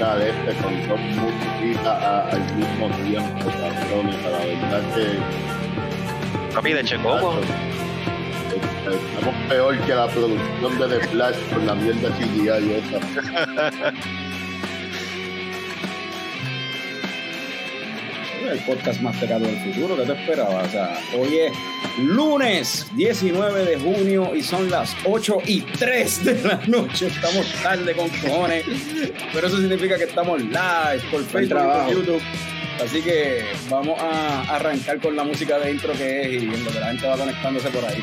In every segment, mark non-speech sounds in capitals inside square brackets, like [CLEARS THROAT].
música de este con dos músicas al mismo tiempo, cabrones. La verdad que. Papi, de Checoco. Estamos peor que la producción de The Flash con la mierda CGI y esa. [LAUGHS] el podcast más pegado del futuro, ¿qué te esperaba? O sea, hoy es lunes 19 de junio y son las 8 y 3 de la noche. Estamos tarde con cojones, pero eso significa que estamos live por Facebook y por YouTube. Así que vamos a arrancar con la música de intro que es y en lo que la gente va conectándose por ahí.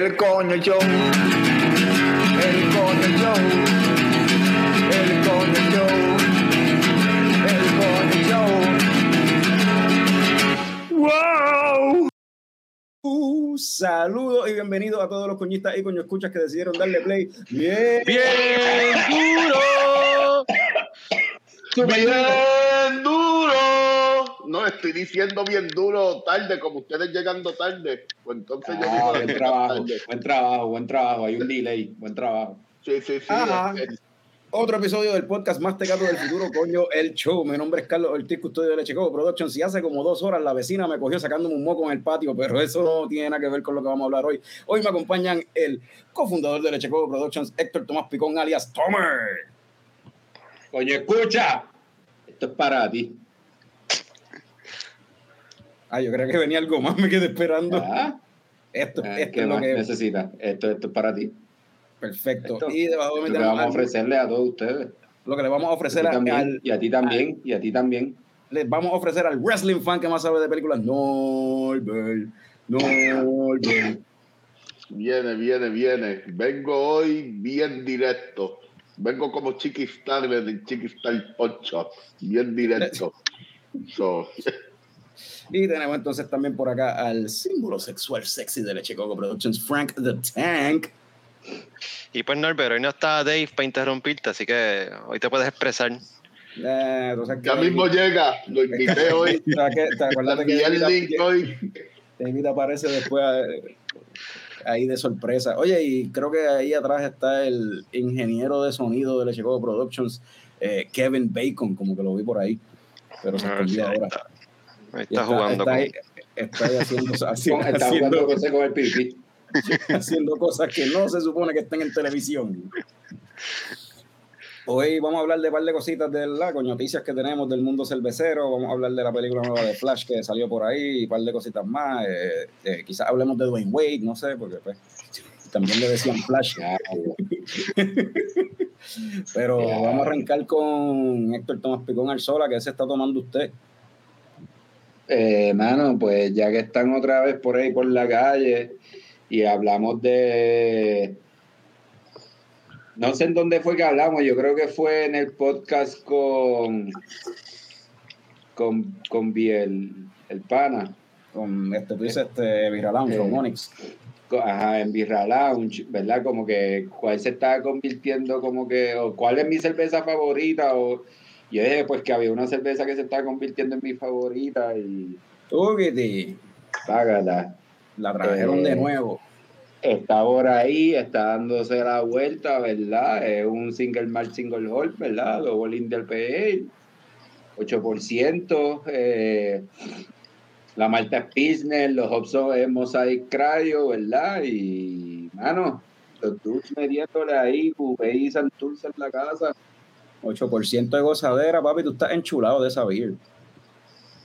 el coño show, el coño show, el coño show, el coño show. ¡Wow! Uh, saludos y bienvenidos a todos los coñistas y coño escuchas que decidieron darle play. Bien, bien duro. Bien duro. No, estoy diciendo bien duro tarde, como ustedes llegando tarde. Pues entonces yo Ah, digo buen trabajo, buen trabajo, buen trabajo. Hay un delay, buen trabajo. Sí, sí, sí. Otro episodio del podcast más tecato del futuro, coño, el show. Mi nombre es Carlos Ortiz, custodio de Lecheco Productions. Y hace como dos horas la vecina me cogió sacándome un moco en el patio, pero eso no tiene nada que ver con lo que vamos a hablar hoy. Hoy me acompañan el cofundador de Lecheco Productions, Héctor Tomás Picón, alias Tomer. Coño, escucha. Esto es para ti. Ah, yo creo que venía algo más, me quedé esperando. Ah, Esto, ah, esto ¿Qué es lo que necesitas? Esto, esto es para ti. Perfecto. Esto, y debajo de Lo que vamos a ofrecerle a todos ustedes. lo que le vamos a ofrecer a- también, al, y a ti también, y a ti también. les vamos a ofrecer al wrestling fan que más sabe de películas. Norbert, Norbert. Viene, viene, viene. Vengo hoy bien directo. Vengo como Chiquistar de Chiquistar Poncho. Bien directo. [LAUGHS] So, Y tenemos entonces también por acá al símbolo sexual sexy de Lechecoco Productions, Frank the Tank. Y pues Norbert, hoy no está Dave para interrumpirte, así que hoy te puedes expresar. Eh, ya mismo llega. Lo invité [LAUGHS] hoy. ¿Te acuerdas que- el link hoy. David aparece después ahí de sorpresa. Oye, y creo que ahí atrás está el ingeniero de sonido de Lechecoco Productions, eh, Kevin Bacon, como que lo vi por ahí. Pero se Ah, escondió ahora. está. Ahí Y está jugando está con... ahí, está ahí haciendo, [LAUGHS] haciendo, Está haciendo- jugando cosas con el pipí. [LAUGHS] haciendo cosas que no se supone que estén en televisión. Hoy vamos a hablar de un par de cositas de la con noticias que tenemos del mundo cervecero. Vamos a hablar de la película nueva de Flash que salió por ahí y un par de cositas más. Eh, eh, quizás hablemos de Dwayne Wade, no sé, porque pues, también le decían Flash. [LAUGHS] Pero vamos a arrancar con Héctor Tomás Picón Arzola, que se está tomando usted. Eh, mano, pues ya que están otra vez por ahí por la calle y hablamos de. No sé en dónde fue que hablamos, yo creo que fue en el podcast con. con, con Biel, el pana. Con este, tú dices, este, Viralounge, Eh. con Onyx. Ajá, en Birra Lounge, ¿verdad? Como que cuál se estaba convirtiendo como que, o cuál es mi cerveza favorita, o yo dije pues que había una cerveza que se estaba convirtiendo en mi favorita y Tuquiti, págala. la trajeron de Eh. nuevo. Está por ahí, está dándose la vuelta, ¿verdad? Es un single malt single hall, ¿verdad? El del PL, 8%, eh, la malta es Pilsner, los hops son es Mosaic Cryo, ¿verdad? Y, mano, los dudes metiéndole ahí, Coupé y Santurce en la casa. 8% de gozadera, papi, tú estás enchulado de esa beer.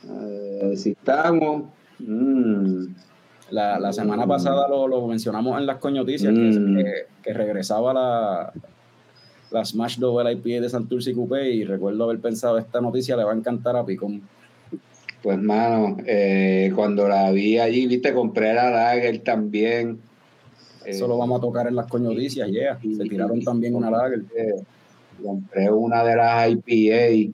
Eh, si estamos... mm, La, la semana pasada lo, lo mencionamos en las coñoticias, Mm. que, que, que regresaba la, la Smash Double IPA de Santurce y Coupé, y recuerdo haber pensado, esta noticia le va a encantar a Picón. Pues, mano, eh, cuando la vi allí, viste, compré la Lager también. Eso lo vamos a tocar en las coñodicias, yeah. Se tiraron también una Lager. Compré una de las IPA.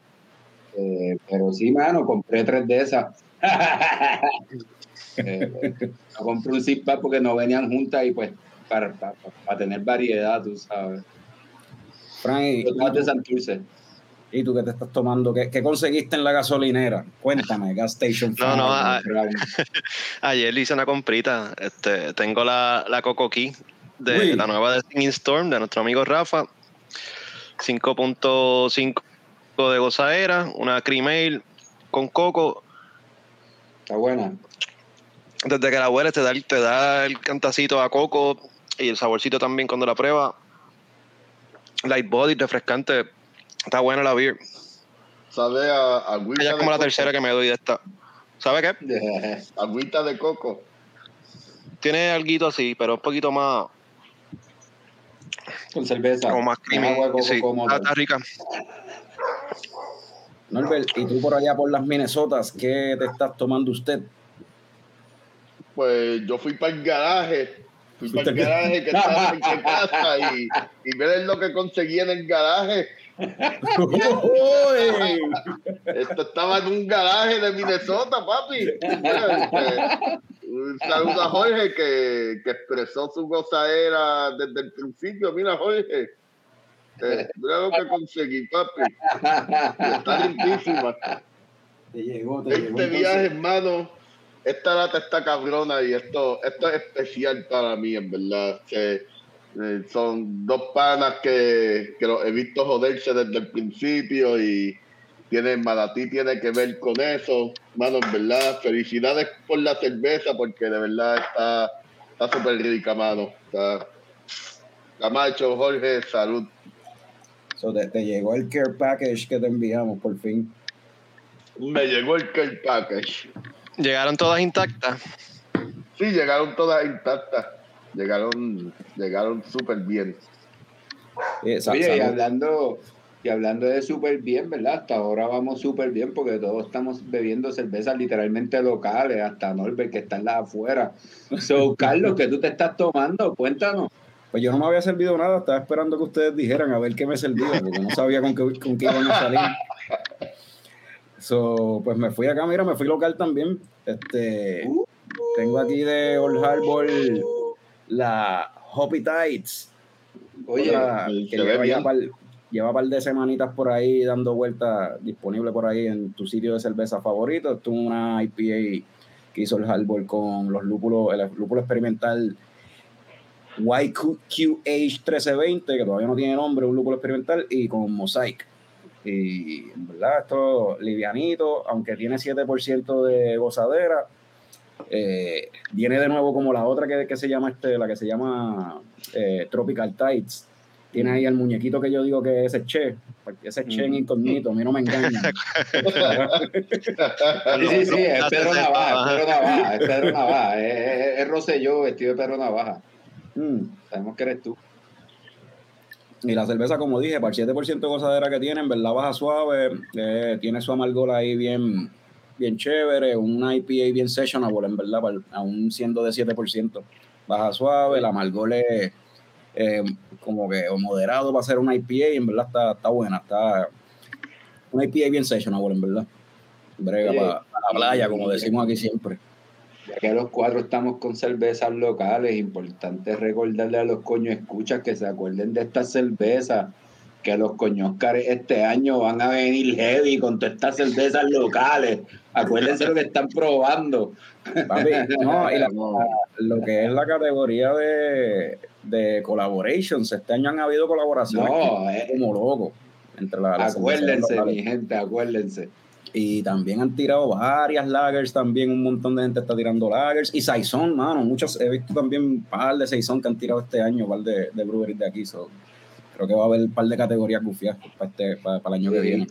Eh, pero sí, mano, compré tres de esas. [LAUGHS] eh, no compré un zip porque no venían juntas y pues para, para, tener variedad, tú sabes. Frank, ¿y, de Santurce. ¿Y tú qué te estás tomando? ¿Qué, ¿Qué, conseguiste en la gasolinera? Cuéntame, Gas Station. No, no, a, [LAUGHS] ayer hice una comprita. Este, tengo la, la Coco Key de la nueva de Singing Storm de nuestro amigo Rafa. 5.5 de gozadera, una cream con coco. Está buena. Desde que la hueles te da, te da el cantacito a coco y el saborcito también cuando la prueba. Light body, refrescante. Está buena la beer. Sabe a agüita. es como la tercera que me doy de esta. ¿Sabe qué? [LAUGHS] agüita de coco. Tiene algo así, pero un poquito más. Con cerveza. Como más creamy. sí, está, rica. Norbert, ¿y tú por allá por las Minnesotas, qué te estás tomando usted? Pues yo fui para el garaje Fui para el garaje que estaba en casa y, y ver lo que conseguí en el garaje. Esto estaba en un garaje de Minnesota, papi. Un saludo a Jorge que, que expresó su gozadera desde el principio. Mira, Jorge. Eh, mira lo que conseguí, papi. Está limpísima. Te llegó, te este viaje, hermano esta lata está cabrona y esto, esto es especial para mí, en verdad. Eh, son dos panas que, que los he visto joderse desde el principio y tiene, Malatí tiene que ver con eso. Mano, en verdad, felicidades por la cerveza porque de verdad está está súper rica, mano. Está, Camacho, Jorge, salud. So te, te, llegó el care package que te enviamos, por fin. Me llegó el care package. ¿Llegaron todas intactas? Sí, llegaron todas intactas. Llegaron, llegaron súper bien. Eh, Oye, y hablando, y hablando de súper bien, ¿verdad? Hasta ahora vamos súper bien porque todos estamos bebiendo cervezas literalmente locales, hasta Norbert que está en la afuera. So, [LAUGHS] Carlos, ¿qué tú te estás tomando? Cuéntanos. Pues yo no me había servido nada, estaba esperando que ustedes dijeran a ver qué me servía, porque no sabía con qué, con qué iban a salir. So, pues me fui acá, mira, me fui local también. Este, tengo aquí de Old Harbor la Hoppy Tides. Oye, que lleva, ya par, lleva par de semanitas por ahí dando vueltas, disponible por ahí en tu sitio de cerveza favorito. Esto es una IPA que hizo el Harbor con los lúpulos, el lúpulo experimental YQH 1320, que todavía no tiene nombre, un lúpulo experimental, y con Mosaic. Y verdad, esto livianito, aunque tiene 7% de gozadera, eh, viene de nuevo como la otra que, que, se llama este, la que se llama eh, Tropical Tides. Tiene ahí el muñequito que yo digo que es ese Che, ese Che en incógnito, a mí no me engaña. [LAUGHS] [LAUGHS] sí, sí, sí, es Pedro Navaja, es Pedro Navaja, es Pedro Navaja, es, es, Rosselló vestido de Pedro Navaja. Mm. Sabemos que eres tú. Y la cerveza, como dije, para el 7% de gozadera que tiene, en verdad baja suave, eh, tiene su amargor ahí bien, bien chévere, una IPA bien sessionable, en verdad, aún siendo de 7%. Baja suave, el amargor es eh, como que moderado para ser una IPA y en verdad está, está buena, está una IPA bien sessionable, en verdad. Brega para, la playa, como decimos aquí siempre. Ya que los cuatro estamos con cervezas locales, importante recordarle a los coños escuchas que se acuerden de esta cerveza, que los coños este año van a venir heavy con todas estas cervezas locales. Acuérdense lo que están probando. [LAUGHS] no, y lo que es la categoría de, de collaborations, este año han habido colaboraciones no, como loco. Entre la, acuérdense, mi gente, acuérdense. Y también han tirado varias lagers, también un montón de gente está tirando lagers. Y Saison, mano, muchos, he visto también un par de Saison que han tirado este año, un par de, de breweries de aquí. So, creo que va a haber un par de categorías bufias para, este, para, para el año que viene.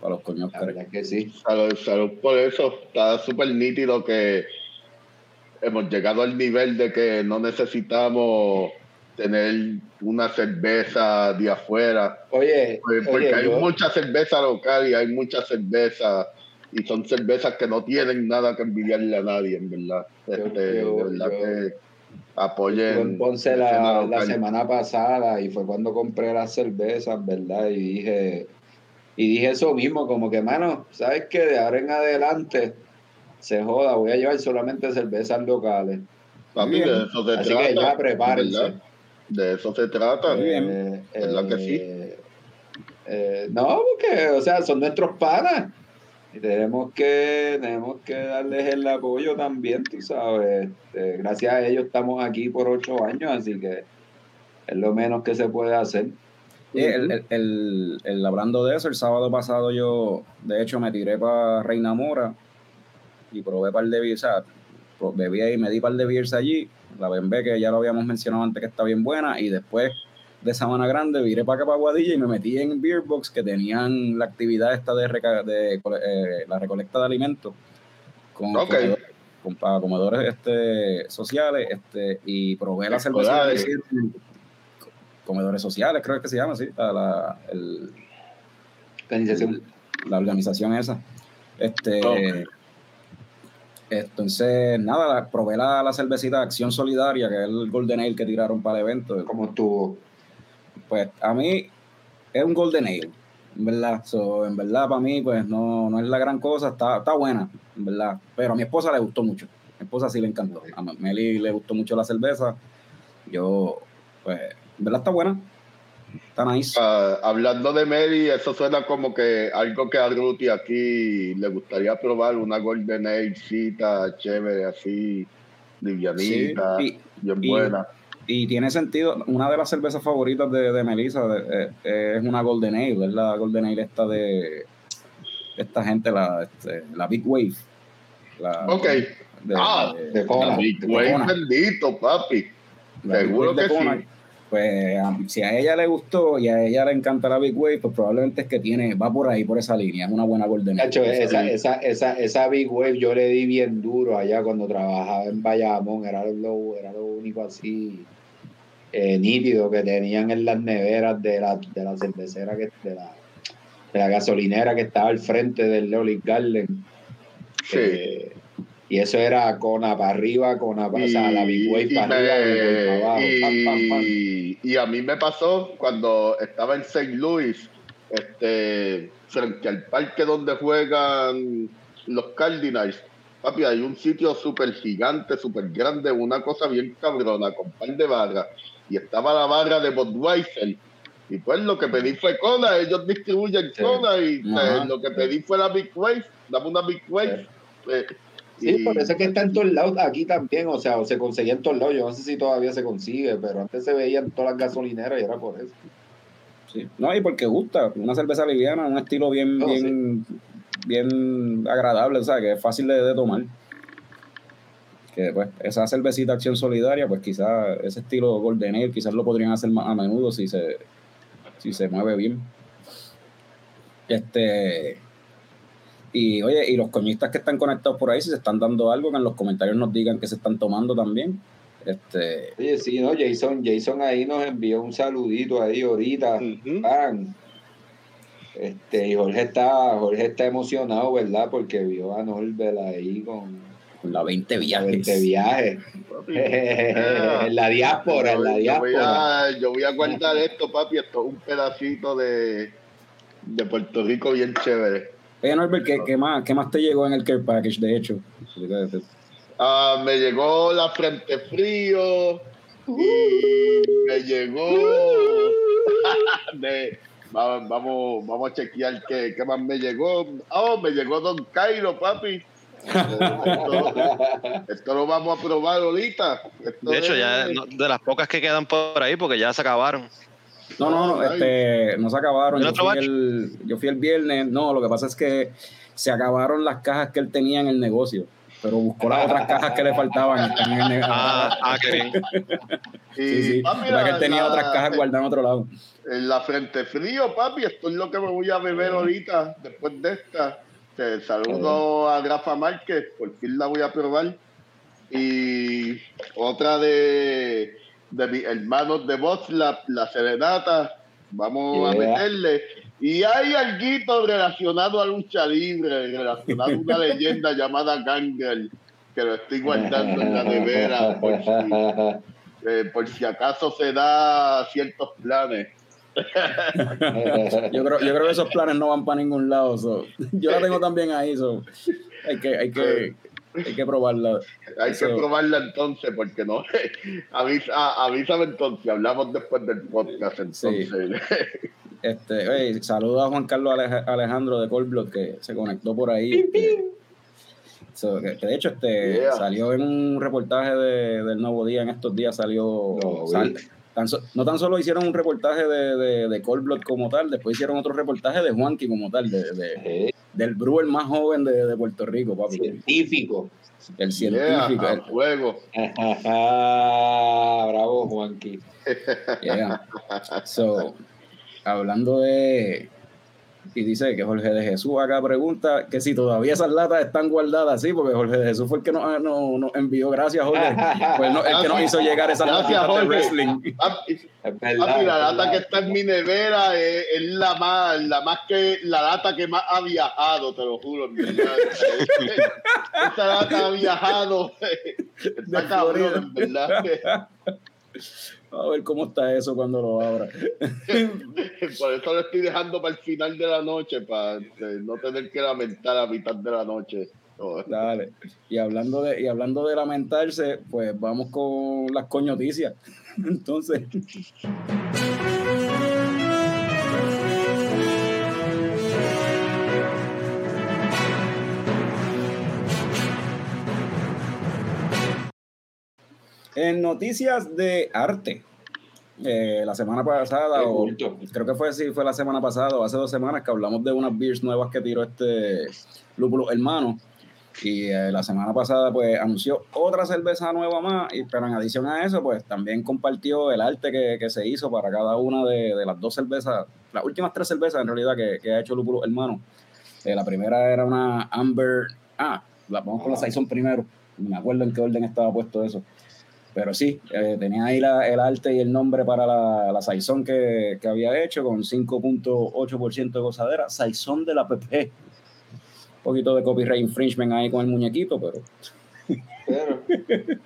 Para los coños. que sí. Salud, por eso. Está súper nítido que hemos llegado al nivel de que no necesitamos tener una cerveza de afuera. Oye, porque hay mucha cerveza local y hay mucha cerveza y son cervezas que no tienen nada que envidiarle a nadie, en verdad. Este, de verdad que apoyen. en Ponce la, la semana pasada y fue cuando compré las cervezas, ¿verdad? Y dije, y dije eso mismo, como que, mano, ¿sabes qué? De ahora en adelante se joda, voy a llevar solamente cervezas locales. Papi, de eso se Así trata. que ya prepárense. ¿verdad? De eso se trata. Eh, ¿Verdad que sí? eh, eh, no, porque, o sea, son nuestros panas. Y tenemos que, tenemos que darles el apoyo también, tú sabes. Este, gracias a ellos estamos aquí por ocho años, así que es lo menos que se puede hacer. Sí, el, el, el- el- hablando de eso, el sábado pasado yo, de hecho, me tiré para Reina Mora y probé par de pro- bebí ahí, me di par de beers allí, la Bembe que ya lo habíamos mencionado antes que está bien buena, y después de Sabana Grande viré para acá para Guadilla y me metí en Beer Box que tenían la actividad esta de, reca- de cole- eh, la recolecta de alimentos con, comedores, con para comedores este, sociales este, y probé la cerveza comedores sociales, creo que se llama así, la, la- el- Organización. la organización esa. Este. Entonces, nada, probé la, la cervecita de Acción Solidaria, que es el Golden Ale que tiraron para el evento. como estuvo. Pues a mí es un Golden Ale, en verdad. So, en verdad, para mí, pues no, no es la gran cosa, está, está buena, en verdad. Pero a mi esposa le gustó mucho. A mi esposa sí le encantó. A Meli le gustó mucho la cerveza. Yo, pues, en verdad está buena. Está nice. Ah, hablando de Mary, eso suena como que algo que a Ruti aquí le gustaría probar, una Golden Ale cita chévere, así, livianita, Sí, bien y- buena. Y tiene sentido, una de las cervezas favoritas de, de Melissa de- eh, es una Golden Ale, es la Golden Ale esta de esta gente, la, este, la Big Wave. La, Ok. de- Ah, de- Kona. La Big de Wave Kona. bendito, papi. la seguro que Kona. sí. Pues a- si a ella le gustó y a ella le encanta la Big Wave, pues probablemente es que tiene, va por ahí, por esa línea, es una buena Golden Ale. Nacho, esa, esa, esa, esa Big Wave yo le di bien duro allá cuando trabajaba en Bayamón, era lo, era lo único así eh, nítido que tenían en las neveras de la, de la cervecera, que, de, la, de la gasolinera que estaba al frente del Leolic Garden. Sí. Eh, y eso era cona para arriba, cona para, o sea, la Big Wave y, para arriba, para abajo, me- pam, pam, pam. y- y a mí me pasó cuando estaba en St. Louis, este, frente al parque donde juegan los Cardinals. Papi, hay un sitio súper gigante, súper grande, una cosa bien cabrona, con par de barras. Y estaba la barra de Budweiser. Y pues lo que pedí fue cola, ellos distribuyen Sí. cola y Ajá. eh, lo que pedí fue la Big Wave, dame una Big Wave. Eh, Sí, y- por eso es que está en todos lados aquí también, o sea, o se conseguía en todos lados, yo no sé si todavía se consigue, pero antes se veía en todas las gasolineras y era por eso. Sí. No, y porque gusta, una cerveza liviana, un estilo bien, No, bien, bien agradable, o sea, que es fácil de, de tomar. Que pues, esa cervecita Acción Solidaria, pues quizás ese estilo Golden Ale, quizás lo podrían hacer más a menudo si se, si se mueve bien. Este. Y oye, y los coñistas que están conectados por ahí, si se están dando algo, que en los comentarios nos digan que se están tomando también. Este, Oye, sí, no, Jason, Jason ahí nos envió un saludito ahí ahorita. Pan. Este, y Jorge está, Jorge está emocionado, ¿verdad? Porque vio a Norbert ahí con con la 20 viajes. 20 viajes. [LAUGHS] En la diáspora, en la Yo- yo voy diáspora. a- Yo voy a guardar esto, papi. Esto es un pedacito de, de Puerto Rico bien chévere. Oye, Norbert, ¿qué, qué más, ¿qué más te llegó en el care package, de hecho? Ah, me llegó la frente frío y me llegó. [LAUGHS] [LAUGHS] de- vamos, vamos, vamos a chequear qué, qué más me llegó. Oh, me llegó Don Cairo, papi. Esto, [LAUGHS] esto lo vamos a probar ahorita. Esto De hecho, ya no- de las pocas que quedan por ahí, porque ya se acabaron. No, no, no, este, no se acabaron. ¿El Yo fui el, yo fui el viernes. No, lo que pasa es que se acabaron las cajas que él tenía en el negocio, pero buscó las otras cajas que le faltaban. están en el. Ah, ah, qué bien. y, sí, sí. papi, Para que él la- tenía la- otras cajas guardadas en otro lado. En la frente frío, papi, esto es lo que me voy a beber ahorita, después de esta. Te saludo a Rafa Márquez, por fin la voy a probar. Y otra de, de mis hermanos de Boslap, la Serenata, Vamos a meterle. Y hay algo relacionado a lucha libre, relacionado a una leyenda [LAUGHS] llamada Gangrel, que lo estoy guardando en la nevera por si, eh, por si acaso se da ciertos planes. [LAUGHS] Yo creo, yo creo que esos planes no van para ningún lado. so. Yo la tengo también ahí. so. Hay, que, hay, que, hay que probarla. Hay Eso- que probarla entonces, porque no. [LAUGHS] Avisa, avísame entonces, hablamos después del podcast. Entonces, Este, oye, saludo a Juan Carlos Ale- Alejandro de Colblot que se conectó por ahí. este, so, que, que de hecho este Yeah. salió en un reportaje de- del Nuevo Día en estos días salió Lo sal- vi. tan so- no tan solo hicieron un reportaje de, de, de como tal, después hicieron otro reportaje de Juanqui como tal, de, de- del brewer más joven de, de Puerto Rico, papi. científico. El científico. el- fuego. [LAUGHS] Bravo, Juanqui. [LAUGHS] Yeah. So, hablando de. Y dice que Jorge de Jesús acá pregunta que si todavía esas latas están guardadas, sí, porque Jorge de Jesús fue el que nos, nos- nos envió, gracias Jorge, [LAUGHS] pues no, el que nos hizo llegar esas Gracias, latitas de Jorge. wrestling. Papi, [LAUGHS] verdad. la lata que está en mi nevera es, es la más, la más que la lata que más ha viajado, te lo juro, verdad. [LAUGHS] Esa lata ha viajado. Está De cabrón, en verdad. A ver cómo está eso cuando lo abra. [LAUGHS] Por eso lo estoy dejando para el final de la noche, para eh, no tener que lamentar a mitad de la noche. No, Dale. Y hablando de, y hablando de lamentarse, pues vamos con las coñoticias. [LAUGHS] Entonces, en noticias de arte, eh, la semana pasada, o creo que fue sí, fue la semana pasada o hace dos semanas que hablamos de unas beers nuevas que tiró este Lúpulo Hermano. Y eh, la semana pasada, pues, anunció otra cerveza nueva más, y, pero en adición a eso, pues, también compartió el arte que, que se hizo para cada una de, de las dos cervezas, las últimas tres cervezas, en realidad, que, que ha hecho Lúpulo Hermano. Eh, la primera era una Amber... Ah, la, vamos con la Saison primero. No me acuerdo en qué orden estaba puesto eso. Pero sí, eh, tenía ahí la- el arte y el nombre para la, la Saison que, que había hecho con 5.8% de gozadera. Saison de la PP. Un poquito de copyright infringement ahí con el muñequito, pero, Pero, [LAUGHS]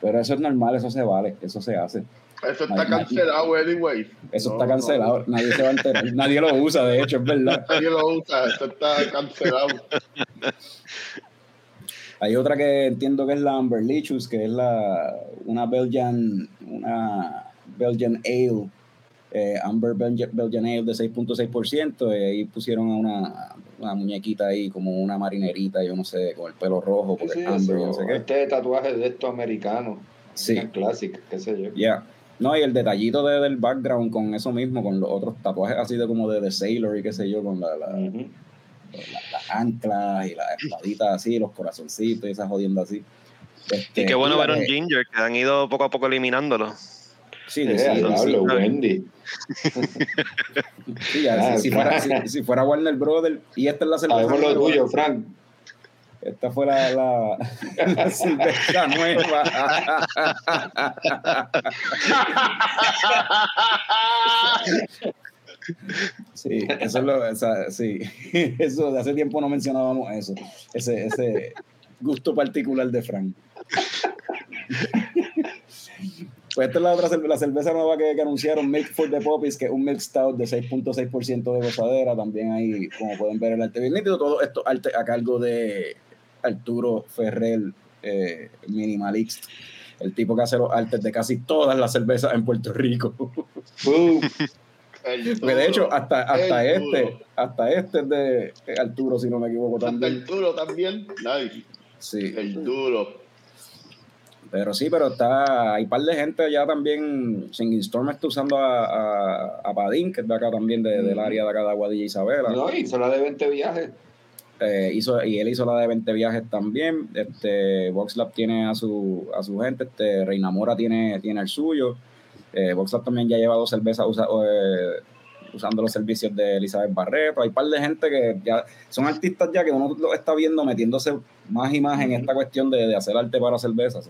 pero eso es normal, eso se vale, eso se hace. Eso está cancelado, anyway. Eso No, está no. cancelado, nadie se va a enterar, nadie lo usa, de hecho, es verdad. Nadie lo usa, eso está cancelado. [LAUGHS] Hay otra que entiendo que es la Amber Lichus, que es la, una Belgian, una Belgian Ale, eh, Amber Belgian, Belgian Ale de 6.6%, y ahí pusieron a una, una muñequita ahí como una marinerita, yo no sé, con el pelo rojo, porque sí, es Amber, yo no sé qué. este tatuaje de estos americanos. Sí. Clásico, qué sé yo. Ya. No, y el detallito de- del background con eso mismo, con los otros tatuajes así de como de, de Sailor y qué sé yo, con la, la- Ujú. la- las anclas y las espaditas así, los corazoncitos y esas jodiendas así. Este, Y qué bueno ver un que- Ginger que han ido poco a poco eliminándolo. Sí, Eh, sí, diablo, sí, Wendy. [LAUGHS] sí, ya, Ah, si, si fuera, si, si fuera Warner Brother y esta es la cerveza Sabemos lo tuyo, Frank. esta fue la, la, [LAUGHS] la cerveza nueva. [LAUGHS] Sí, eso es lo, o sea, sí, [LAUGHS] eso de hace tiempo no mencionábamos eso, ese, ese gusto particular de Frank. [LAUGHS] Pues esta es la otra la cerveza nueva que, que anunciaron, Milk for the Poppies, que es un milk stout de 6.6% de gozadera, también ahí, como pueden ver, el arte bien nítido, todo esto arte a cargo de Arturo Ferrer, eh, Minimalist, el tipo que hace los artes de casi todas las cervezas en Puerto Rico. [LAUGHS] De hecho, hasta, hasta este, hasta este es de Arturo, si no me equivoco Hasta también. el duro también. Nice. Sí, El duro. pero sí, pero está, hay un par de gente ya también, Singing Storm está usando a, a, a Padín, que es de acá también, de- del área de acá de Aguadilla Isabela. no, hizo la de 20 viajes. Eh, hizo, y él hizo la de 20 viajes también. Este, VoxLab tiene a su, a su gente, este, Reina Mora tiene, tiene el suyo. Eh, VoxLab también ya lleva dos cervezas usa- eh, usando los servicios de Elizabeth Barreto. Hay un par de gente que ya son artistas ya que uno lo está viendo metiéndose más y más en esta cuestión de, de hacer arte para cervezas.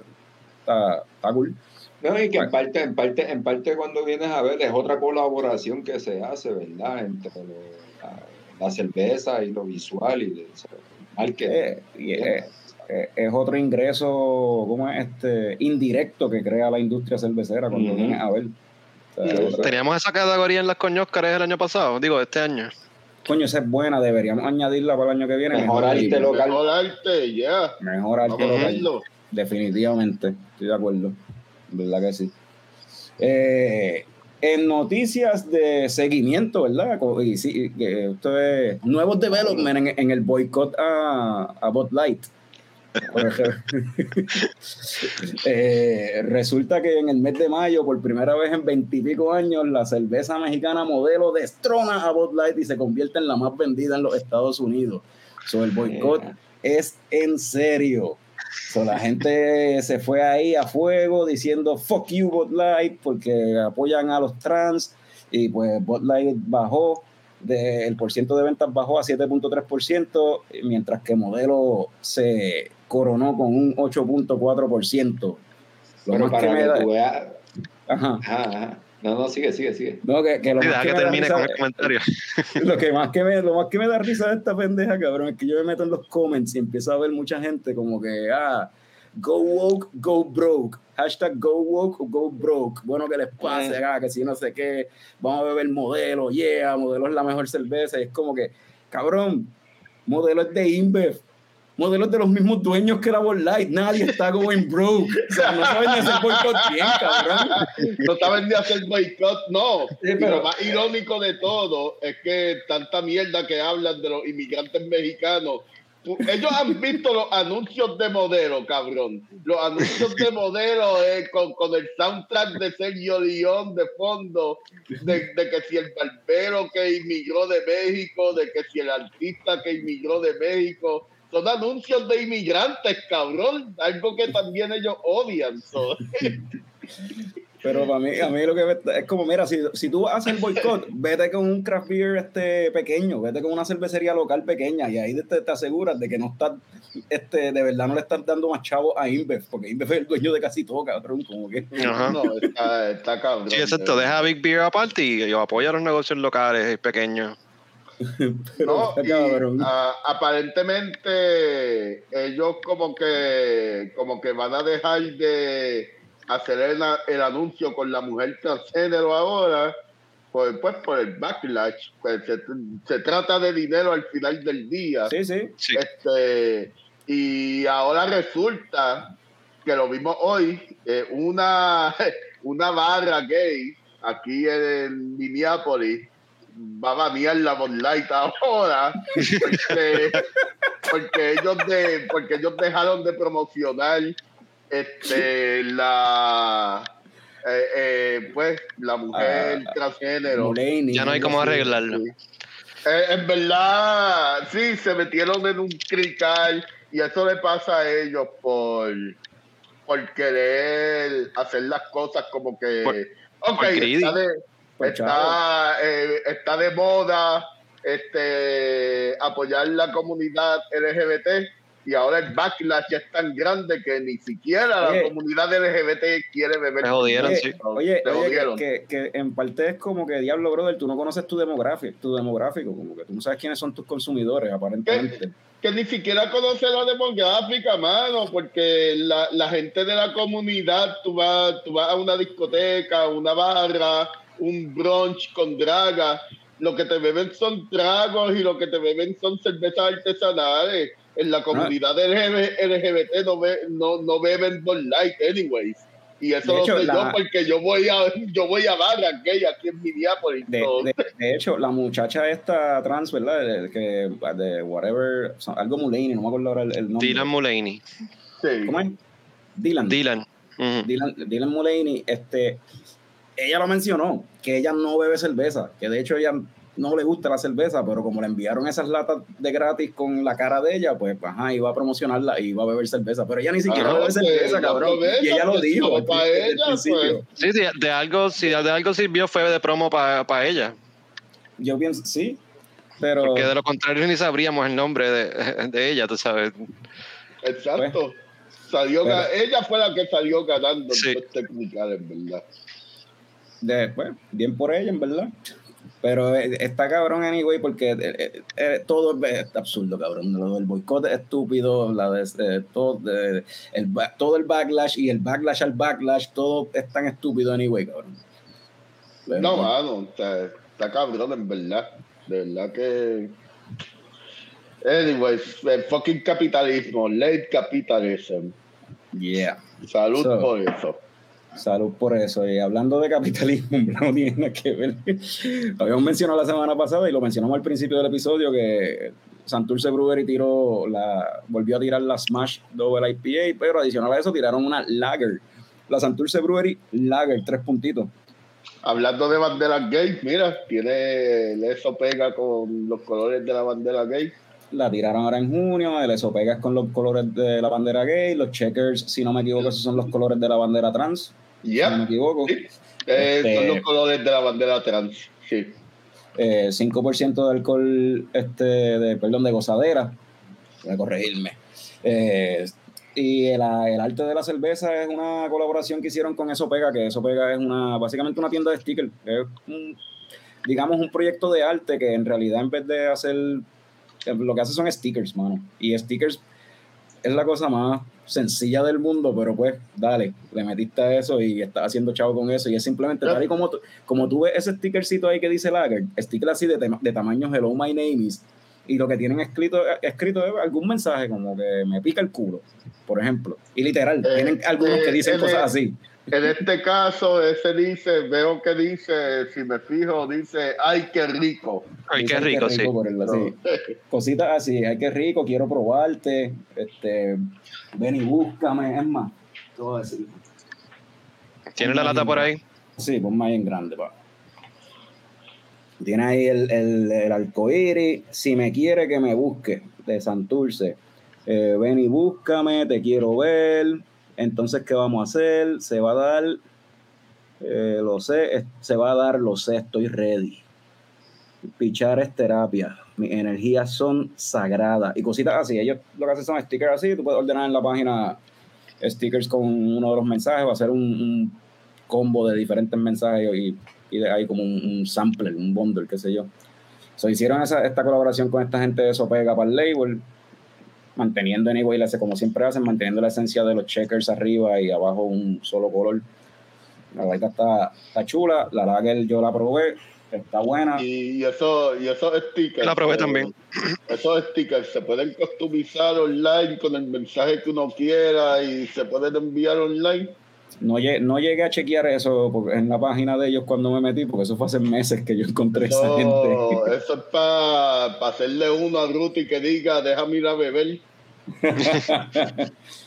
Está, está cool. No, y que en parte, en parte, en parte cuando vienes a ver es otra colaboración que se hace, ¿verdad? Entre lo- la, la cerveza y lo visual y el marketing. Eh, y es, es- otro ingreso ¿cómo es este indirecto que crea la industria cervecera cuando vienes a ver. O sea, Sí, otra- Teníamos esa categoría en las coñoscares el año pasado, digo, este año. Coño, esa es buena, deberíamos añadirla para el año que viene. Mejor arte libro. local. Mejor arte, ya. Mejor arte Vamos a local. verlo. Definitivamente, estoy de acuerdo. ¿Verdad que sí? Eh, en noticias de seguimiento, ¿verdad? Y sí, que esto es nuevos development en, en el boicot a, a Bud Light. [LAUGHS] Eh, resulta que en el mes de mayo, por primera vez en veintipico años, la cerveza mexicana modelo destrona a Bud Light y se convierte en la más vendida en los Estados Unidos. So, el boicot es en serio. So, la gente se fue ahí a fuego diciendo fuck you Bud Light porque apoyan a los trans y pues Bud Light bajó de, el porciento de ventas bajó a 7.3% mientras que Modelo se coronó con un 8.4%. Lo Pero más que para me que da- tú veas. Ajá. Ajá, ajá. No, no, sigue, sigue, sigue. No, que, que lo, Sí, más que que termine risa- con el comentario. [LAUGHS] lo que más que me lo más que me da risa de esta pendeja cabrón es que yo me meto en los comments y empiezo a ver mucha gente como que ah go woke go broke hashtag go woke go broke bueno que les pase ah, que si no sé qué vamos a beber modelo yeah modelo es la mejor cerveza y es como que cabrón modelo es de Inbev modelo es de los mismos dueños que la Bud Light nadie está going broke o sea no saben hacer boicot bien cabrón No saben ni hacer boicot, no. Sí, Y pero- lo más irónico de todo es que tanta mierda que hablan de los inmigrantes mexicanos. ellos han visto los anuncios de modelo, cabrón. Los anuncios de modelo eh, con, con el soundtrack de Sergio León de fondo, de, de que si el barbero que inmigró de México, de que si el artista que inmigró de México. Son anuncios de inmigrantes, cabrón. Algo que también ellos odian. so. [LAUGHS] Pero para mí, a mí lo que me- es como, mira, si, si tú haces el boicot, [LAUGHS] vete con un craft beer este, pequeño, vete con una cervecería local pequeña y ahí te, te aseguras de que no estás, este, de verdad no le estás dando más chavo a Inbev, porque Inbev es el dueño de casi todo, cabrón, como que... Ajá. No, está, está cabrón. Sí, exacto. Deja Big Beer aparte y yo apoyo a los negocios locales y pequeños. [LAUGHS] Pero No, y, ah, aparentemente ellos como que como que van a dejar de hacer el, el anuncio con la mujer transgénero ahora pues, pues por el backlash pues se, se trata de dinero al final del día Sí, sí. Sí. este y ahora resulta que lo vimos hoy eh, una [LAUGHS] una barra gay aquí en Minneapolis va a banear la Light ahora porque, porque ellos de porque ellos dejaron de promocionar este la eh, eh, pues la mujer Ah, transgénero. Mulaney, Ya no hay cómo arreglarlo. eh, en verdad, sí, se metieron en un crical y eso le pasa a ellos por, por querer hacer las cosas como que, Por- ok, por está eh, está de moda este, apoyar la comunidad LGBT y ahora el backlash ya es tan grande que ni siquiera Oye. la comunidad LGBT quiere beber. Se jodieron, Oye, sí. oye, Se oye, que, jodieron. que, que en parte es como que, diablo, brother, tú no conoces tu demográfico, tu demográfico, como que tú no sabes quiénes son tus consumidores, aparentemente. que ni siquiera conoce la demográfica, mano, porque la, la gente de la comunidad, tú vas, tú vas a una discoteca, una barra, un brunch con dragas, lo que te beben son tragos y lo que te beben son cervezas artesanales. En la comunidad LGBT, LGBT no, be- no, no beben Bud Light anyways. Y eso De lo hecho, sé la- yo porque yo voy a yo voy a barras gay aquí en Minneapolis. De, de- de hecho, la muchacha esta trans, ¿verdad? De, que, de whatever, algo Mulaney, no me acuerdo ahora el, el nombre. Dylan Mulaney. sí. ¿Cómo es? Dylan. Dylan. Dylan, Dylan Mulaney, este, ella lo mencionó, que ella no bebe cerveza, que de hecho ella no le gusta la cerveza, pero como le enviaron esas latas de gratis con la cara de ella, pues ajá, iba a promocionarla y iba a beber cerveza, pero ella ni siquiera Ah, bebe pues, cerveza, no cabrón, y ella lo pues, dijo al pa' al ella, pues. Sí, de, de algo, si de algo sirvió fue de promo para ella. Yo pienso, sí, pero... Porque de lo contrario ni sabríamos el nombre de, de ella, tú sabes. Exacto. Salió Pero- ga- ella fue la que salió ganando Sí. technicales, en verdad. Después, bien por ella, en verdad. Pero eh, está cabrón, anyway, porque eh, eh, todo es absurdo, cabrón. Lo del boicot es estúpido, la de, eh, todo, de- el, todo el backlash y el backlash al backlash, todo es tan estúpido, anyway, cabrón. Pero, No, mano, sea, está cabrón, en verdad. De verdad que. Anyways, el fucking capitalismo, late capitalism. Yeah. Salud So- por eso. Salud por eso. Y hablando de capitalismo, [LAUGHS] no tiene nada que ver. Habíamos mencionado la semana pasada y lo mencionamos al principio del episodio que Santurce Brewery tiró la, volvió a tirar la Smash Double IPA, pero adicional a eso tiraron una Lager. La Santurce Brewery Lager, tres puntitos. Hablando de banderas gay, mira, tiene eso pega con los colores de la bandera gay. La tiraron ahora en junio, el eso pegas con los colores de la bandera gay, los checkers, si no me equivoco, esos son los colores de la bandera trans, si no me equivoco. sí. Eh, Este- son los colores de la bandera trans. Sí. eh, 5% de alcohol, este, de, perdón, de gozadera, voy a corregirme. Eh, y el, el arte de la cerveza es una colaboración que hicieron con Eso Pega, que Eso Pega es una, básicamente una tienda de stickers, es un- digamos un proyecto de arte que en realidad en vez de hacer, lo que hace son stickers, mano. Y stickers es la cosa más sencilla del mundo, pero pues dale, le metiste a eso y estás haciendo chavo con eso. Y es simplemente tal y como tú, como tú ves ese stickercito ahí que dice Lager, sticker así de, de tamaño Hello My Name is y lo que tienen escrito escrito es algún mensaje como que me pica el culo, por ejemplo, y literal, Eh, tienen algunos que eh, dicen eh, cosas así. En este caso, ese dice, veo que dice, si me fijo, dice, ay, qué rico. Ay, qué rico, sí. así. Cositas así, ay, qué rico, quiero probarte, este, ven y búscame, es más, te voy a decir. ¿Tiene la lata por ahí? Sí, ponme ahí en grande, pa. Tiene ahí el, el, el arcoíris. Si me quiere que me busque, de Santurce. Eh, ven y búscame, te quiero ver. Entonces, ¿qué vamos a hacer? Se va a dar, eh, lo sé, se va a dar, lo sé, estoy ready. Pichar es terapia. Mis energías son sagradas. Y cositas así. Ellos lo que hacen son stickers así. Tú puedes ordenar en la página stickers con uno de los mensajes. Va a ser un, combo de diferentes mensajes y, y de ahí como un, un sampler, un bundle, qué sé yo. So, hicieron esa, esta colaboración con esta gente de Sopega para el label, manteniendo anyway, como siempre hacen, manteniendo la esencia de los checkers arriba y abajo un solo color. La verdad está, está chula, la lager yo la probé, está buena. Y, y eso, y esos stickers. La probé eh, también. [CLEARS THROAT] Esos stickers se pueden customizar online con el mensaje que uno quiera y se pueden enviar online. No, lle- no llegué a chequear eso porque- en la página de ellos cuando me metí, porque eso fue hace meses que yo encontré esa gente. Eso es para hacerle uno a Ruti que diga, déjame ir a beber. [LAUGHS]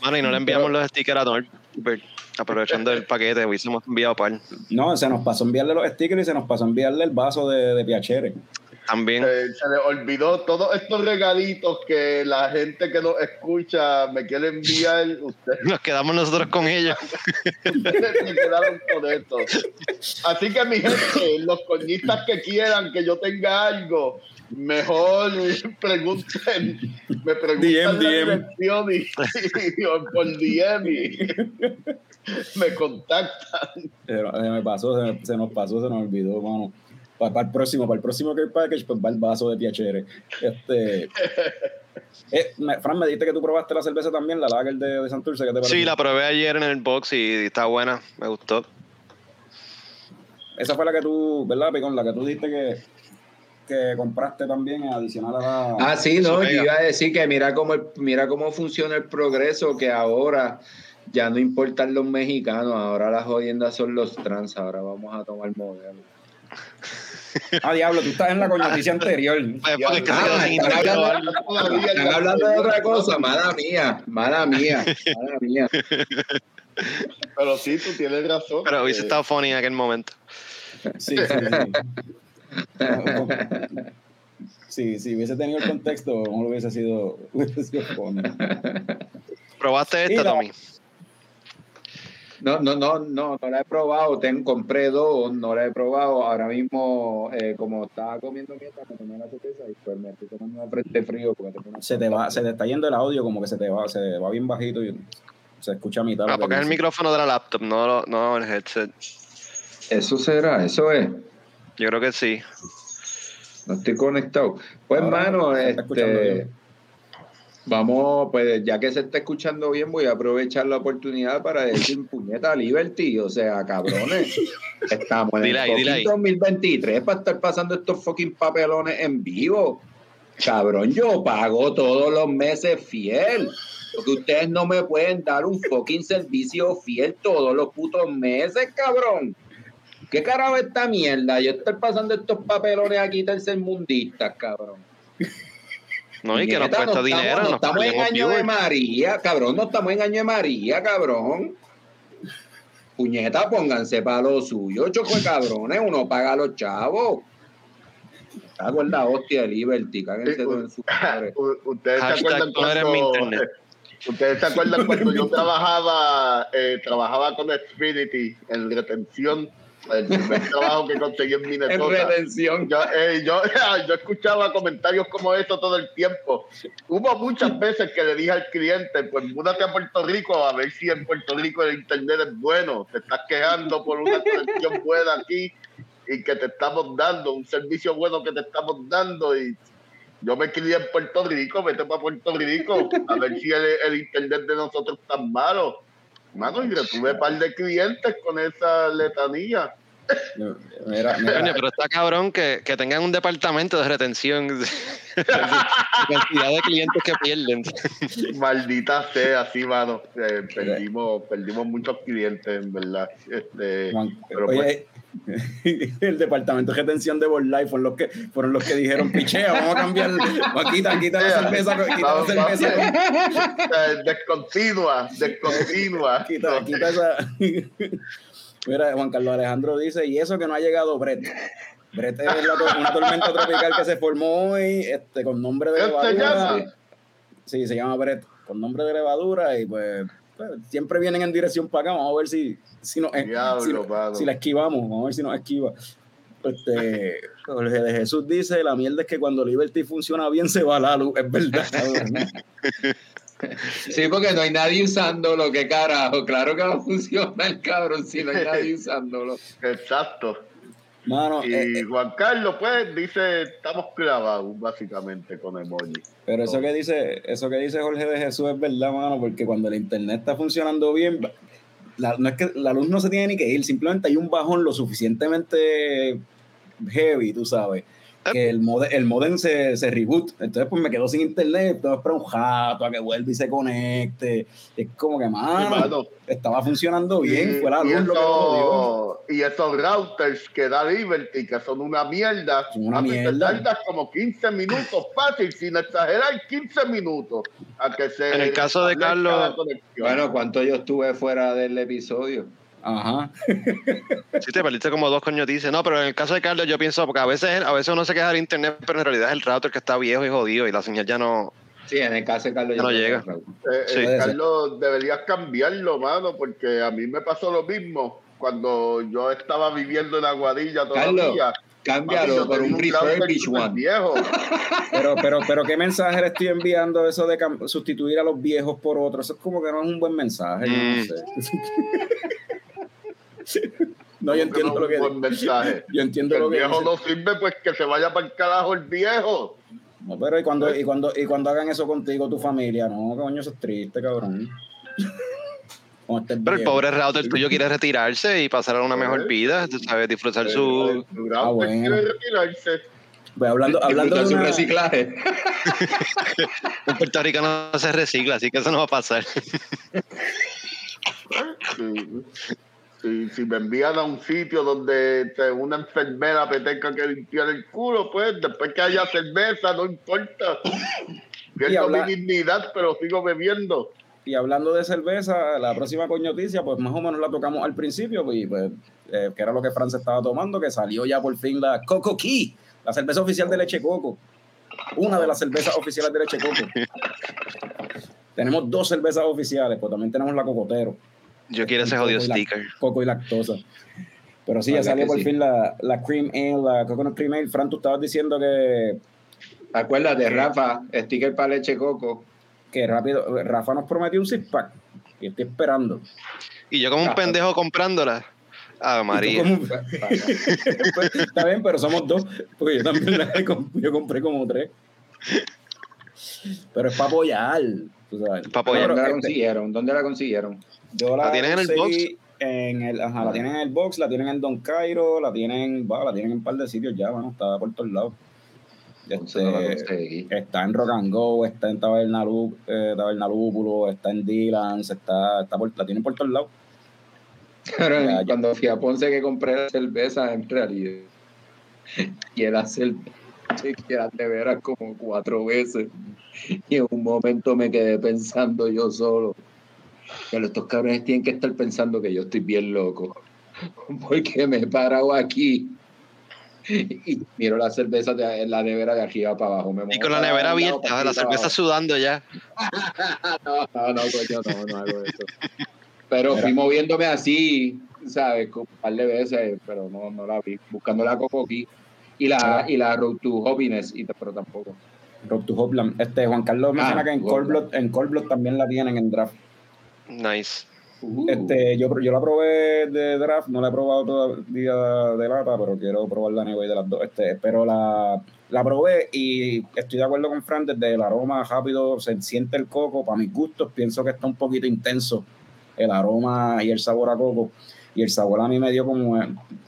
Mano, y no le enviamos los stickers a Norbert. Aprovechando el paquete, hubiésemos enviado par. No, se nos pasó enviarle los stickers y se nos pasó enviarle el vaso de, de Piachere. También. Eh, se le olvidó todos estos regalitos que la gente que nos escucha me quiere enviar. [LAUGHS] Ustedes Nos quedamos nosotros con ellos. [LAUGHS] se quedaron con esto. Así que mi gente, los coñistas que quieran que yo tenga algo, mejor pregunten, me preguntan DM, la DM. dirección y, y- por DM y me contactan. Se, se me pasó, se, me- se nos pasó, se nos olvidó, mano. Para, el próximo, para el próximo Care Package, pues va el vaso de Piachere. Este, [LAUGHS] eh, me- Fran, me dijiste que tú probaste la cerveza también, la Lager de, de Santurce, ¿qué te? Sí, la probé ayer en el box y está buena. Me gustó. Esa fue la que tú, ¿verdad, Picón? La que tú dijiste que, que compraste también adicional a la... Ah, sí, no, yo iba a decir que mira cómo, el- mira cómo funciona el progreso, que ahora ya no importan los mexicanos, ahora las jodiendas son los trans, ahora vamos a tomar modelo. [LAUGHS] Ah, diablo, tú estás en la coñoticia anterior. Pues porque Ah, están hablando, de otra cosa, mala mía, mala mía, mala mía. Pero sí, tú tienes razón. Pero hubiese Eh, estado funny en aquel momento. Sí, sí, sí. Sí, si hubiese tenido el contexto, no lo hubiese sido, hubiese sido funny. ¿Probaste esta. Tommy? No, no, no, no, no la he probado, ten, compré dos, no la he probado, ahora mismo, eh, como estaba comiendo mierda, me tomé la cerveza y pues me estoy tomando una frente frío porque tengo una Se te va, se te está yendo el audio como que se te va, se va bien bajito y se escucha a mitad. Ah, que porque es el micrófono de la laptop, no, lo- no el headset. Eso será, eso es. Yo creo que sí. No estoy conectado. Pues, hermano, se está escuchando este. Vamos, pues ya que se está escuchando bien, voy a aprovechar la oportunidad para decir puñeta Liberty. O sea, cabrones, [LAUGHS] estamos en Dile ahí, el dile ahí. 2023 para estar pasando estos fucking papelones en vivo. Cabrón, yo pago todos los meses fiel. Porque ustedes no me pueden dar un fucking servicio fiel todos los putos meses, cabrón. ¿Qué carajo es esta mierda? Yo estoy pasando estos papelones aquí tercermundistas, cabrón. No, y que nos cuesta no dinero, estamos, no estamos en año de. María, cabrón, no estamos en año de María, cabrón. Puñeta, pónganse para lo suyo, choco de cabrones, uno paga a los chavos. En la hostia de Liberty, cáguense todos en su madre. [LAUGHS] Ustedes se acuerdan cuando, internet. [LAUGHS] ustedes se acuerdan cuando yo [LAUGHS] trabajaba, eh, trabajaba con Xfinity en retención, el primer trabajo que conseguí en [LAUGHS] En Minnesota. redención. Yo, eh, yo, [LAUGHS] yo escuchaba comentarios como eso todo el tiempo. Hubo muchas veces que le dije al cliente, pues múdate a Puerto Rico a ver si en Puerto Rico el internet es bueno. Te estás quejando por una conexión [LAUGHS] buena aquí y que te estamos dando, un servicio bueno que te estamos dando y yo me crié en Puerto Rico, vete para Puerto Rico a ver si el, el internet de nosotros está malo. Mano, y tuve un par de clientes con esa letanía. Mira, mira, Coño, pero está cabrón que, que tengan un departamento de retención. [LAUGHS] La cantidad de clientes que pierden. Maldita sea, así, mano. Eh, perdimos, perdimos muchos clientes, en verdad. Este, Juan, pero oye, [LAUGHS] el departamento de retención de Life fueron los que fueron los que dijeron pichea, vamos a cambiar, quita la cerveza, quita la cerveza, eh, descontinua, descontinua. [LAUGHS] quita, quita esa. [LAUGHS] Mira, Juan Carlos Alejandro dice, y eso que no ha llegado Brett. Brett es la una tormenta tropical que se formó hoy, este, con nombre de ¿Qué se levadura. Sí, se llama Brett, con nombre de levadura, y pues, siempre vienen en dirección para acá, vamos a ver si, si, nos- Diablo, si, nos- mano. si la esquivamos, vamos a ver si nos esquiva. Este, [LAUGHS] Jorge de Jesús dice, la mierda es que cuando Liberty funciona bien se va la luz, es verdad. [LAUGHS] Sí, porque no hay nadie usándolo, qué carajo. Claro que va a funcionar, cabrón, si no hay nadie [LAUGHS] usándolo. Exacto. Mano, Y eh, eh, Juan Carlos, pues, dice, estamos clavados, básicamente, con emoji. pero eso que dice, eso que dice Jorge de Jesús es verdad, mano, porque cuando el internet está funcionando bien, la, no es que la luz no se tiene ni que ir, simplemente hay un bajón lo suficientemente heavy, tú sabes, que el modem, el modem se, se reboot. Entonces, pues me quedo sin internet, tengo que esperar un jato a que vuelva y se conecte. Es como que, mano, Mano, estaba funcionando bien, y, fue la y luz lo que y esos routers que da Liberty, que son una mierda, Son una mierda. tardas como 15 minutos, fácil, sin exagerar, 15 minutos. A que se En el caso de Carlos-. Bueno, ¿cuánto yo estuve fuera del episodio? Ajá. [LAUGHS] Sí, te perdiste como dos coños dice. No, pero en el caso de Carlos, yo pienso, porque a veces, a veces uno se queja del internet, pero en realidad es el router que está viejo y jodido y la señal ya no. Sí, en el caso de Carlos Ya no llega. Eh, Sí. eh. Carlos, deberías cambiarlo, mano, porque a mí me pasó lo mismo cuando yo estaba viviendo en Aguadilla todavía. Cámbialo por un refurbished one. viejo. [LAUGHS] Pero, pero, pero, ¿qué mensaje le estoy enviando eso de sustituir a los viejos por otros? Eso es como que no es un buen mensaje. yo Mm. no sé. [LAUGHS] [LAUGHS] no, yo entiendo Como lo que no buen mensaje. [LAUGHS] Yo entiendo el lo que viejo dice. no sirve, pues que se vaya para el carajo el viejo. No, pero y cuando, y cuando, y cuando hagan eso contigo, tu familia, no, coño, eso es triste, cabrón. [LAUGHS] Estés Pero el pobre router tuyo quiere retirarse y pasar a una mejor vida, tú ¿sabes? Disfrutar su. El router Ah, bueno. quiere retirarse. Pues hablando, hablando de su una- reciclaje. En Puerto Rico no se recicla, así que eso no va a pasar. Si, si, me envían a un sitio donde una enfermera me tenga que limpiar el culo, pues después que haya cerveza, no importa. Pierdo habla- mi dignidad, pero sigo bebiendo. Y hablando de cerveza, la próxima coñoticia, pues más o menos la tocamos al principio, pues, y, pues, eh, que era lo que Fran se estaba tomando, que salió ya por fin la Coco Key, la cerveza oficial de leche coco. Una de las cervezas oficiales de leche coco. [LAUGHS] tenemos dos cervezas oficiales, pues también tenemos la Cocotero, Yo quiero ese jodido Coco sticker. coco y lactosa. Pero sí, ya salió por sí. fin la, la Cream Ale, la Coconut Cream Ale. Fran, tú estabas diciendo que, Acuérdate, Rafa, sticker para leche coco. que rápido, Rafa nos prometió un six pack. y estoy esperando. Y yo como un pendejo comprándola. Ah, María. como- [LAUGHS] Está bien, pero somos dos, porque yo también la comp- yo compré como tres. Pero es para apoyar. tú sabes. Pa' apoyar. ¿Dónde la este, consiguieron? ¿Dónde la consiguieron? Yo la, ¿La tienen en el conseguí en el ajá, la tienen en el box, la tienen en Don Cairo, la tienen, va, la tienen en un par de sitios ya, bueno, está por todos lados. Este, está en Rock and Go, está en Tabernalú, eh, Tabernalúpulo, está en Dylan's, está, está por, la tienen por todos lados. Pero Ya, ya. cuando fui a Ponce que compré la cerveza en realidad [LAUGHS] y era cerveza que era de veras como cuatro veces y en un momento me quedé pensando yo solo que estos cabrones tienen que estar pensando que yo estoy bien loco [LAUGHS] porque me he parado aquí y miro la cerveza de la nevera de arriba para abajo me Y con la nevera abierta, la aquí, cerveza abajo. sudando ya. [LAUGHS] No, no, no, coño, no, no hago eso. Pero fui moviéndome así, ¿sabes? Un par de veces, pero no, no la vi. Buscando la Cocoqui y la, y la Road to Happiness, y, pero tampoco. Road to Hopland. Este, Juan Carlos menciona Ah, que en. Cold, Blood, en Cold Blood también la tienen en draft. Nice. Uh, Este, yo, yo la probé de draft, no la he probado todavía de lata, pero quiero probarla anyway de las dos. Este, pero la, la probé y estoy de acuerdo con Fran, desde el aroma rápido se siente el coco. Para mis gustos, pienso que está un poquito intenso el aroma y el sabor a coco. Y el sabor a mí me dio como,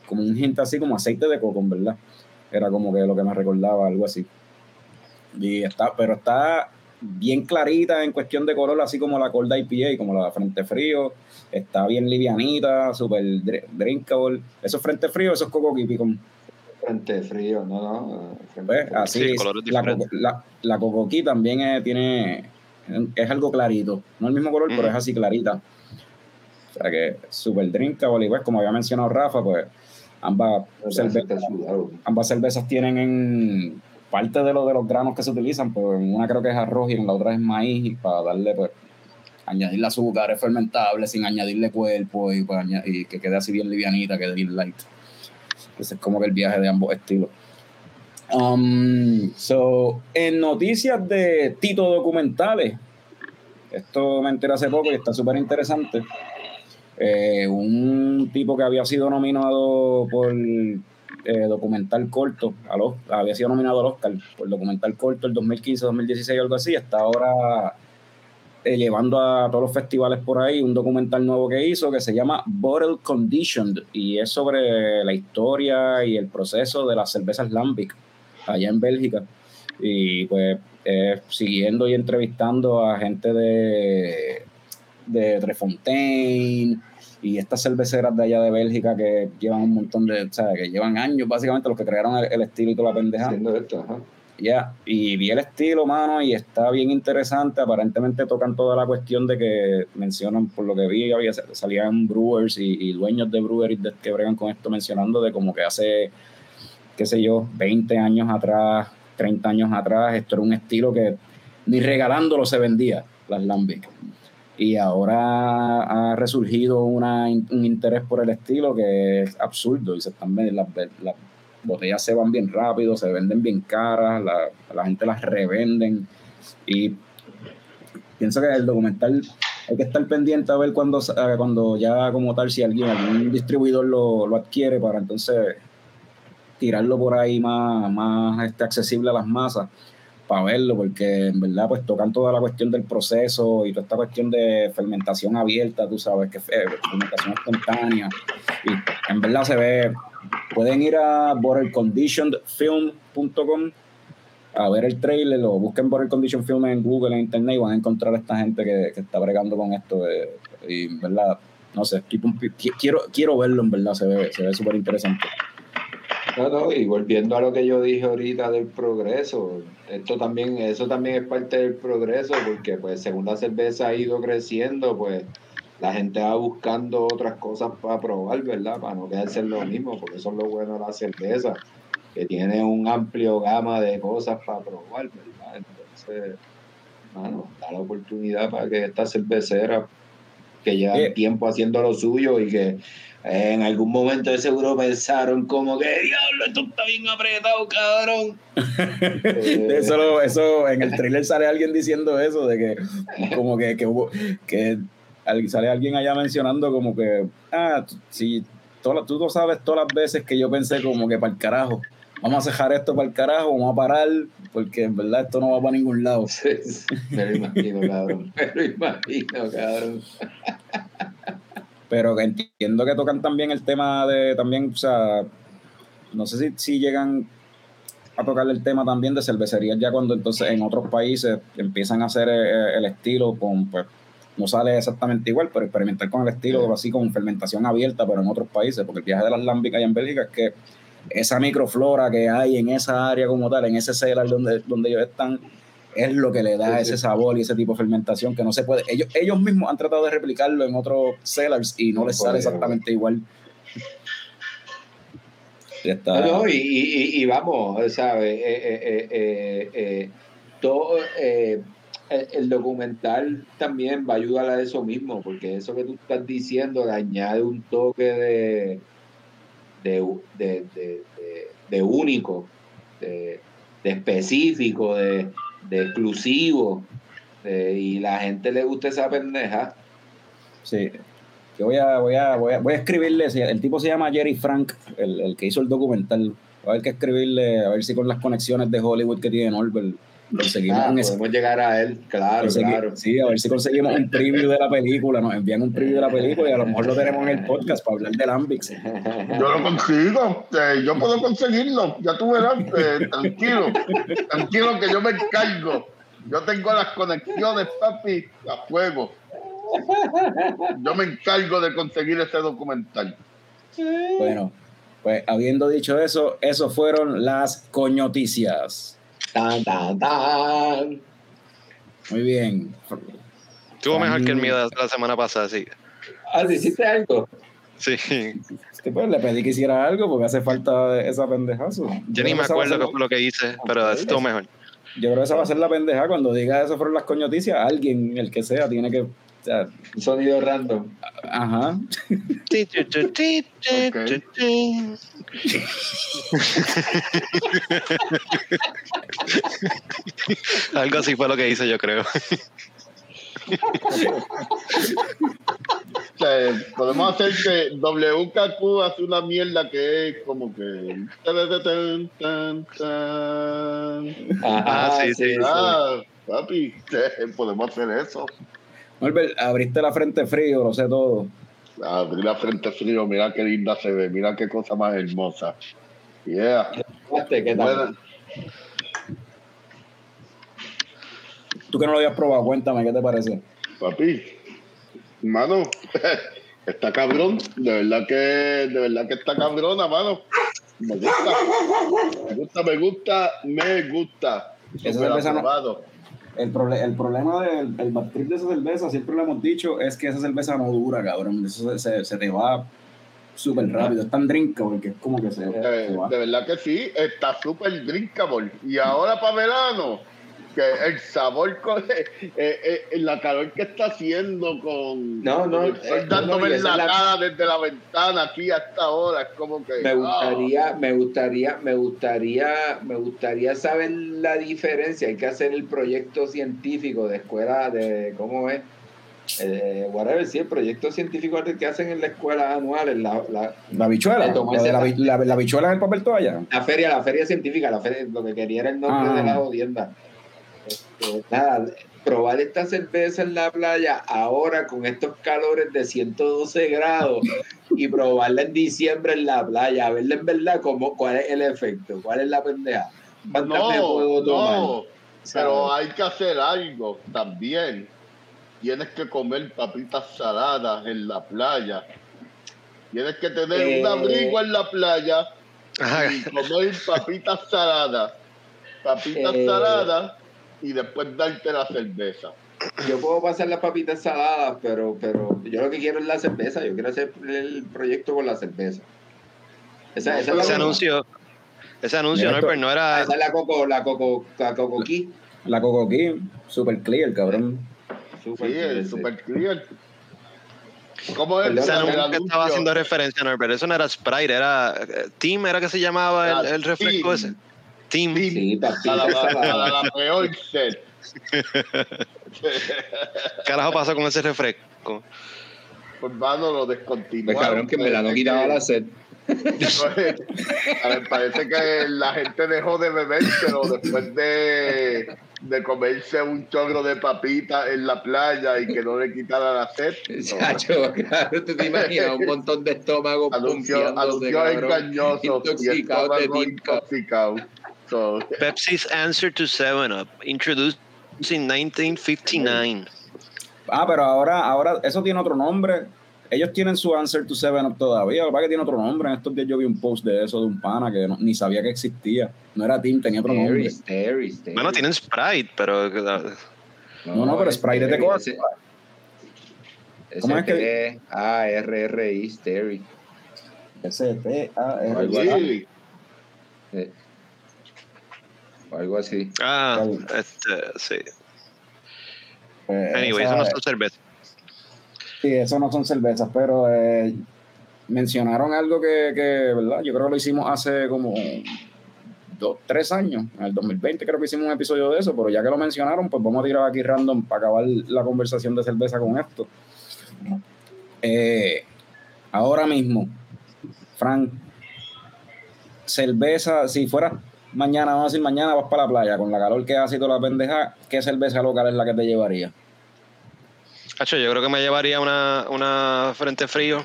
como un hint así, como aceite de coco, en verdad. Era como que lo que me recordaba, algo así. Y está, pero está bien clarita en cuestión de color, así como la Cold IPA, como la Frente Frío. Está bien livianita, super dr- drinkable. Eso es Frente Frío, eso es Coco Kipi con frente frío, no, no. frío. Así Sí, la, coco- la, la cocoquí también eh, tiene es algo clarito no el mismo color pero es así clarita o sea que super drinkable y pues como había mencionado Rafa pues ambas cervezas ambas cervezas tienen en parte de lo de los granos que se utilizan pues en una creo que es arroz y en la otra es maíz y para darle pues añadirle azúcares fermentables sin añadirle cuerpo y, pues, que quede así bien livianita que bien light es como que el viaje de ambos estilos Um, so, en noticias de Tito documentales, esto me enteré hace poco y está súper interesante. Eh, un tipo que había sido nominado por eh, documental corto, al había sido nominado al Oscar por documental corto el 2015, 2016 algo así, está ahora eh, llevando a todos los festivales por ahí un documental nuevo que hizo que se llama Bottle Conditioned y es sobre la historia y el proceso de las cervezas Lambic allá en Bélgica. Y pues eh, siguiendo y entrevistando a gente de de Trefontaine y estas cerveceras de allá de Bélgica que llevan un montón de, o sea, que llevan años básicamente los que crearon el, el estilo y toda la pendeja. Ya, y vi el estilo, mano, y está bien interesante. Aparentemente tocan toda la cuestión de que mencionan, por lo que vi, había, salían brewers y, y dueños de breweries que bregan con esto, mencionando de como que hace, qué sé yo, 20 años atrás, 30 años atrás, esto era un estilo que ni regalándolo se vendía, las Lambic. Y ahora ha resurgido un interés por el estilo que es absurdo y se están las, las botellas se van bien rápido, se venden bien caras, la, gente las revenden y pienso que el documental hay que estar pendiente a ver cuando, cuando ya como tal, si alguien, algún distribuidor lo, lo adquiere para entonces tirarlo por ahí más, más este, accesible a las masas para verlo, porque en verdad pues tocan toda la cuestión del proceso y toda esta cuestión de fermentación abierta, tú sabes, que eh, fermentación espontánea, y en verdad se ve, pueden ir a bottleconditionedfilm.com a ver el trailer o busquen Condition en Google, en internet y van a encontrar a esta gente que, que está bregando con esto eh, y en verdad, no sé, quiero, quiero verlo en verdad, se ve se ve súper interesante. No, no, y volviendo a lo que yo dije ahorita del progreso, esto también, eso también es parte del progreso, porque pues según la cerveza ha ido creciendo, pues la gente va buscando otras cosas para probar, ¿verdad? Para no quedarse en lo mismo, porque eso es lo bueno de la cerveza, que tiene un amplio gama de cosas para probar, ¿verdad? Entonces, mano, da la oportunidad para que estas cerveceras que llevan tiempo haciendo lo suyo y que en algún momento de seguro pensaron como que diablo, esto está bien apretado, cabrón. [LAUGHS] Eh, Eso, eso en el trailer sale alguien diciendo eso, de que [LAUGHS] como que, que hubo, que al- sale alguien allá mencionando como que, ah, si todas, tú no sabes todas las veces que yo pensé como que para el carajo, vamos a dejar esto para el carajo, vamos a parar, porque en verdad esto no va para ningún lado. Me lo imagino, cabrón. Me lo imagino, cabrón. [LAUGHS] Pero que entiendo que tocan también el tema de, también, o sea, no sé si, si llegan a tocar el tema también de cervecerías ya cuando entonces en otros países empiezan a hacer eh, el estilo con, pues, no sale exactamente igual, pero experimentar con el estilo así con fermentación abierta, pero en otros países, porque el viaje de las lámbicas allá en Bélgica es que esa microflora que hay en esa área como tal, en ese cellar donde, donde ellos están, es lo que le da Sí, ese sabor y ese tipo de fermentación que no se puede. Ellos, ellos mismos han tratado de replicarlo en otros cellars y no No les sale exactamente igual. Ya está. No, no, y, y- y- y vamos, ¿sabes? Eh, eh, eh, todo, el, documental también va a ayudar a eso mismo, porque eso que tú estás diciendo le añade un toque de, de, de, de- único, de específico, de, de exclusivo, de- y la gente le gusta esa pendeja. Sí. Yo voy a, voy a, voy a, voy a escribirle, el tipo se llama Jerry Frank, el, el que hizo el documental. Va a haber que escribirle, a ver si con las conexiones de Hollywood que tiene Norbert conseguimos Ah, podemos llegar a él, claro, consegui- claro. Sí, a ver si conseguimos un preview de la película, nos envían un preview de la película y a lo mejor lo tenemos en el podcast para hablar del Ambix. Yo lo consigo, eh, yo puedo conseguirlo, ya tú verás, eh, tranquilo, tranquilo que yo me encargo. Yo tengo las conexiones, papi, a fuego. Yo me encargo de conseguir ese documental. Bueno, pues habiendo dicho eso, eso fueron las coñoticias. Tan, tan, tan. Muy bien. Estuvo mejor que el mío de la semana pasada, sí. Ah, ¿sí ¿hiciste algo? Sí. Este, pues, le pedí que hiciera algo porque hace falta esa pendejazo. Yo ni me acuerdo qué fue lo que hice, pero estuvo mejor. Yo creo que esa va a ser la pendeja cuando diga eso fueron las coñoticias. Alguien, el que sea, tiene que. O sea, Un sonido random. ajá. Algo así fue lo que hice, yo creo. O sea, podemos hacer que WKQ hace una mierda que es como que. tan, tan, tan. Ah, sí, sí. Ah, papi, [LAUGHS] podemos hacer eso. Norbert, abriste la frente frío, lo sé todo. Abrir la frente frío, mira qué linda se ve, mira qué cosa más hermosa. Yeah. ¿Qué tal? Tú que no lo habías probado, cuéntame, ¿qué te parece? Papi, mano, [LAUGHS] está cabrón, de verdad que, de verdad que está cabrona, mano. Me gusta, me gusta, me gusta, me gusta. Esa Súper cerveza no-. El, proble- el problema del el bad trip de esa cerveza, siempre lo hemos dicho, es que esa cerveza no dura, cabrón. Eso se, se, se te va súper rápido. Es tan drinkable que es como que se, Eh, se va. de verdad que sí, está súper drinkable. Y ahora para verano, que el sabor, con, eh, eh, eh, la calor que está haciendo con... No, no, sol eh, dándome no, en la cara desde la ventana aquí hasta ahora, es como que... Me ah, gustaría, me gustaría, me gustaría, me gustaría saber la diferencia. Hay que hacer el proyecto científico de escuela de cómo es. Eh, whatever, sí, el proyecto científico que hacen en la escuela anual, la, la, La bichuela, la, la, la, la bichuela en el papel toalla. la feria, la feria científica, la feria, lo que quería era el nombre Ah. de la jodienda. Nada, probar esta cerveza en la playa ahora con estos calores de 112 grados y probarla en diciembre en la playa, a verla en verdad cómo, cuál es el efecto, cuál es la pendeja. ¿Cuántas me puedo No, tomar? no, pero hay que hacer algo también. Tienes que comer papitas saladas en la playa. Tienes que tener Eh. un abrigo en la playa y comer papitas saladas. Papitas Eh. saladas y después darte la cerveza. Yo puedo pasar las papitas saladas, pero, pero yo lo que quiero es la cerveza. Yo quiero hacer el proyecto con la cerveza. Esa, esa Ese anuncio, ese anuncio, Mira, Norbert, no ah, era. esa es la coco, la coco, la coco key. La Coco King, super clear, cabrón. Super Sí, clear, el super clear. ¿Cómo es Perdón, anuncio que anuncio? estaba haciendo referencia, Norbert. Eso no era Sprite, era. eh, Team, era que se llamaba el, Ah, el refresco Team. ese. Team. Sí, Para [LAUGHS] la, para saladas. la peor sed. [LAUGHS] Carajo pasa con ese refresco. Pues mano, lo Pues descontinuaron. cabrón, que en verdad no quitaba la sed. [LAUGHS] A ver, parece que la gente dejó de beber, pero después de, de comerse un chorro de papitas en la playa y que no le quitara la sed. no. Chacho, claro, tú te imaginas un montón de estómagos Anuncio, pumpeándose, anuncio cabrón, engañoso y intoxicados de estómago tinca. intoxicado. So, Pepsi's answer to 7-Up, introduced in 1959. Ah, pero ahora, ahora eso tiene otro nombre. Ellos tienen su Answer to Seven Up todavía. Lo que pasa es que tiene otro nombre. En estos días yo vi un post de eso de un pana que no- ni sabía que existía. No era Tim, tenía otro nombre. Terry, Terry, Terry. Bueno, tienen Sprite, pero No, no, pero Sprite es de Coca. ¿Cómo es que- A R R I Terry. S-T-A-R. Algo sí, Eh, O algo así. Ah, este, sí. Eh, Anyway, esa- eso no son cerveza. Sí, eso no son cervezas, pero eh, mencionaron algo que, que, ¿verdad? Yo creo que lo hicimos hace como dos, tres años, en el 2020 creo que hicimos un episodio de eso, pero ya que lo mencionaron, pues vamos a tirar aquí random para acabar la conversación de cerveza con esto. Eh, ahora mismo, Frank, cerveza, si fuera mañana, vamos a decir mañana vas para la playa con la calor que hace y toda la pendeja, ¿qué cerveza local es la que te llevaría? Hacho, yo creo que me llevaría una, una frente frío.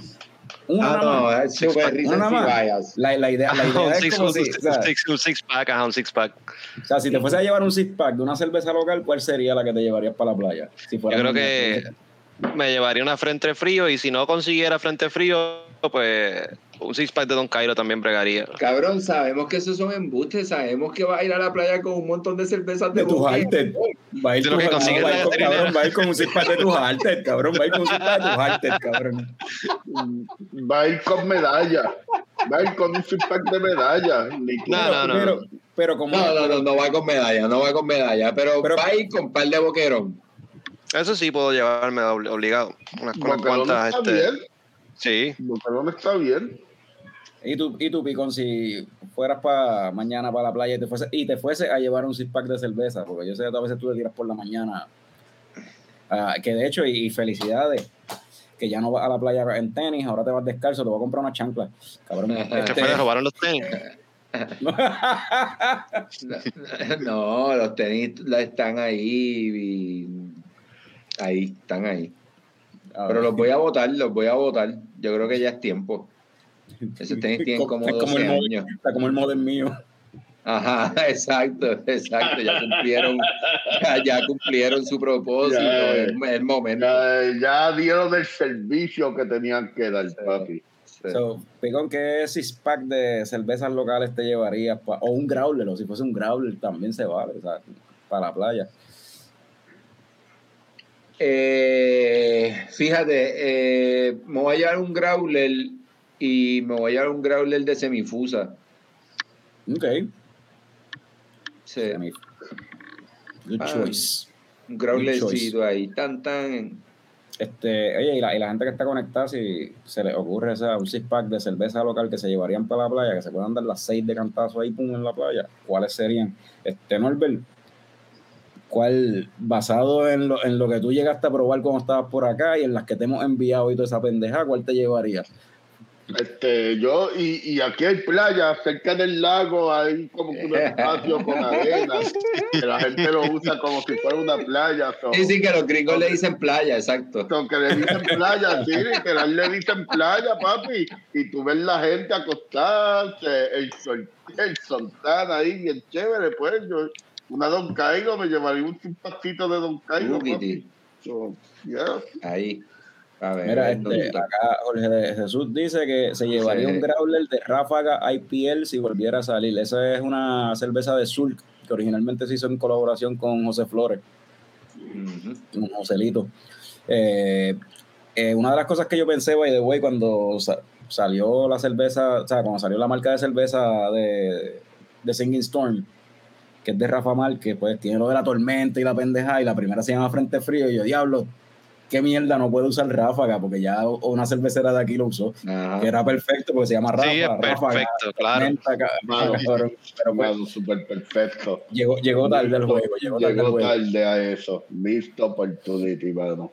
Una Ah, no, más. es super Una más. La, la idea, la idea un, es six, como un, si, six, o sea, un six- un six pack, ajá, un six pack. o sea, si te fuese a llevar un six pack de una cerveza local, ¿cuál sería la que te llevarías para la playa? Si Yo creo que me llevaría una frente frío y si no consiguiera frente frío, pues un six pack de Don Cairo también bregaría. Cabrón, sabemos que esos son embustes, sabemos que vas a ir a la playa con un montón de cervezas de, de tus. Va a ir va con- va un six pack de tus cabrón. Va a ir con un six pack de tus cabrón. va a ir con medalla. Va a ir con un six pack de medalla. No, no, no. Pero, pero como No, no, no, no va con medalla, no va con medalla, pero, Pero- va a ir con par de boquerón. Eso sí puedo llevarme obli- obligado. Unas, cuantas. está Este, bien. sí. Boquerón está bien. ¿Y tú, y tú, Picón, si fueras para mañana para la playa y te fuese, y te fuese a llevar un six pack de cerveza, porque yo sé que a veces tú te tiras por la mañana, ah, que de hecho, y, y felicidades, que ya no vas a la playa en tenis, ahora te vas descalzo, te voy a comprar una chancla. Cabrón. Que [LAUGHS] Este- fue, le robaron los tenis. [LAUGHS] No, los tenis la- están ahí. y- ahí, están ahí. A Pero los voy a votar, los voy a votar. Yo creo que ya es tiempo. [LAUGHS] Esos tenis tienen como Es 12 el model- años. Está como el modem mío. Ajá, [LAUGHS] exacto, exacto. Ya cumplieron, ya, ya cumplieron su propósito. Ya, es el momento. Ya, ya dieron el servicio que tenían que dar, papi. Sí. So, Picón, ¿qué six pack de cervezas locales te llevarías? o un growler, o si fuese un growler también se vale, o sea, para la playa. Eh, fíjate, eh, me voy a llevar un growler y me voy a llevar un growler de semifusa. Ok. Sí, Semi- Good Ah. choice. un growlercito ahí, tan tan. Este, oye, y la, y la gente que está conectada, si se les ocurre o sea, un six pack de cerveza local que se llevarían para la playa, que se puedan dar las seis de cantazo ahí pum, en la playa, ¿cuáles serían? Este, Norbert, ¿cuál, basado en lo, en lo que tú llegaste a probar cuando estabas por acá y en las que te hemos enviado y toda esa pendeja, ¿cuál te llevaría? Este, yo, y, y aquí hay playa, cerca del lago, hay como que un [LAUGHS] espacio con arena, que la gente lo usa como si fuera una playa. so- Sí, sí, que los gringos le dicen playa, exacto. so que le dicen playa, sí, literal le dicen playa, papi, y tú ves la gente acostarse, el sol, el soltán ahí, bien chévere, pues, yo, una Don Cairo, me llevaría un simpacito de Don Ukiti. papi. Yeah. Ahí. A ver, Mira, ¿dónde este, acá Jorge de Jesús dice que se llevaría Sí. un growler de Ráfaga IPL si volviera a salir. Esa es una cerveza de Zulk que originalmente se hizo en colaboración con José Flores. Joselito. Eh, eh, una de las cosas que yo pensé, by the way, cuando sa- salió la cerveza, o sea, cuando salió la marca de cerveza de, de Singing Storm, que es de Rafa Márquez, pues tiene lo de la tormenta y la pendeja, y la primera se llama Frente Frío, y yo, diablo, qué mierda no puede usar ráfaga, porque ya una cervecera de aquí lo usó, Ajá. que era perfecto porque se llama ráfaga. Sí, es ráfaga, perfecto, claro. Mano. pero pues, Mano, súper perfecto. llegó, llegó tarde el juego, llegó tarde Llegó juego. tarde a eso. Missed opportunity, mano.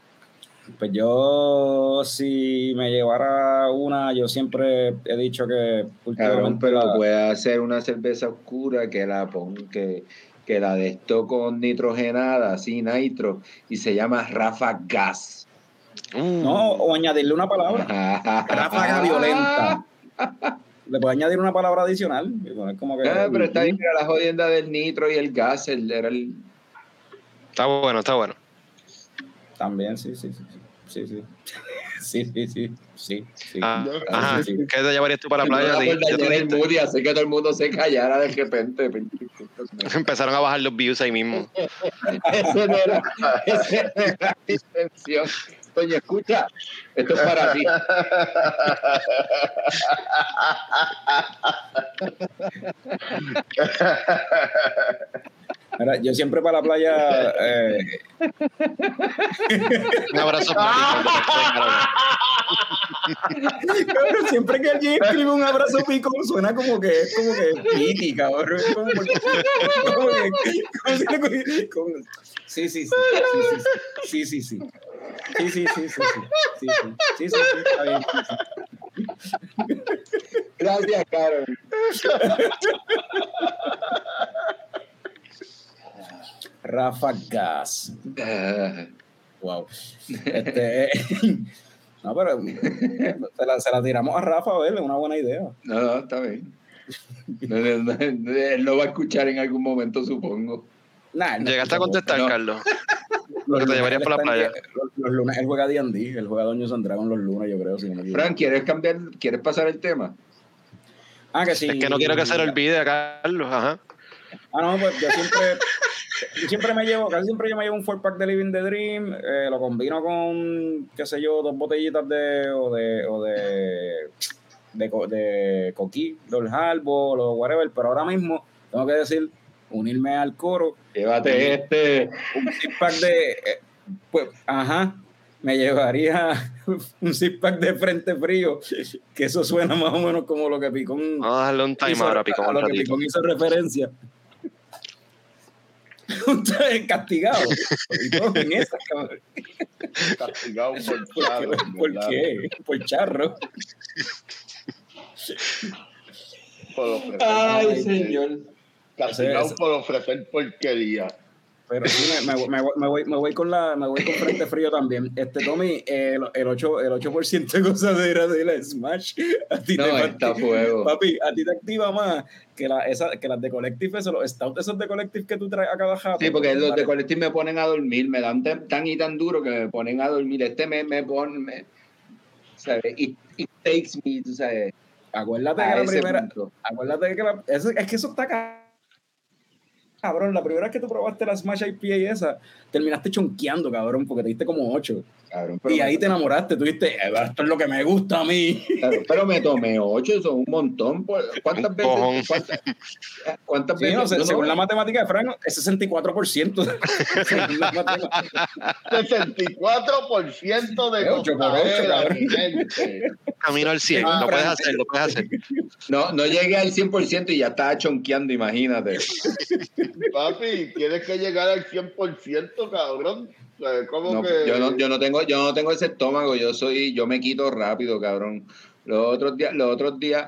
Pues yo, si me llevara una, yo siempre he dicho que Cabrón, pero la- puede hacer una cerveza oscura que la pon, que, que la de esto con nitrogenada, así nitro, y se llama Rafa Gas. Uh, No, o añadirle una palabra. [LAUGHS] Ráfaga violenta. Le puedo añadir una palabra adicional. como que. Ah, pero está bien, era la jodienda del nitro y el gas, el, era el... Está bueno, está bueno. También, sí, sí, sí. Sí, sí. Sí, sí, sí. Sí, sí. Ah, Sí, ajá. sí. ¿Qué te llevarías tú para la playa? No, Sí, el dijiste. mood y hacer que todo el mundo se callara de repente. [LAUGHS] Empezaron a bajar los views ahí mismo. Ese no era, ese no era mi intención. Doña, escucha, esto es para ti. [LAUGHS] Mira, yo siempre para la playa. eh, Un abrazo. cabrón, siempre que alguien escribe un abrazo picón, suena como que es como que piti, cabrón. Es Como, que- como si le- como- sí, sí, sí. Sí, sí, sí. Sí, sí, sí. Sí, sí, sí. Sí, sí, sí. Gracias, Carol. Rafa Gas. Wow. Este, [LAUGHS] no, pero se la, se la tiramos a Rafa a ver, es una buena idea. No, no, está bien. No, no, no, él lo va a escuchar en algún momento, supongo. Nah, Llegaste a contestar, No. Carlos. Los que te llevarías por la playa. Los, los lunes él juega D&D, él juega Doños and los lunes, yo creo. Si no me equivoco. Frank, ¿quieres cambiar, quieres pasar el tema? Ah, que sí. Es que no quiero que se le olvide a Carlos, ajá. Ah, no, pues yo siempre, yo siempre me llevo, casi siempre yo me llevo un four pack de Living the Dream, eh, lo combino con, qué sé yo, dos botellitas de, o de, o de, de, de coquí, del Harbor, o whatever, pero ahora mismo tengo que decir, unirme al coro, Llévate este. un six pack de, eh, pues, ajá, me llevaría [LAUGHS] un six pack de frente frío, que eso suena más o menos como lo que Picón Vamos a darle un time hizo- ahora, Picón, a lo que. Picón hizo referencia. [LAUGHS] Y todos en esa, cabrón. Castigado por [LAUGHS] ¿Por, charro, qué? ¿Por qué? Por charro. Por ofrecer- Ay, señor. Castigado por ofrecer porquería. Pero sí, me, me- me voy- me voy, me voy con la, me voy con frente frío también. Este Tommy, el, el 8%, el 8 de gozadera de la Smash. A ti No, te está fuego. Papi, a ti te activa más que, la, esa, que las de Collective, eso, los esos de Collective que tú traes a cada jato. Sí, porque los de colectivo me ponen a dormir, me dan tan, tan y tan duro que me ponen a dormir. Este me, me pone, ¿sabes? It, it takes me, tú sabes, Acuérdate que la primera, punto. Acuérdate que la- eso- es que eso está ca- cabrón. La primera vez que tú probaste la Smash IPA esa, terminaste chonqueando, cabrón, porque te diste como ocho. Cabrón, pero y me- ahí te enamoraste. Tú dijiste, "Eh, esto es lo que me gusta a mí. Claro, pero me tomé ocho, son un montón. por- ¿Cuántas Un veces? ¿Cuántas, cuántas Sí, veces? no No, no, según la matemática de Frank, es 64%. [LAUGHS] Según la matemática. 64% de Eh, ocho por ocho, gozadera, cabrón. mi gente. Camino al 100. Ah, Lo puedes Frank. hacer, lo puedes hacer. no, no llegué al 100% y ya estaba chonqueando, imagínate. [LAUGHS] Papi, tienes que llegar al 100%, cabrón. O sea, ¿Cómo No, que...? yo, no, yo, no tengo, yo no tengo ese estómago, yo soy, yo me quito rápido, cabrón. Los otros días, los otros días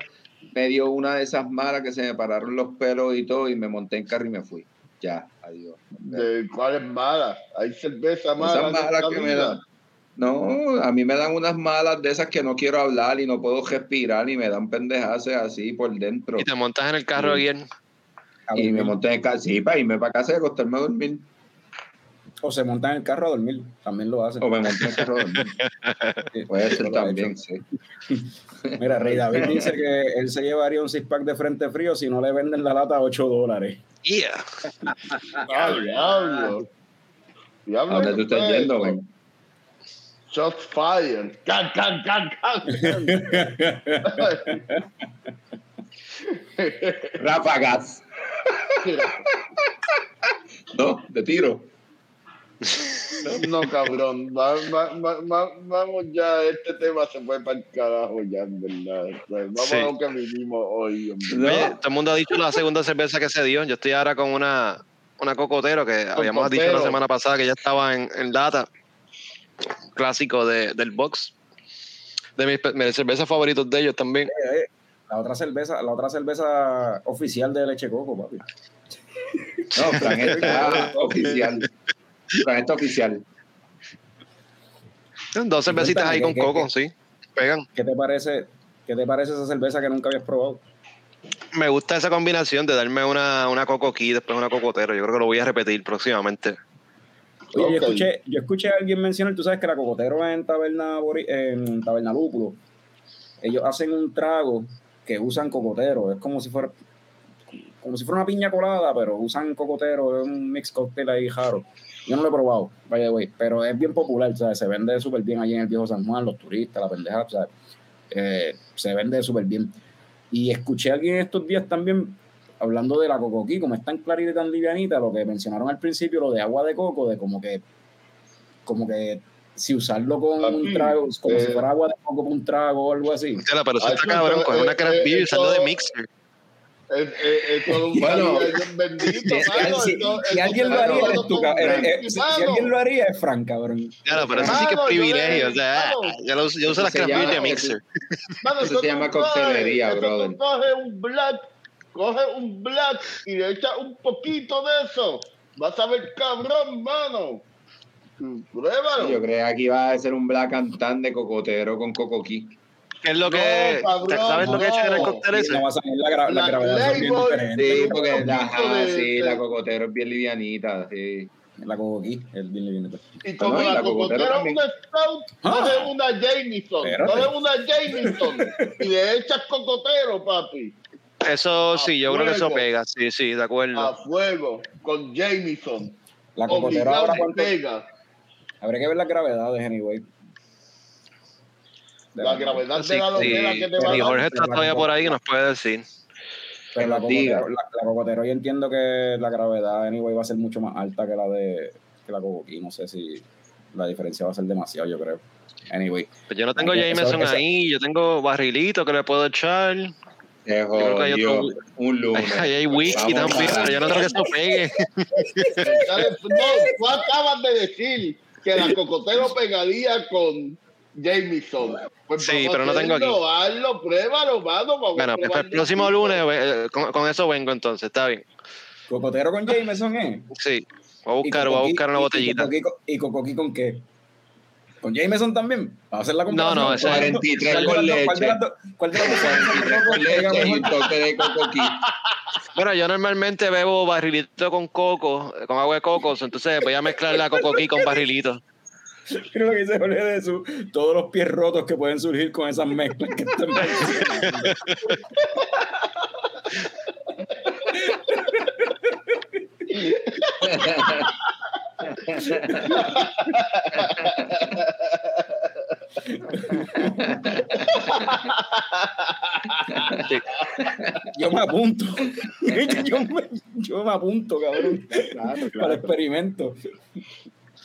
me dio una de esas malas que se me pararon los pelos y todo, y me monté en carro y me fui. Ya, adiós. ¿De cuáles malas? Hay cerveza mala. Esas malas que me dan. No, a mí me dan unas malas de esas que no quiero hablar y no puedo respirar y me dan pendejadas así por dentro. Y te montas en el carro Sí. bien. Y me monté en casa, sí, para irme para casa y acostarme a dormir. O se montan en el carro a dormir. También lo hacen. O me monté en el carro a dormir. [LAUGHS] Puede ser también, sí. [LAUGHS] Mira, Rey David [LAUGHS] dice que él se llevaría un six pack de frente frío si no le venden la lata a 8 dólares. Yeah. Ah, diablo. Diablo. ¿A dónde tú estás yendo, güey? Shots fired. Can, can, can, can. Ráfagas. ¿No? De tiro. No, cabrón. Va- va- va- va- vamos ya, este tema se fue para el carajo ya, en verdad. Vamos Sí. a lo que vinimos hoy. hombre. No. Oye, todo el mundo ha dicho la segunda cerveza que se dio. Yo estoy ahora con una, una cocotero que habíamos dicho la semana pasada que ya estaba en, en lata. Clásico de, del box. De mis, mis cervezas favoritos de ellos también. Eh, eh, La otra cerveza, la otra cerveza oficial de leche coco, papi. No, Fran [LAUGHS] oficial. Fran está oficial. Dos cervecitas ahí con ¿qué- qué- coco, qué? sí. Pegan. ¿Qué te parece? ¿Qué te parece esa cerveza que nunca habías probado? Me gusta esa combinación de darme una, una coco aquí y después una cocotero. Yo creo que lo voy a repetir próximamente. Oye, yo, escuché, yo escuché a alguien mencionar, tú sabes que la cocotero en Taberna, en Taberna Lúpulo, ellos hacen un trago que usan cocotero, es como si fuera como si fuera una piña colada, pero usan cocotero, es un mix cocktail ahí jaro. Yo no lo he probado, vaya güey, pero es bien popular, ¿sabes? se vende súper bien allí en el viejo San Juan, los turistas, la pendeja, ¿sabes? Eh, se vende súper bien. Y escuché a alguien estos días también hablando de la cocoquí, como es tan clarita y tan livianita, lo que mencionaron al principio, lo de agua de coco, de como que, como que si usarlo con un trago, como eh, si fuera agua de coco con un trago o algo así. Pero eso Ah, está cabrón, con una eh, craft eh, beer usando de mixer. Es, es, es todo un Bueno, bendito, Si, mano. si- Esto- si alguien lo va haría, cabrón. si, mano. alguien lo es Frank, cabrón. Claro, pero eso sí que es Mano, yo privilegio. le- O sea, mano. yo, lo uso- yo uso las se craft beer llama- de mixer. Mano, Eso se llama coctelería, brother. Tú coges un black, coges un black y le echas un poquito de eso. Vas a ver cabrón, mano. Pruébalo. Yo creía que iba a ser un black and tan de cocotero con cocoquí. ¿Qué es lo No, que. cabrón, ¿Sabes lo que he hecho en el no. cóctel ese? No la, gra- la La gravedad bien. Sí, porque poquito ajá, de- sí, de- la cocotero es bien livianita, sí. La cocoquí, es bien livianita. Y como No, la la cocotera cocotera es una stout, Ah. coges una Jameson. Espérate. Coges [LAUGHS] una Jameson y le echas cocotero, papi. Eso sí, yo creo que eso pega. Sí, sí, de acuerdo. A fuego, con Jameson. La cocotera ahora pega. Habría que ver las gravedades, anyway. La gravedad Sí, de la sí. que te va a Y dar. Jorge está todavía por ahí y nos puede decir. Pero la nos diga. cocotero, la, la cocotero yo entiendo que la gravedad anyway va a ser mucho más alta que la de que la cocoquí. No sé si la diferencia va a ser demasiado, yo creo. Anyway. Pues yo no tengo Eso- Jameson eso- ahí, yo tengo barrilito que le puedo echar. Se creo que hay otro- Un lunes. [LAUGHS] Ahí hay whisky Vamos también, pero yo no creo que eso pegue. [LAUGHS] No, tú acabas de decir que la cocotero pegaría con Jameson. Pues Sí, pero no tengo hacerlo, Hazlo, pruébalo, mano. Vamos Bueno, pues el próximo lunes eh, con, con eso vengo entonces, está bien. Cocotero con Jameson, ¿eh? Sí, voy a buscar, voy a buscar una botellita. ¿Y cocoquí, ¿Y cocoquí con qué? ¿Con Jameson también? ¿Va a hacer la No, comparación? no, ese- ¿Cuál de las dos- 43 cuál de con dos- ¿Cuál de leche. las dos? ¿Cuál de las dos? Con pega leche y mejor? un toque de cocoquí. Bueno, yo normalmente bebo barrilito con coco, eh, con agua de coco, entonces voy a mezclar la coco aquí con barrilito. [LAUGHS] Creo que dice Jorge de su, todos los pies rotos que pueden surgir con esas mezclas que están. Yo me apunto. [LAUGHS] yo, me, yo me apunto, cabrón. Para el experimento.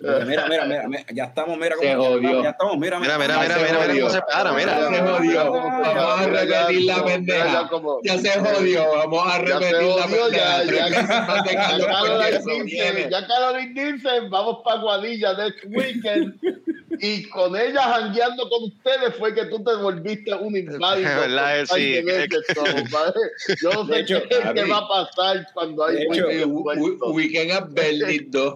Mira, mira, mira, mira, ya estamos, mira cómo Se jodió. ya estamos, mira, Mira, mira, mira, se mira, mira cómo se para, Ya mira. se jodió. Vamos a repetir la Ya, pendeja. Ya se jodió. Vamos a repetir la pendeja. ya, [LAUGHS] Caroline dice, vamos para Guadilla next weekend. y con ella jangueando con ustedes fue que tú te volviste un inválido. ¿Verdad? Sí. [LAUGHS] Yo no De sé hecho, qué, va a pasar cuando hay weekend. Weekend at Berlin 2.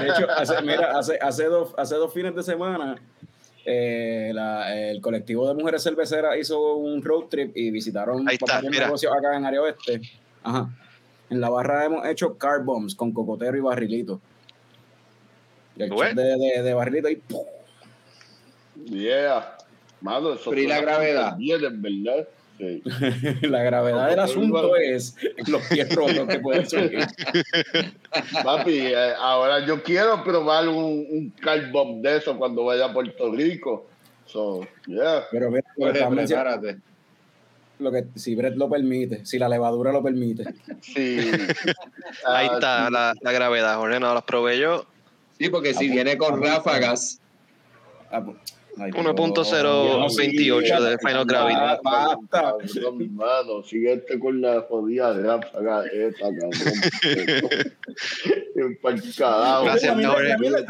De hecho, hace, mira, hace, hace, dos, hace dos fines de semana, eh, la- el colectivo de mujeres cerveceras hizo un road trip y visitaron Ahí está, negocios acá en área oeste. Ajá. En la barra hemos hecho car bombs con cocotero y barrilito. Y el de, de, de barrilito y ¡pum! Yeah. Mano, eso Pero ¿y la gravedad? Bien, en verdad. Sí. [LAUGHS] la gravedad del asunto es los pies rotos que pueden surgir. [LAUGHS] Papi, eh, ahora yo quiero probar un, un car bomb de eso cuando vaya a Puerto Rico. So, yeah. Pero mira, prepárate. lo que, si Brett lo permite, si la levadura lo permite. Sí. [LAUGHS] Ahí Ah, está sí. la, la gravedad, Jorge, no las probé yo. Sí, porque si Ah, viene con ah, ráfagas, Ah, pues, 1.028 de Final Gravity. Basta. Cabrón, mano, síguete con la jodida ráfaga esa, cabrón. [LAUGHS] Pa'l carajo. Gracias, yo Este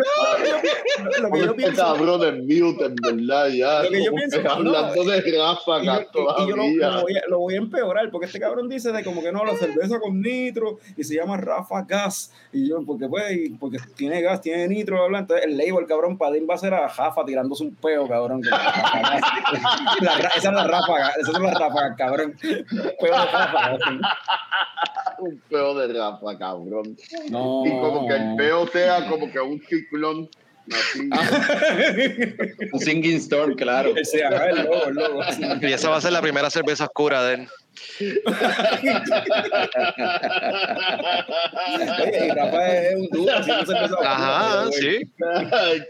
cabrón en mute, en verdad, ya. Lo que yo como pienso, que no, hablando de Y yo, ráfagas y- yo lo, todavía. lo voy a, empeorar porque este cabrón dice de como que no, la cerveza con nitro y se llama Rafa Gas. Y yo, porque pues, porque tiene gas, tiene nitro, bla, bla. Entonces el label, cabrón, Padín va a ser a Jafa tirándose un peo, cabrón. Rafa Gas. [LAUGHS] La ra- esa es la ráfaga, cabrón. Peo de Rafa. Un peo de rafa, cabrón. No. Y como que el peo sea como que un ciclón. Un singing storm, claro. Ese, ajá, el logo, el logo. sí. Y esa va a ser la primera cerveza oscura de él. Oye, y Rafa es un duro, así no se empieza a- Ajá, sí. Ay.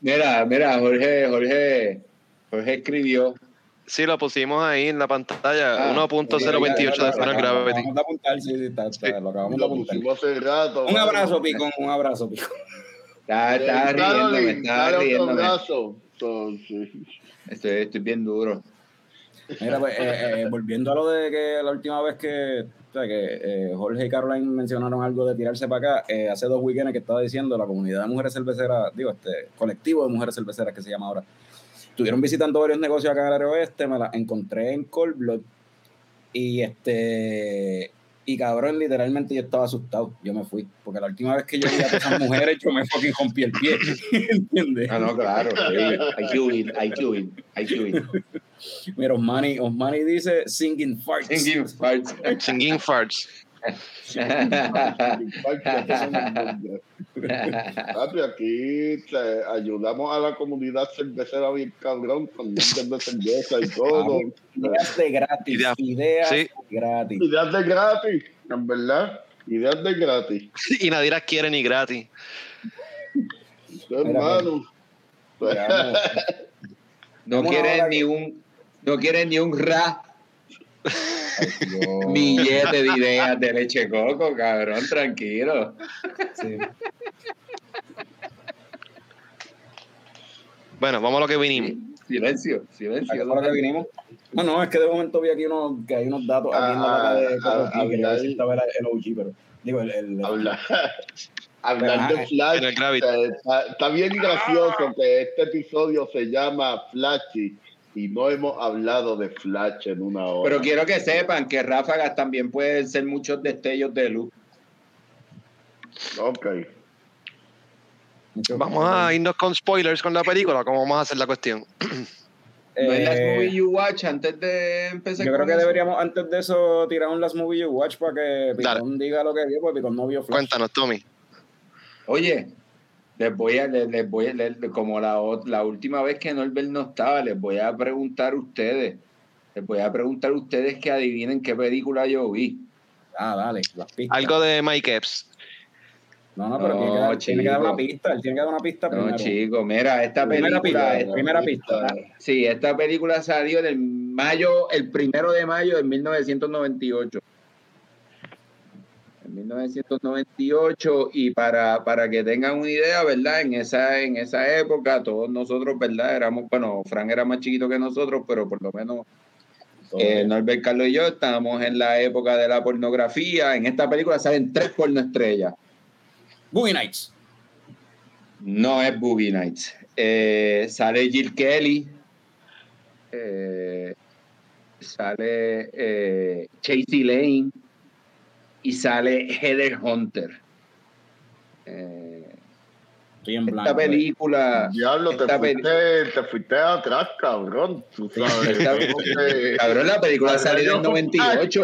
Mira, mira, Jorge, Jorge, Jorge escribió. Sí, lo pusimos ahí en la pantalla. Ah, 1.028 de Final Gravity. acabamos de apuntar, sí, sí, está, está, lo acabamos de apuntar. pusimos hace rato. Un abrazo, Picón, un abrazo, Picón. Riéndome, Caroline, estaba dale Estoy, estoy bien duro. Mira, pues, eh, eh, volviendo a lo de que la última vez que, o sea, que eh, Jorge y Caroline mencionaron algo de tirarse para acá, eh, hace dos weekends que estaba diciendo la comunidad de mujeres cerveceras, digo, este colectivo de mujeres cerveceras que se llama ahora, estuvieron visitando varios negocios acá en el área oeste, me la encontré en Cold Blood y este y cabrón, literalmente yo estaba asustado, yo me fui, porque la última vez que yo vi a esas mujeres yo me fucking rompí el pie, [LAUGHS] ¿entiendes? Ah, no, claro. Hay que huir, hay que huir, hay que huir. Mira, Osmani, Osmani dice singing farts. Singing farts. Singing farts. Aquí te ayudamos a la comunidad cervecera bien cabrón con de cerveza y todo. Ideas de gratis. Ideas. Ideas Sí. de gratis. Ideas de gratis, en verdad. Ideas de gratis. [LAUGHS] Y nadie las quiere ni gratis. Hermano. [LAUGHS] No quieren ni un, no quieren ni un ra. Billete de ideas de leche coco, cabrón, tranquilo. Sí. Bueno, vamos a lo que vinimos. Silencio, ¿A silencio. fue lo que vinimos? No, no, es que de momento vi aquí unos, que hay unos datos aquí en la Ah, de ah, estaba el, el OG, pero digo, el, el, Hablar, [LAUGHS] hablar de Flash. en el Gravity. eh, Está, está bien gracioso que este episodio se llama Flashy y no hemos hablado de Flash en una hora. Pero quiero que sepan que ráfagas también pueden ser muchos destellos de luz. Ok. Vamos a irnos con spoilers con la película. ¿Cómo vamos a hacer la cuestión? ¿No [CLEARS THROAT] las Eh, movie you watch antes de empezar Yo creo que eso? deberíamos antes de eso tirar un Last Movie You Watch para que Picón diga lo que vio, porque Picón no vio Flash. Cuéntanos, Tommy. Oye, les voy a, les, les voy a, les- como la, la última vez que Norbert no estaba, les voy a preguntar a ustedes, les voy a preguntar a ustedes que adivinen qué película yo vi. Ah, dale, las pistas. Algo de Mike Epps. No, no, pero No, tiene, que dar, tiene que dar chico. una pista. Él tiene que dar una pista No, primero. chicos, mira, esta Primera película. pista, primera pista. Sí, esta película salió en el mayo, el primero de mayo de 1998. En 1998, y para, para que tengan una idea, ¿verdad? En esa, en esa época, todos nosotros, ¿verdad? Éramos, bueno, Frank era más chiquito que nosotros, pero por lo menos eh, Norbert Carlos y yo estábamos en la época de la pornografía. En esta película salen tres pornoestrellas. Boogie Nights. No es Boogie Nights. Eh, sale Jill Kelly. eh, sale Chasey Lane. Y sale Heather Hunter. Eh, blanco. esta película. Diablo, te esta fuiste, te fuiste atrás, cabrón. Tú sabes. Esta- Porque- Cabrón, la película salió en el 98.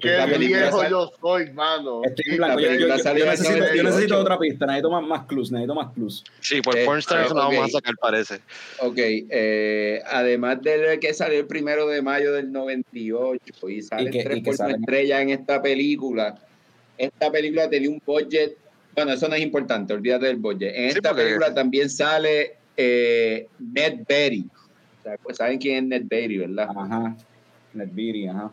Qué La película viejo sal- yo soy, mano. Estoy en Sí, blanco. la Yo, necesito, yo 98. necesito otra pista. Necesito más, más clues. Necesito más clues. Sí, por Eh, Pornstars ah, no vamos a sacar, parece. Ok, eh, además de que salió el primero de mayo del 98 y sale Y que- tres y que sale- estrellas en esta película, esta película tenía un budget, bueno, eso no es importante, olvídate del budget. En esta película también sale eh, Ned Berry. O sea, pues, ¿Saben quién es Ned Berry, verdad? Ajá. Netbiri, ajá.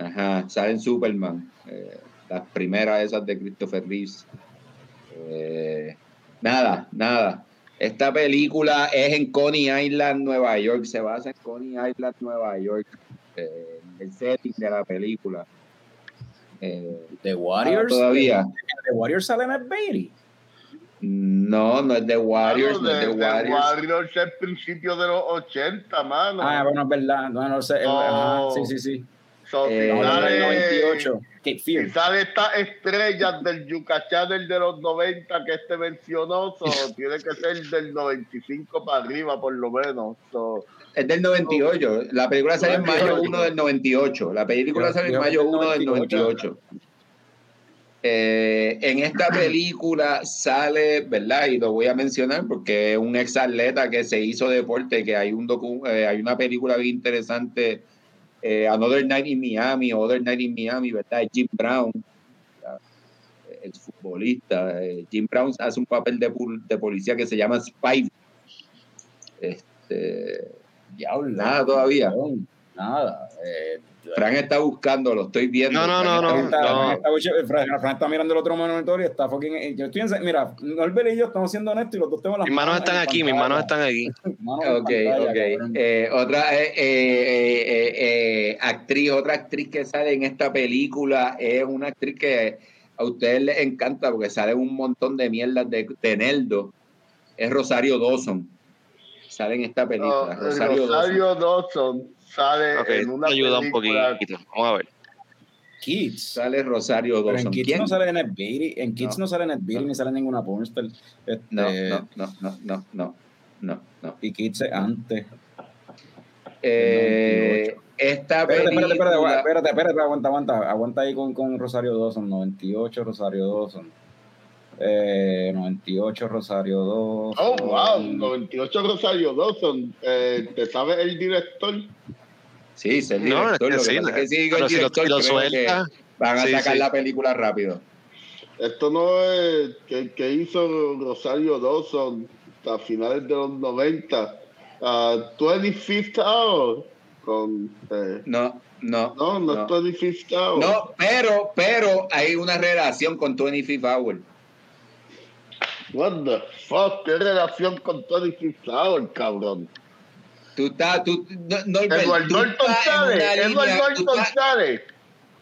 Ajá, sale en Superman. eh, las primeras esas de Christopher Reeves. Eh, nada, nada. Esta película es en Coney Island, Nueva York. Se basa en Coney Island, Nueva York. Eh, el setting de la película. Eh, The Warriors. todavía. The Warriors sale en el Beatty. no, no es de Warriors, no es de de, de Warriors. Warriors es principio de los 80, mano. Ah, bueno, es verdad. No, no sé. sí, sí, sí. So, si Eh, del sale- 98. Cape Si sale estas estrellas del Yucatán Channel de los 90 que este mencionó, so, [LAUGHS] tiene que ser del 95 para arriba, por lo menos. So, Es del 98. La película sale en mayo 1 del 98. La película sale en mayo 1 del 98. Eh, en esta [CLEARS THROAT] película sale, ¿verdad? Y lo voy a mencionar porque es un ex atleta que se hizo deporte, que hay, un docu- eh, hay una película bien interesante, eh, Another Night in Miami, Other Night in Miami, ¿verdad? Jim Brown, el futbolista. eh, Jim Brown hace un papel de, policía que se llama Spy. Este, Diablo. Nada todavía. cabrón. Nada. Eh, Fran está buscando, lo estoy viendo. No, no, no, Fran no, está Fran no. está- Fran está- Fran- Fran está mirando el otro monitor y está fucking. eh, Yo estoy en, mira, Norbert y yo estamos haciendo esto y los dos tenemos las Mis manos están aquí, mis manos están aquí. [LAUGHS] Manos Ok, pantalla, ok. Eh, otra eh, eh, eh, eh, actriz, otra actriz que sale en esta película es una actriz que a ustedes les encanta porque sale un montón de mierdas de, de Neldo. Es Rosario Dawson. Sale en esta película. no, Rosario, Dawson. Rosario Dawson sale Ok, en una ayuda un película poquito. Vamos a ver. Kids. Sale Rosario Pero en Dawson. Kids ¿Quién? no sale Ned Beatty, en Kids No. no, sale Ned Beatty No. ni sale ninguna pornstar. Este, No, no, no, no, no, no, no, no. Y Kids es antes. Eh, esta Espérate, espérate, espérate, película. espérate, espérate, aguanta, aguanta, aguanta ahí con, con Rosario Dawson, 98 Rosario Dawson. Eh, 98 Rosario Dawson. Oh, wow, 98 Rosario Dawson. Eh, ¿Te sabes el director? Sí, es el No, es director. que lo que sí, pasa es que sí, el pero si lo, director lo suelta, Van a Sí, sacar sí. la película rápido. Esto no es que, que hizo Rosario Dawson a finales de los 90. a 25th Hour. Con, eh, No, no. no, no, es 25th Hour. No, pero, pero hay una relación con 25 Hour. What the fuck? ¿Qué relación con 25th Hour, cabrón? Tú estás, tú, no, Norbert, Edward tú Norton estás en una línea, tú estás,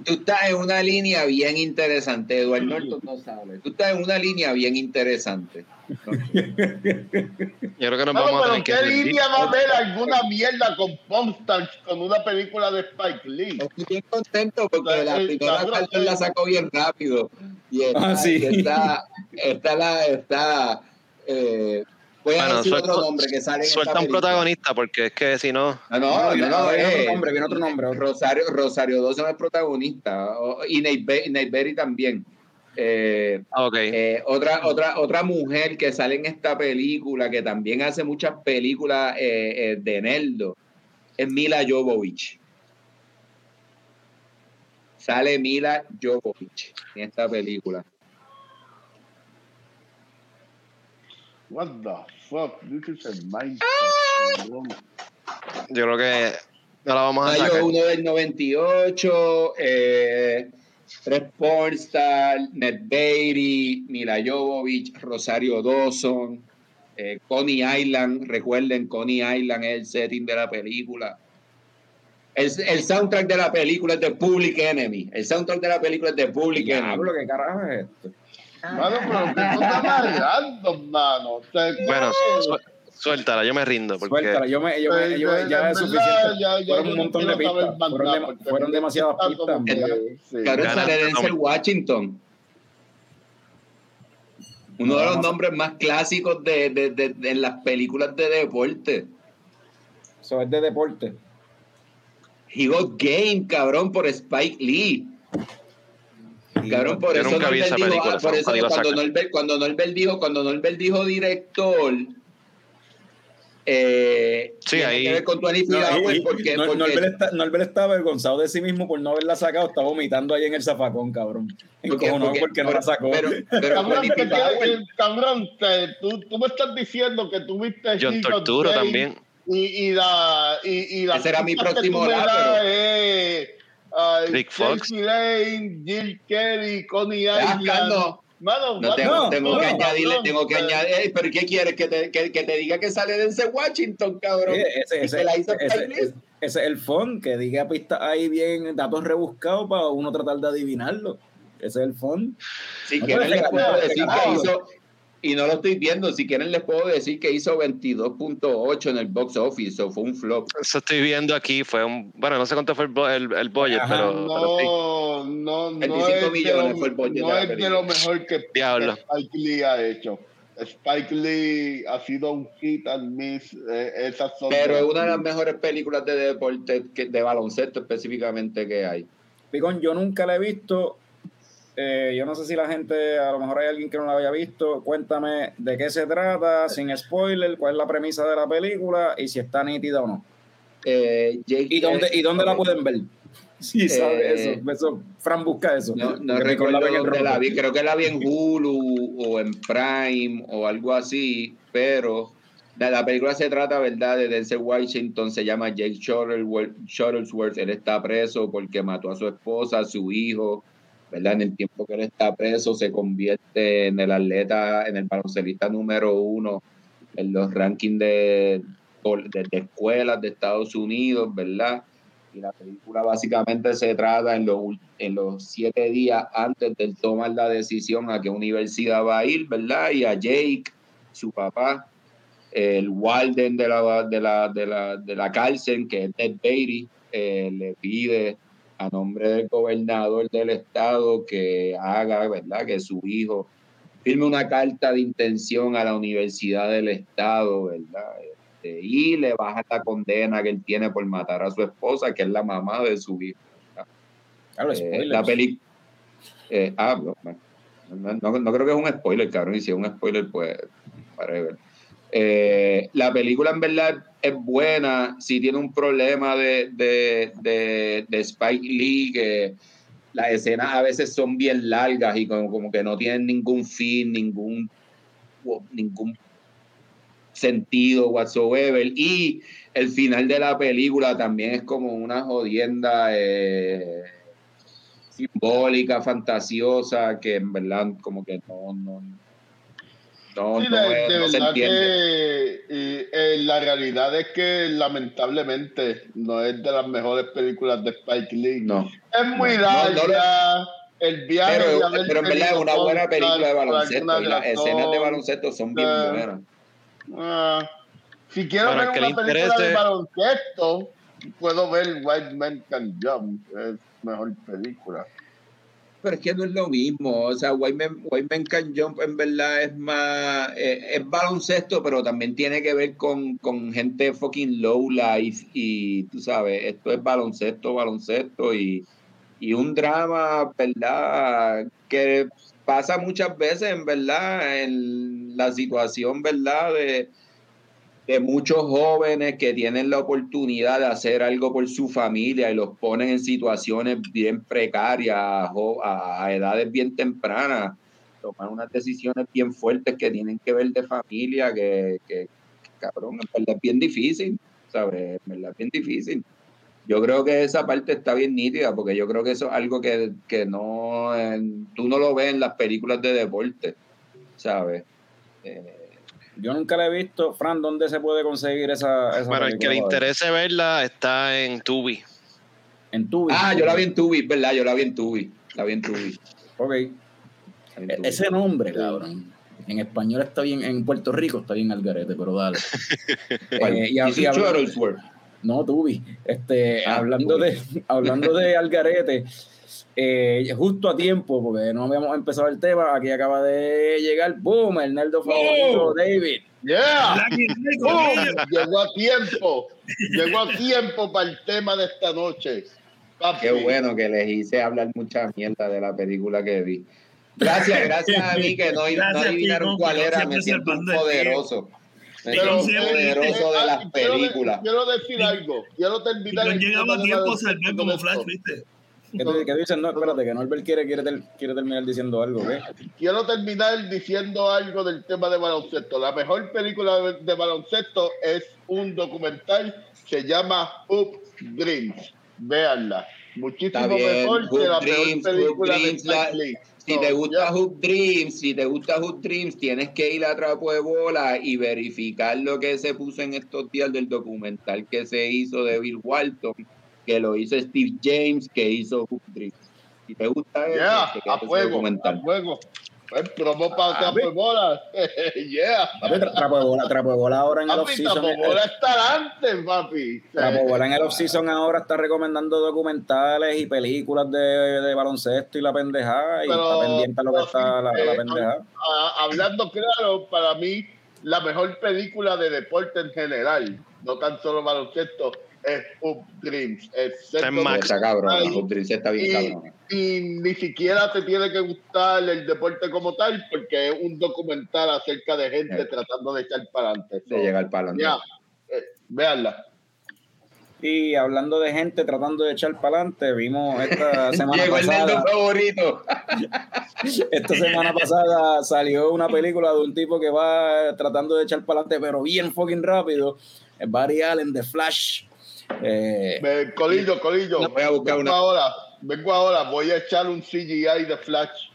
tú estás en una línea bien interesante. Edward Norton no sabe. Tú estás en una línea bien interesante. yo creo que nos No, vamos a pero tener que ¿qué línea va a haber alguna mierda con Pornstars con una película de Spike Lee? Estoy bien contento porque la Eh, primera cabrón, carta la sacó bien rápido. Y está, Ah, sí. y está, está la, está, eh, voy a Bueno, decir suelta- otro nombre que sale en Suelta esta un protagonista, porque es que si no. No, no, no, viene, no, viene eh, otro nombre, viene otro nombre. Rosario, Rosario Dawson es protagonista y Nate Be- Nate Berry también. Eh, Ah, Ok. eh, otra, otra, otra mujer que sale en esta película, que también hace muchas películas eh, eh, de Neldo, es Mila Jovovich. Sale Mila Jovovich en esta película. What the fuck? This is a mind. cabrón. Yo creo que no la vamos a sacar. 1 del 98, eh, tres pornstar, Ned Beatty, Mila Jovovich, Rosario Dawson, eh, Coney Island, recuerden, Coney Island es el setting de la película. El, el soundtrack de la película es de Public Enemy. El soundtrack de la película es de Public Enemy. Diablo, ¿qué carajo es esto? Mano, pero que tú estás amarrando, mano. Bueno, su- suéltala, yo me rindo. Porque Suéltala, yo me, yo me, yo ya es suficiente. ya- ya fueron un no montón de pistas. Fueron, de- fueron demasiadas pistas. sí. Denzel Tommy. Washington. Uno de los nombres más clásicos de, de- de- de- en las películas de deporte. Eso es de deporte. He Got Game, cabrón, por Spike Lee. Cabrón, por Yo eso nunca vi esa dijo, película, ah, por eso cuando. Norbert, cuando Norbert dijo, cuando Norbert dijo director, Eh, Sí, ahí- que ver con 20 No, Feet y- Away y- porque, Nor- porque- Norbert está, Norbert está avergonzado de sí mismo por no haberla sacado, está vomitando ahí en el zafacón, cabrón. porque- Encojonado porque- porque no la sacó. Pero, pero Cabrón, 20 te Feet quieres- Away- eh, cabrón, te- tú, tú me estás diciendo que tú viste John Torturo también. Y, y la. Y, y la Ese era mi próximo lado, pero- ay, Rick Fox. Lane, Jill Kelly, Ah, Island. no. Mano, No, tengo, no, tengo no, que añadirle, tengo que eh, añadir, Ey, pero ¿qué quieres? Que te, que, que te diga que sale Denzel Washington, cabrón. Ese, Y ese, que la hizo ese- ese- ese es el fun, que diga pistas ahí bien, datos rebuscados para uno tratar de adivinarlo. Ese es el fun. Si puedes les puedo decir que hizo, y no lo estoy viendo, si quieren les puedo decir que hizo 22.8 en el box office, o fue un flop. Eso estoy viendo aquí. Fue un. Bueno, no sé cuánto fue el, el, el budget, Ajá, pero, pero sí. No, no, no 25 es, de millones lo, fue el budget no es de lo mejor que, Diablo. Spike Lee ha hecho. Spike Lee ha sido un hit and miss. eh, esas son Pero es una de las mejores películas de deporte, que- de baloncesto específicamente que hay. Picón, yo nunca la he visto. Eh, yo no sé si la gente, a lo mejor hay alguien que no la haya visto. Cuéntame de qué se trata, sin spoiler, cuál es la premisa de la película y si está nítida o no. Eh, Jake- ¿Y dónde, y dónde la pueden ver? Sí, sabe Eh, eso, eso. Fran busca eso. No, recuerdo dónde la vi, creo que la vi en Hulu o en Prime o algo así, pero la, la película se trata, ¿verdad?, de Denzel Washington, se llama Jake Shuttlesworth, Shuttlesworth, él está preso porque mató a su esposa, a su hijo, ¿verdad? En el tiempo que él está preso se convierte en el atleta, en el baloncelista número uno en los rankings de, de, de escuelas de Estados Unidos, ¿verdad? Y la película básicamente se trata en los, en los siete días antes de tomar la decisión a qué universidad va a ir, ¿verdad? Y a Jake, su papá, el warden de la, de la, de la, de la cárcel, que es Ted Beatty, eh, le pide a nombre del gobernador del estado que haga, ¿verdad? Que su hijo firme una carta de intención a la universidad del estado, ¿verdad? Este, y le baja la condena que él tiene por matar a su esposa, que es la mamá de su hijo. Claro, Eh, la peli eh, ah, no, no, no- no creo que es un spoiler, cabrón, y si es un spoiler, pues, whatever. Eh, la película en verdad es buena, sí tiene un problema de, de, de, Spike Lee, que las escenas a veces son bien largas y como, como que no tienen ningún fin, ningún, ningún sentido whatsoever. Y el final de la película también es como una jodienda eh, simbólica, fantasiosa, que en verdad como que no, no, Sí, no de, es- de no se verdad entiende. que y, eh, la realidad es que lamentablemente no es de las mejores películas de Spike Lee. No. Es muy No, larga. no, no el viaje Pero, de pero en verdad es una buena película de baloncesto y las escenas de baloncesto son bien Ah. buenas. Ah, si quiero al ver que una película de baloncesto, puedo ver White Man Can Jump. Es mejor película. Pero es que no es lo mismo. O sea, White Man, White Man Can Jump en verdad es más. eh, es baloncesto, pero también tiene que ver con, con gente fucking low life. Y tú sabes, esto es baloncesto, baloncesto. Y, y un drama, ¿verdad? Que pasa muchas veces, en verdad, en la situación, ¿verdad? De, de muchos jóvenes que tienen la oportunidad de hacer algo por su familia y los ponen en situaciones bien precarias a, a- edades bien tempranas, toman unas decisiones bien fuertes que tienen que ver de familia, que, que cabrón, en verdad es bien difícil, ¿sabes? En verdad es bien difícil. Yo creo que esa parte está bien nítida, porque yo creo que eso es algo que, que no, en- tú no lo ves en las películas de deporte, ¿sabes? Eh, Yo nunca la he visto. Fran, ¿dónde se puede conseguir esa, esa Bueno, el que le interese verla está en Tubi. En Tubi. Ah, yo la vi en Tubi, ¿verdad? Yo la vi en Tubi. La vi en Tubi. Ok. En E- Tubi. Ese nombre, cabrón. En español está bien, en Puerto Rico está bien al garete, pero dale. [LAUGHS] Eh, y, Shuttlesworth. no, Tubi. Este, Ah, hablando, Tubi. de, hablando de Algarete, eh, justo a tiempo, porque no habíamos empezado el tema, aquí acaba de llegar, boom, el nerdo favorito, David. ¡Yeah! Llegó a tiempo. Llegó a tiempo para el tema de esta noche. Papi. Qué bueno que les hice hablar mucha mierda de la película que vi. Gracias, gracias [LAUGHS] a mí que no, no adivinaron cuál era. Me siento poderoso. Pero, poderoso de las ah, quiero películas. Quiero, decir algo. Quiero terminar. Llegaba a tiempo a salvar como. Flash, ¿viste? ¿Qué dices? No, espérate, que Norbert quiere, quiere, quiere terminar diciendo algo, ¿qué? Quiero terminar diciendo algo del tema de baloncesto. La mejor película de, de baloncesto es un documental, se llama Hoop Dreams. Véanla. Muchísimo Está bien, mejor que la Dreams, peor película Hoop de Dreams, la-. Si No, te gusta ya. Hoop Dreams, si te gusta Hoop Dreams, tienes que ir a Trapo de Bola y verificar lo que se puso en estos días del documental que se hizo de Bill Walton, que lo hizo Steve James, que hizo Hoop Dreams. Si te gusta eso, Yeah, a fuego, a fuego. El promo para Ah, Trapo de Bola. [LAUGHS] yeah. Papi, tra- trapo de bola, trapo de bola ahora en el off-season. Trapo de Bola está antes, papi. Trapo de bola en el [LAUGHS] off-season ahora está recomendando documentales y películas de, de baloncesto y la pendejada. Y Pero- está pendiente a lo que está la, sí, la eh, pendejada. Hablando claro, para mí la mejor película de deporte en general, no tan solo baloncesto, es Hoop Dreams. Excepto En Max. Está cabrón, Hoop Dreams está bien y, cabrón. y ni siquiera te tiene que gustar el deporte como tal, porque es un documental acerca de gente Eh. tratando de echar para adelante. De llegar para adelante. Ya, eh, véanla. Y hablando de gente tratando de echar para adelante, vimos esta [LAUGHS] semana Llegó el pasada. nerd favorito. [LAUGHS] Esta semana pasada salió una película de un tipo que va tratando de echar para adelante, pero bien fucking rápido. Es Barry Allen de Flash. Eh, colillo, colillo. No, voy a buscar vengo una- ahora, vengo ahora, voy a echar un CGI de Flash.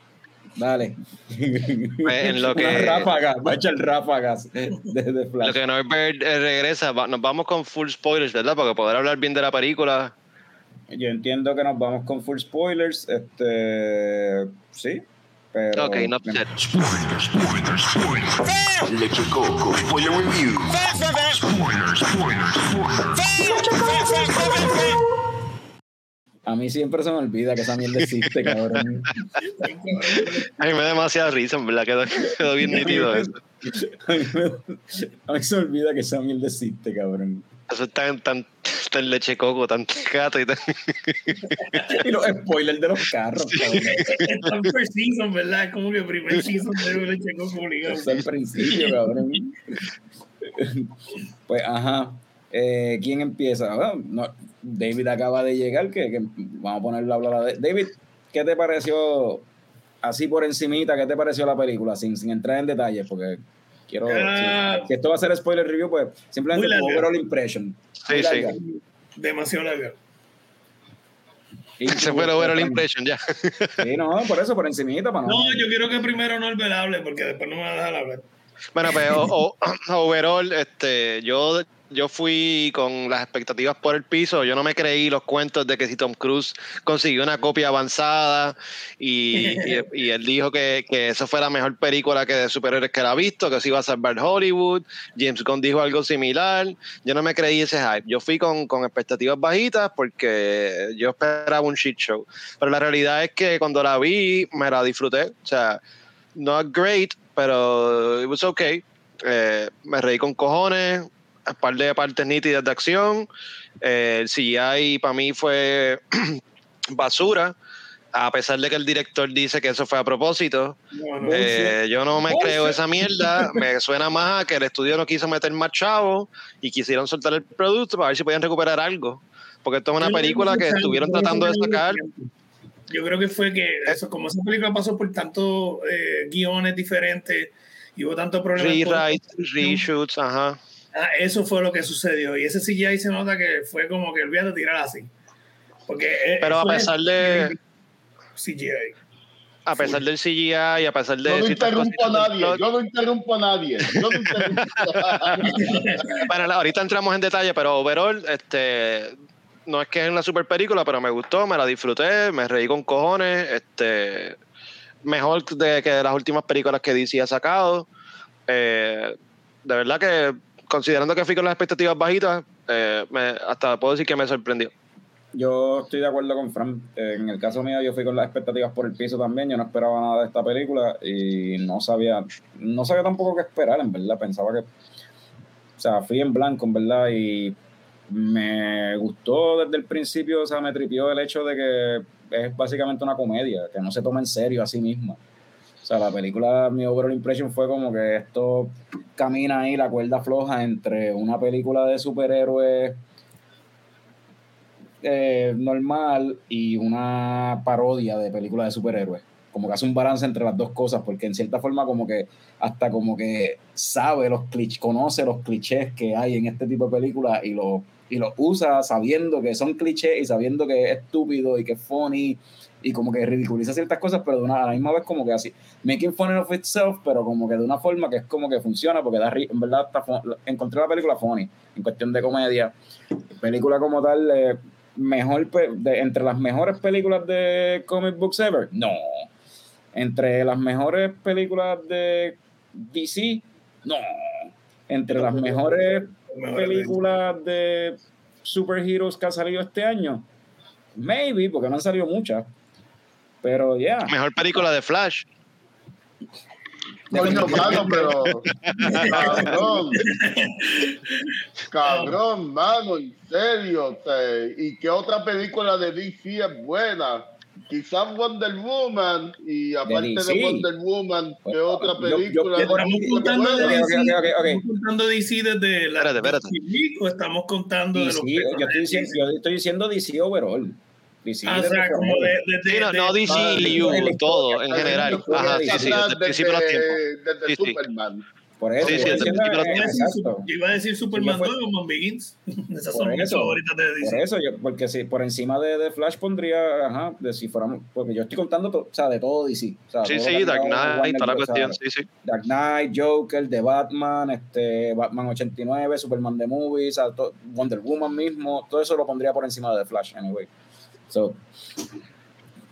dale. en lo [LAUGHS] Una que- ráfaga, va a echar ráfagas de, de Lo Flash. que Norbert eh, regresa, va- nos vamos con full spoilers, ¿verdad? Para poder hablar bien de la película. Yo entiendo que nos vamos con full spoilers. Este. Sí. Pero. Ok, no upset. Spoiler, spoiler, spoiler. Leche Coco, spoiler review. Spoiler, spoiler, spoiler. A mí siempre se me olvida que esa mierda existe, [LAUGHS] cabrón. A mí me da demasiada risa, en verdad, quedó, quedó bien nítido eso. A mí, me- a mí se me olvida que esa mierda existe, cabrón. Eso es tan, tan, tan leche coco, tan gato y tan... [LAUGHS] Y los spoilers de los carros, cabrón. Es tan first season, ¿verdad? Es como que primer season de leche coco obligado. Es el principio, cabrón. Pues, ajá. Eh, ¿Quién empieza? Bueno, no, David acaba de llegar, que, que vamos a ponerle a hablar a David. ¿Qué te pareció, así por encimita, qué te pareció la película? Sin, sin entrar en detalles, porque quiero... Ah. si, si esto va a ser spoiler review, pues simplemente tu overall impression. Sí, Muy sí. Demasiado larga. Y- [LAUGHS] Se fue el overall impression ya. Sí, no, por eso, por encimita, para no... No, yo quiero que primero Norbert hable porque después no me va a dejar hablar. Bueno, pues o- o- [CLEARS THROAT] overall, este, yo, yo fui con las expectativas por el piso. Yo no me creí los cuentos de que si Tom Cruise consiguió una copia avanzada y, y- [LAUGHS] y él dijo que, que eso fue la mejor película que de superhéroes que él ha visto, que se iba a salvar Hollywood. James Gunn dijo algo similar. Yo no me creí ese hype. Yo fui con, con expectativas bajitas porque yo esperaba un shit show. Pero la realidad es que cuando la vi, me la disfruté. O sea, not great, pero it was okay. Eh, me reí con cojones, un par de partes nítidas de acción. Eh, el CGI para mí fue [CLEARS THROAT] basura, a pesar de que el director dice que eso fue a propósito. No, no. Eh, yo no me creo esa mierda. Me suena más a que el estudio no quiso meter más chavos y quisieron soltar el producto para ver si podían recuperar algo. Porque esto es una película que estuvieron tratando de sacar. Yo creo que fue que eso, como esa película pasó por tantos eh, guiones diferentes y hubo tantos problemas. Rewrites, reshoots, ajá. Ah, eso fue lo que sucedió. Y ese CGI se nota que fue como que olvídate de tirar así. Porque eh, Pero a pesar de, CGI. a pesar del CGI y a pesar de Yo no interrumpo a nadie, yo no interrumpo a nadie. Yo no interrumpo a nadie. Bueno, ahorita entramos en detalle, pero overall, este, no es que es una super película, pero me gustó, me la disfruté, me reí con cojones, este, mejor de que de las últimas películas que DC ha sacado. Eh, de verdad que, considerando que fui con las expectativas bajitas, eh, me- hasta puedo decir que me sorprendió. Yo estoy de acuerdo con Fran. Eh, En el caso mío, yo fui con las expectativas por el piso también. Yo no esperaba nada de esta película y no sabía, no sabía tampoco qué esperar, en verdad. Pensaba que, o sea, fui en blanco, en verdad, y me gustó desde el principio, o sea, me tripió el hecho de que es básicamente una comedia, que no se toma en serio a sí misma. Sea, la película, mi overall impression fue como que esto camina ahí la cuerda floja entre una película de superhéroes eh, normal y una parodia de película de superhéroes. Como que hace un balance entre las dos cosas, porque en cierta forma como que hasta como que sabe los clichés, conoce los clichés que hay en este tipo de películas y los y los usa sabiendo que son clichés y sabiendo que es estúpido y que es funny y como que ridiculiza ciertas cosas, pero de una, a la misma vez como que así, making fun of itself, pero como que de una forma que es como que funciona, porque da, ri- en verdad está encontré la película funny, en cuestión de comedia, película como tal, eh, mejor, pe- de, entre las mejores películas de comic books ever, no, entre las mejores películas de DC, no, entre las mejores películas de superheroes que ha salido este año? Maybe, porque no han salido muchas. Pero ya. Mejor película de Flash. Coño, mano, pero. [LAUGHS] Cabrón. Cabrón, mano, en serio. sea, ¿Y qué otra película de DC es buena? Quizás Wonder Woman. Y aparte de, DC. Wonder Woman, ¿qué Yo- otra yo- película? yo- Estamos contando de DC, ok, ok, ok. ¿Estamos contando DC desde la Espérate, espérate. DC o estamos contando de los DC, yo, estoy diciendo, yo estoy diciendo DC overall. DC Ah, o sea, como de, de, Sí, no, de- no de- DCU, en la todo, en general. Ajá, sí, sí, de desde el principio de los tiempos. Desde Sí, sí. Superman. Por eso, Sí, sí, desde el principio de los diciendo- Iba a decir exacto. Super- yo iba a decir Superman fue- 2 o Man Begins. Esas Por son mis eso, favoritas de DC. Por eso, yo, porque si por encima de, de Flash pondría, ajá, de si fuéramos, porque yo estoy contando, to- o sea, de todo DC. O sea, Sí, todo sí, Dark Knight, toda la cuestión, sí, sí. Dark Knight, Joker, The Batman, este, Batman 89, Superman The Movie, o sea, to- Wonder Woman mismo, todo eso lo pondría por encima de The Flash, anyway. So,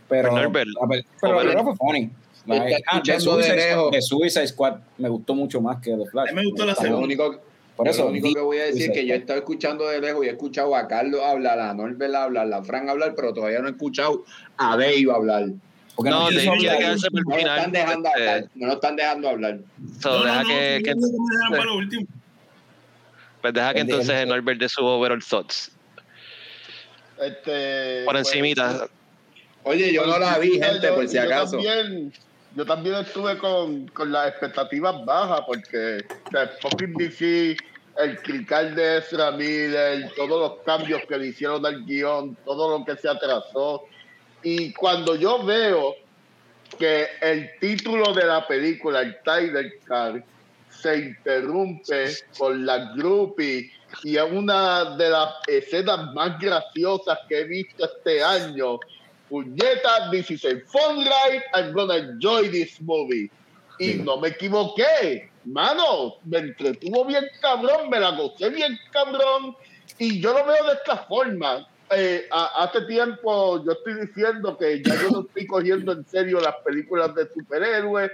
pero, Pues, Norbert, ver, pero película fue funny. Like, ah, de Suicide, The Suicide Squad me gustó mucho más que The Flash. Me gustó la Está Lo único, Por eso, lo único que voy a decir es que yo he estado escuchando de lejos y he escuchado a Carlos hablar, a Norbert hablar, a Fran hablar, pero todavía no he escuchado a Dave hablar. Porque No, quiso David quiere hablar. quedarse por No el lo final. están dejando este, hablar. No lo están dejando hablar. so, No, no, deja no, que, que- que último. pues deja que El- entonces el- Norbert de su overall thoughts. Este, Por pues, encimita. Oye, yo no la vi, Yo- gente, por si yo acaso. También, yo también estuve con, con las expectativas bajas porque o sea, fucking DC, el crical de Ezra Miller, todos los cambios que le hicieron al guion, todo lo que se atrasó. Y cuando yo veo que el título de la película, el title card, se interrumpe con la groupie y es una de las escenas más graciosas que he visto este año. Puñeta, this is a fun ride, I'm gonna enjoy this movie. Y no me equivoqué, mano, me entretuvo bien cabrón, me la gocé bien cabrón. Y yo lo veo de esta forma. Eh, a- hace tiempo yo estoy diciendo que ya yo no estoy cogiendo en serio las películas de superhéroes.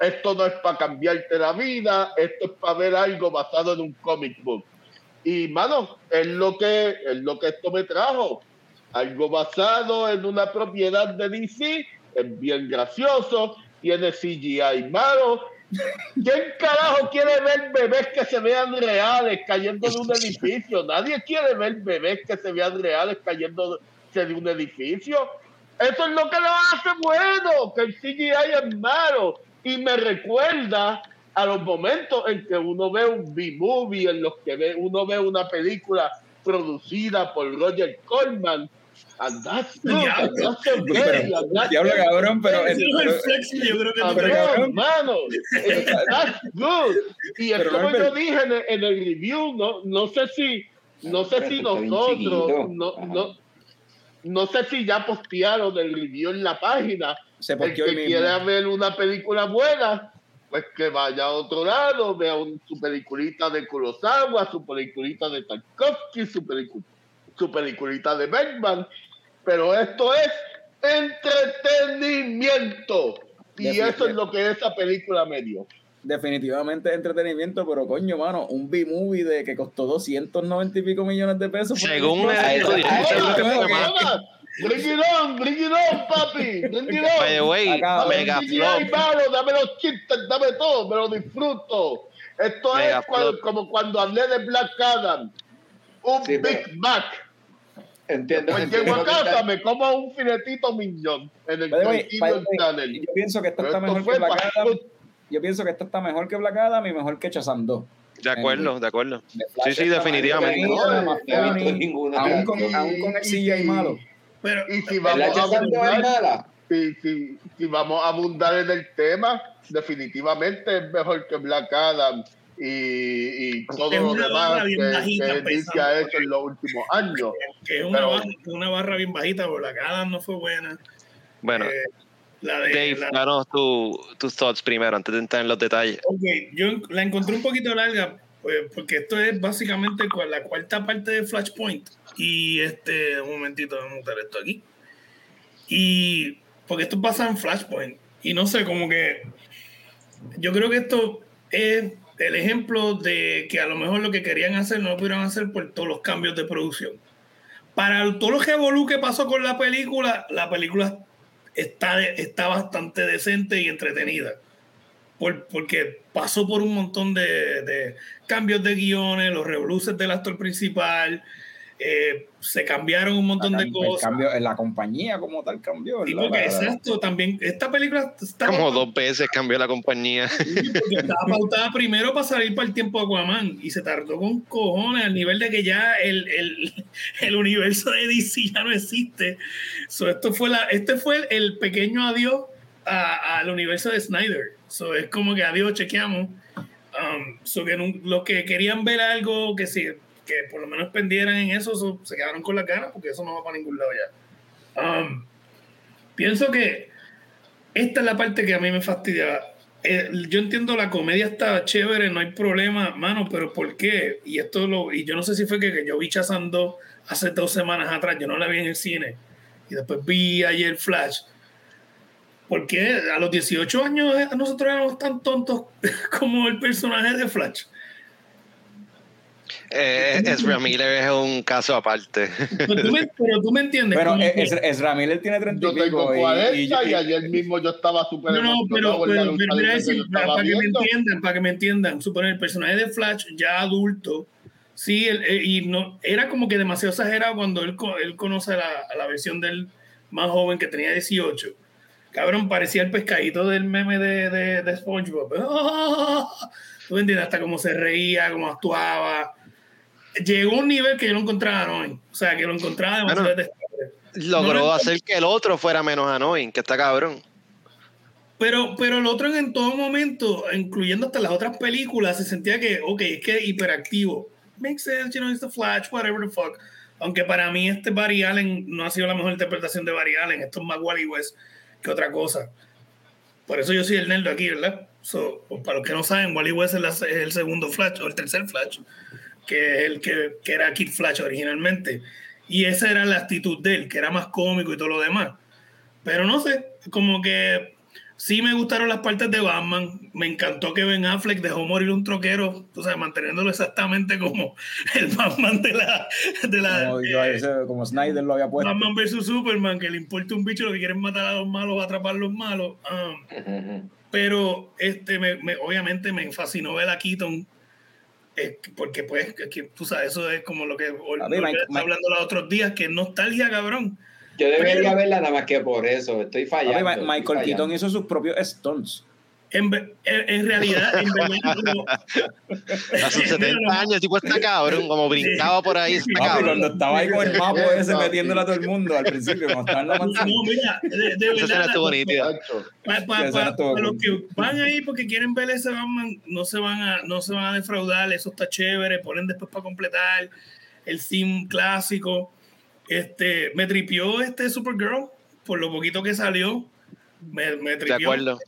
Esto no es para cambiarte la vida, esto es para ver algo basado en un comic book. Y, mano, es lo que, es lo que esto me trajo. Algo basado en una propiedad de DC, es bien gracioso, tiene CGI malo. ¿Quién carajo quiere ver bebés que se vean reales cayendo de un edificio? Nadie quiere ver bebés que se vean reales cayendo de un edificio. Eso es lo que lo hace bueno, que el CGI es malo. Y me recuerda a los momentos en que uno ve un B-movie, en los que ve, uno ve una película producida por Roger Corman. And that's good, Diablo. Diablo, cabrón, pero, el flex, yo creo que no cabrón. mano, that's good. Y es Pero, como yo dije en el, en el review, no, no sé si, no sé si nosotros, no, no, no sé si ya postearon el review en la página. se El que quiera ver una película buena, pues que vaya a otro lado, vea un- su peliculita de Kurosawa, su peliculita de Tarkovsky, su, pelicu- su peliculita de Bergman. Pero esto es entretenimiento. Y eso es lo que esa película me dio. definitivamente entretenimiento, pero coño, mano, un B-movie de que costó 290 y pico millones de pesos. Según una el Bring it on, bring it on, papi. Bring it By the on. way, mega malo, dame los chistes, dame todo, me lo disfruto. Esto Mega es cuando- como cuando hablé de Black Adam. Un Sí, Big pero- Mac. entiendo. Pues entiendo llego a casa, está- me como un filetito miñón en el Channel. yo pienso que esta Pero está esto mejor que Black para- Adam. Yo pienso que esta está mejor que Black Adam y mejor que Shazam 2. De acuerdo, de acuerdo. Sí, sí, definitivamente. aún con el CGI malo. Pero Y si ¿Verdad vamos a abundar, si, si, si vamos a abundar en el tema, definitivamente es mejor que Black Adam y, y todo Es lo demás que, bajita, que DC pesando, ha hecho porque- en los últimos años. que es una, Pero- barra, una barra bien bajita, pero la cara no fue buena. Bueno, Eh, la de, Dave, la- danos tu- tus thoughts primero, antes de entrar en los detalles. Ok, yo la encontré un poquito larga, pues, porque esto es básicamente la cuarta parte de Flashpoint. Y este, un momentito, vamos a montar esto aquí. Y porque esto pasa en Flashpoint. Y no sé, como que yo creo que esto es el ejemplo de que a lo mejor lo que querían hacer no lo pudieron hacer por todos los cambios de producción. Para todo lo que que pasó con la película, la película está, está bastante decente y entretenida por- porque pasó por un montón de, de cambios de guiones, los revoluces del actor principal, eh, se cambiaron un montón de El cosas. cambio, en la compañía como tal cambió. Sí, porque La- la- exacto, también esta película está Como dos veces cambió la compañía. estaba pautada primero para salir para el tiempo de Aquaman y se tardó con cojones al nivel de que ya el, el, [LAUGHS] el universo de DC ya no existe. So, esto fue la, este fue el, pequeño adiós a- al universo de Snyder. So, es como que adiós, chequeamos. Um, so que los que querían ver algo que sí, que por lo menos pendieran en eso, so, se quedaron con las ganas porque eso no va para ningún lado ya. Um, pienso que esta es la parte que a mí me fastidia. Eh, yo entiendo la comedia está chévere, no hay problema, mano, pero ¿por qué? Y esto lo, y yo no sé si fue que, que yo vi Shazam 2 hace dos semanas atrás, yo no la vi en el cine, y después vi ayer Flash. ¿Por qué a los 18 años eh, nosotros éramos tan tontos [LAUGHS] como el personaje de Flash? Eh, Ezra Miller es un caso aparte. Pero tú me, pero tú me entiendes. Pero como eh, Ezra, Miller tiene 30 Yo y tengo y- y- 40 y, y- ayer mismo yo estaba súper No, no, pero, pero, pero mira, decir, para, para que me entiendan, para que me entiendan, suponer el personaje de Flash ya adulto, sí, él- eh, y no, era como que demasiado exagerado cuando él, co- él conoce la, a la versión del más joven que tenía 18. Cabrón, parecía el pescadito del meme de, de, de SpongeBob. ¡Ah! [LAUGHS] ¿Tú me entiendes? Hasta cómo se reía, cómo actuaba. Llegó a un nivel que yo lo encontraba annoying. O sea, que lo encontraba demasiado Bueno, detestable. Logró No, hacer que el otro fuera menos annoying, que está cabrón. Pero, pero el otro en todo momento, incluyendo hasta las otras películas, se sentía que, ok, es que hiperactivo. Makes sense, you know, it's the Flash, whatever the fuck. Aunque para mí este Barry Allen no ha sido la mejor interpretación de Barry Allen. Esto es más Wally West que otra cosa. Por eso yo soy el nerd aquí, ¿verdad? So, para los que no saben, Wally West es, la- es el segundo Flash, o el tercer Flash, que es el que, que era Kid Flash originalmente. Y esa era la actitud de él, que era más cómico y todo lo demás. Pero no sé, como que sí me gustaron las partes de Batman. Me encantó que Ben Affleck dejó morir un troquero, o sea, manteniéndolo exactamente como [LAUGHS] el Batman de la. De la como, eh, ese- como Snyder lo había puesto. Batman vs Superman, que le importa un bicho lo que quieren matar a los malos, atrapar a los malos. Um, pero este me, me- obviamente me fascinó ver a Keaton. Eh, porque pues que- que, tú sabes eso es como lo que Ol- Mike- está Mike- hablando los otros días que es nostalgia cabrón Yo debería Pero- verla nada más que por eso. Estoy fallando. Estoy Michael fallando. Keaton hizo sus propios stunts. En, en, en realidad en verdad, [LAUGHS] como- sus [LAUGHS] 70 años, el tipo está cabrón, como brincaba por ahí, está Papi, cabrón. cuando estaba ahí con el mapa ese metiéndole a todo el mundo al principio, cuando estaba en la mansión. no mira de, de verdad estuvo para los que van ahí porque quieren ver ese Batman no se van a no se van a defraudar eso está chévere ponen después para completar el sim clásico. Este me tripió este Supergirl por lo poquito que salió me, me De acuerdo.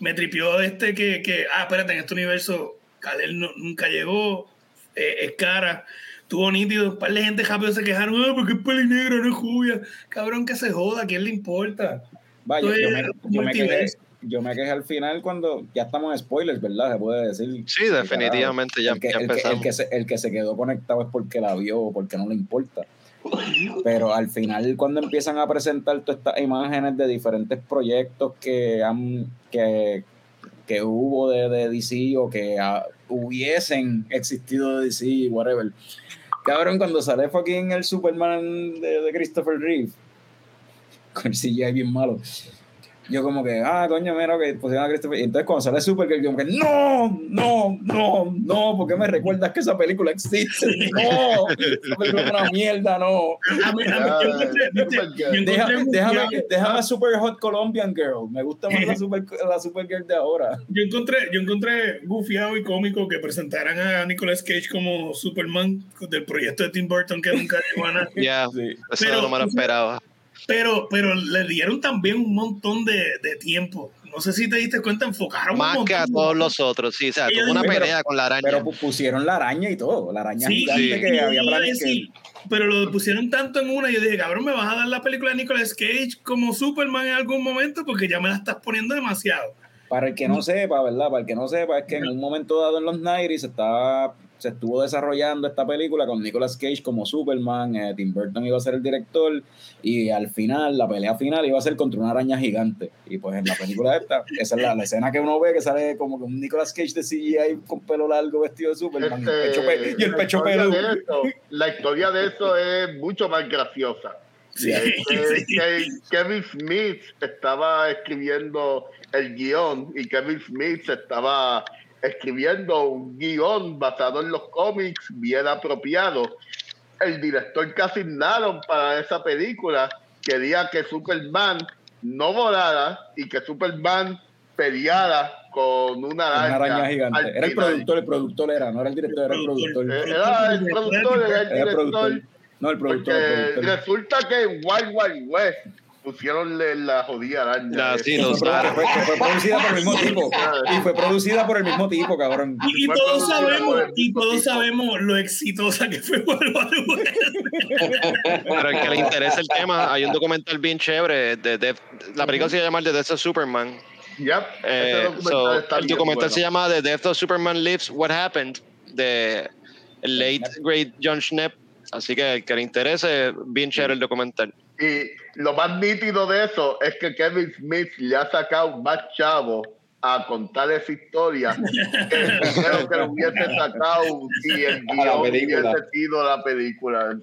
Me tripió este que, que ah, espérate, en este universo Kalel no- nunca llegó, eh, es cara, tuvo nítido, un par de gente rápido se quejaron, ah, porque es peli negra, no es jubia, cabrón que se joda, ¿a quién le importa? Vaya, yo, me, yo, me quejé, yo me quejé al final cuando ya estamos en spoilers, ¿verdad? Se puede decir. Sí, definitivamente, ya, el que, ya el que- el empezamos. que se, el que se quedó conectado es porque la vio o porque no le importa. Pero al final, cuando empiezan a presentar todas estas imágenes de diferentes proyectos que han que, que hubo de, de DC o que hubiesen existido de DC, whatever, Cabrón, cuando sale fucking el Superman de, de Christopher Reeve, [LAUGHS] con el CGI bien malo. Yo como que, ah, coño, mira que pusieron a Christopher. Y entonces cuando sale Supergirl, yo como que, no, no, no, no, porque me recuerdas que esa película existe. No, esa película es una mierda, no. A mí- a mí- yo encontré- viste, yo encontré Deja- un déjame, gufiado- déjame a Super Hot Colombian Girl. Me gusta más la, [LAUGHS] super, la Supergirl de ahora. Yo encontré, yo encontré gufiado y cómico que presentaran a Nicolas Cage como Superman del proyecto de Tim Burton que nunca llegó a nada. Ya, Sí. eso Pero- no me lo esperaba. Pero, pero le dieron también un montón de, de tiempo. No sé si te diste cuenta, enfocaron un Más que a montón. todos los otros, sí. O sea, tuvo una dijeron, pelea con la araña. Pero pu- pusieron la araña y todo. La araña Sí, gigante sí. que y yo había iba a planes que- decir, pero lo pusieron tanto en una y yo dije, cabrón, me vas a dar la película de Nicolas Cage como Superman en algún momento porque ya me la estás poniendo demasiado. Para el que no sepa, ¿verdad? Para el que no sepa, es que en un momento dado en los 90 se estaba se estuvo desarrollando esta película con Nicolas Cage como Superman, eh, Tim Burton iba a ser el director y al final, la pelea final iba a ser contra una araña gigante. Y pues en la película esta, esa es la, la escena que uno ve que sale como que un Nicolas Cage de CGI con pelo largo vestido de Superman y el Este, pecho, pe- y el la pecho historia peludo. la historia de eso es mucho más graciosa. Sí, Eh, [LAUGHS] sí. que Kevin Smith estaba escribiendo el guion y Kevin Smith estaba escribiendo un guion basado en los cómics bien apropiado. El director que asignaron para esa película quería que Superman no volara y que Superman peleara con una araña. Una araña gigante. al Era el productor, el productor era, no era el director, era el productor. Era el productor, era el Era el productor. director. No, el productor, Porque el productor. resulta que en Wild Wild West pusieron la jodida araña. Ya, esa. sí, Que lo fue, fue- fue producida por el mismo tipo. [LAUGHS] Y fue producida por el mismo tipo, cabrón. Y, y todos sabemos, por y todos tipo. sabemos lo exitosa que fue West. Para el que le interesa el tema, hay un documental bien chévere. De, Death- la película se llama The Death of Superman. Yep, Eh, ese documental so, está el bien documental bueno. se llama The Death of Superman Lives What Happened de late great John Schnepp. Así que el que le interese, bien chévere el documental. Y lo más nítido de eso es que Kevin Smith le ha sacado más chavo a contar esa historia que el dinero que le hubiese sacado si el [LAUGHS] guion hubiese sido la película.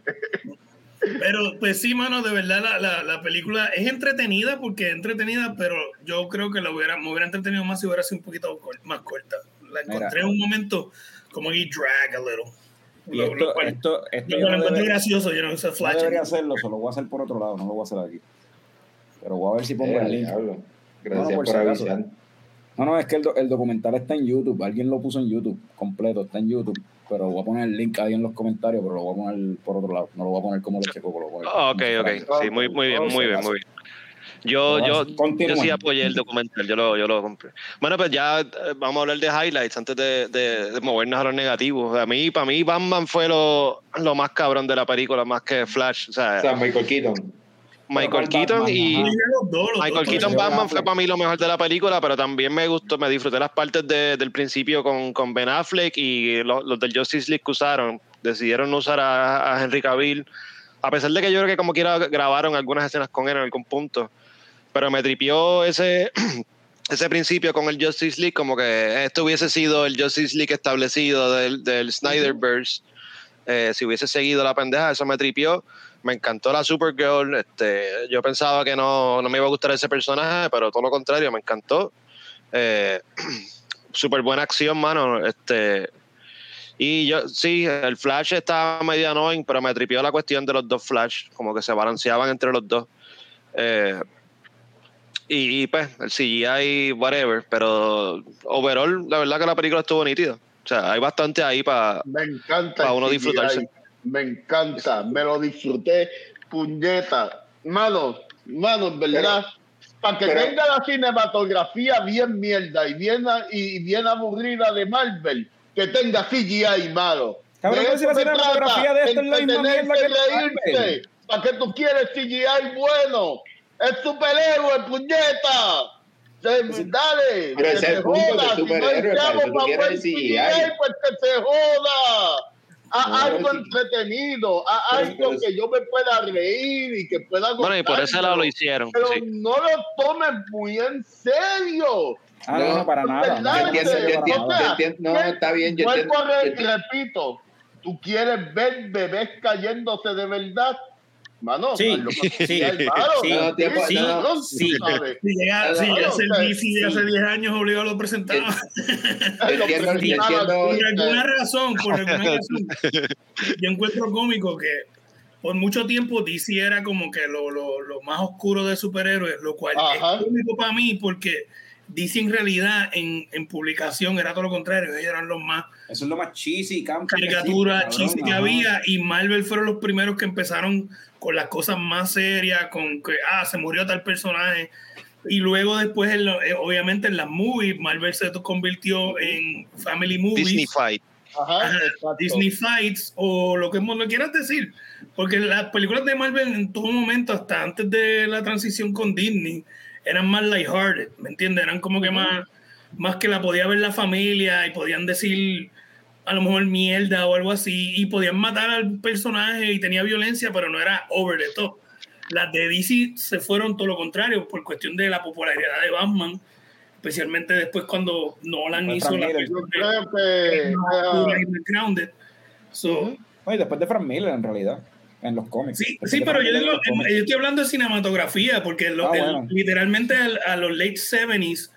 Pero pues sí, mano, de verdad la, la, la película es entretenida porque es entretenida, pero yo creo que la hubiera, me hubiera entretenido más si hubiera sido un poquito más corta. La encontré en un momento como que drag a little. Y Lo- esto, lo cual- esto, esto lo yo no, debe- gracioso, yo no sé, no flash. debería hacerlo, solo voy a hacer por otro lado, no lo voy a hacer aquí. Pero voy a ver si pongo Eh, el link. diablo. No, Gracias no, por avisar. No, no, es que el, do- el documental está en YouTube. Alguien lo puso en YouTube completo, está en YouTube. Pero voy a poner el link ahí en los comentarios, pero lo voy a poner por otro lado. No lo voy a poner como lo checo, lo voy a Ah, Ok, ok. Sí, muy, muy bien, muy bien, muy bien. Yo, yo, yo sí apoyé el documental, yo lo, yo lo compré. Bueno, pues ya eh, vamos a hablar de highlights antes de, de- de movernos a los negativos. A mí, para mí, Batman fue lo, lo más cabrón de la película, más que Flash. O sea, O sea, Michael Keaton. Michael Batman, Keaton y Michael Keaton Batman fue para mí lo mejor de la película, pero también me gustó, me disfruté las partes de- del principio con, con Ben Affleck y los, los del Justice League que usaron. Decidieron no usar a, a Henry Cavill, a pesar de que yo creo que como quiera grabaron algunas escenas con él en algún punto. Pero me tripió ese, [CLEARS THROAT] ese principio con el Justice League, como que esto hubiese sido el Justice League establecido del, del Snyderverse. Eh, si hubiese seguido la pendeja, eso me tripió. Me encantó la Supergirl. Este, yo pensaba que no, no me iba a gustar ese personaje, pero todo lo contrario, me encantó. Eh, [CLEARS THROAT] Súper buena acción, mano. Este, y yo, sí, el Flash estaba medio annoying, pero me tripió la cuestión de los dos Flash, como que se balanceaban entre los dos. Eh, y, y, pues, el CGI, whatever, pero overall, la verdad que la película estuvo nítida. O sea, hay bastante ahí para. Pa' uno CGI. disfrutarse. Me encanta, me lo disfruté. Puñeta. Mano, mano, en verdad. Para que pero- tenga la cinematografía bien mierda y bien, y bien aburrida de Marvel, que tenga CGI malo. Cabrón, si la cinematografía de esto es la misma mierda que. ¿Para qué tú quieres CGI bueno? Es superhéroe, puñeta. Se- Dale, Pero que ese es se el punto del joda. Si no superhéroe, para eso tú pa' quieres buen CGI. pues que se joda. A No, algo sí. entretenido, a algo que yo me pueda reír y que pueda Bueno, y por ese lado lo hicieron. Pero sí. no lo tomes muy en serio. Ah, no, no, para nada. No, Yo entiendo, yo entiendo, o sea, yo entiendo. No, que- está bien, yo entiendo. entiendo. repito, ¿Tú quieres ver bebés cayéndose de verdad? Mano, Sí, sí, sí. Si llega, si llega a ser de hace 10 años, obligado lo presentaba. [LAUGHS] Lo entiendo. así, por alguna eh, razón, por alguna [LAUGHS] razón, yo encuentro cómico que por mucho tiempo DC era como que lo, lo, lo más oscuro de superhéroes, lo cual Ajá. es cómico para mí porque DC en realidad en, en publicación era todo lo contrario, ellos eran los más Eso es lo más cheesy, camp. caricaturas, Sí, chistes que había y Marvel fueron los primeros que empezaron con las cosas más serias, con que, ah, se murió tal personaje. Y luego después, en lo- eh, obviamente en las movies, Marvel se convirtió en Family Movies. Disney Fight. Ajá. Disney Fights o lo que lo quieras decir. Porque las películas de Marvel en todo momento, hasta antes de la transición con Disney, eran más lighthearted, ¿me entiendes? Eran como que más, más que la podía ver la familia y podían decir a lo mejor mierda o algo así y podían matar al personaje y tenía violencia, pero no era over the top. Las de DC se fueron todo lo contrario por cuestión de la popularidad de Batman, especialmente después cuando Nolan Fue hizo la ah, y después de Frank Miller, en realidad, en los cómics. Sí, sí, pero yo, digo, yo estoy hablando de cinematografía, porque lo- Ah, el- bueno. literalmente al- a, los late 70s,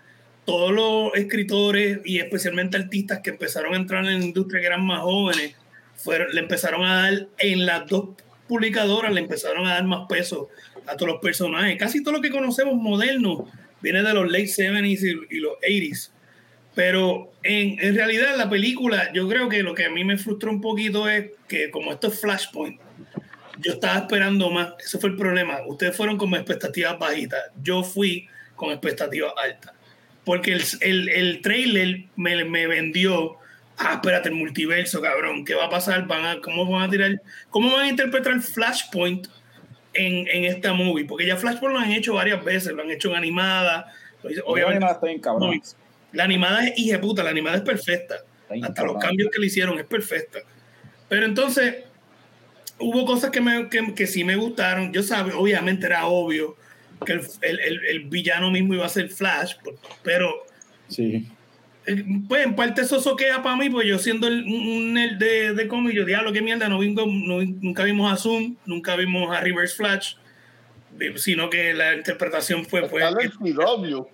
todos los escritores y especialmente artistas que empezaron a entrar en la industria que eran más jóvenes, le empezaron a dar, en las dos publicadoras, le empezaron a dar más peso a todos los personajes. Casi todo lo que conocemos moderno viene de los late 70s y, y los 80s. Pero en, en realidad la película, yo creo que lo que a mí me frustró un poquito es que como esto es Flashpoint, yo estaba esperando más. Ese fue el problema. Ustedes fueron con expectativas bajitas. Yo fui con expectativas altas. Porque el, el, el trailer me, me vendió. Ah, espérate, el multiverso, cabrón. ¿Qué va a pasar? Van a, ¿Cómo van a tirar? ¿Cómo van a interpretar Flashpoint en, en esta movie? Porque ya Flashpoint lo han hecho varias veces. Lo han hecho en animada. Obviamente Obviamente, está bien cabrón. la animada es hija puta. La animada es perfecta hasta los cabrón. cambios que le hicieron es perfecta. Pero entonces hubo cosas que, me, que, que sí me gustaron. Yo sabía, obviamente era obvio que el, el- el- el villano mismo iba a ser Flash, por- pero Sí. eh, pues en parte eso soquea para mí, pues yo siendo el- un nerd de, de cómic, yo diablo, qué mierda, no, vengo- no- nunca vimos a Zoom, nunca vimos a Reverse Flash, eh, sino que la interpretación fue... fue está en el CW.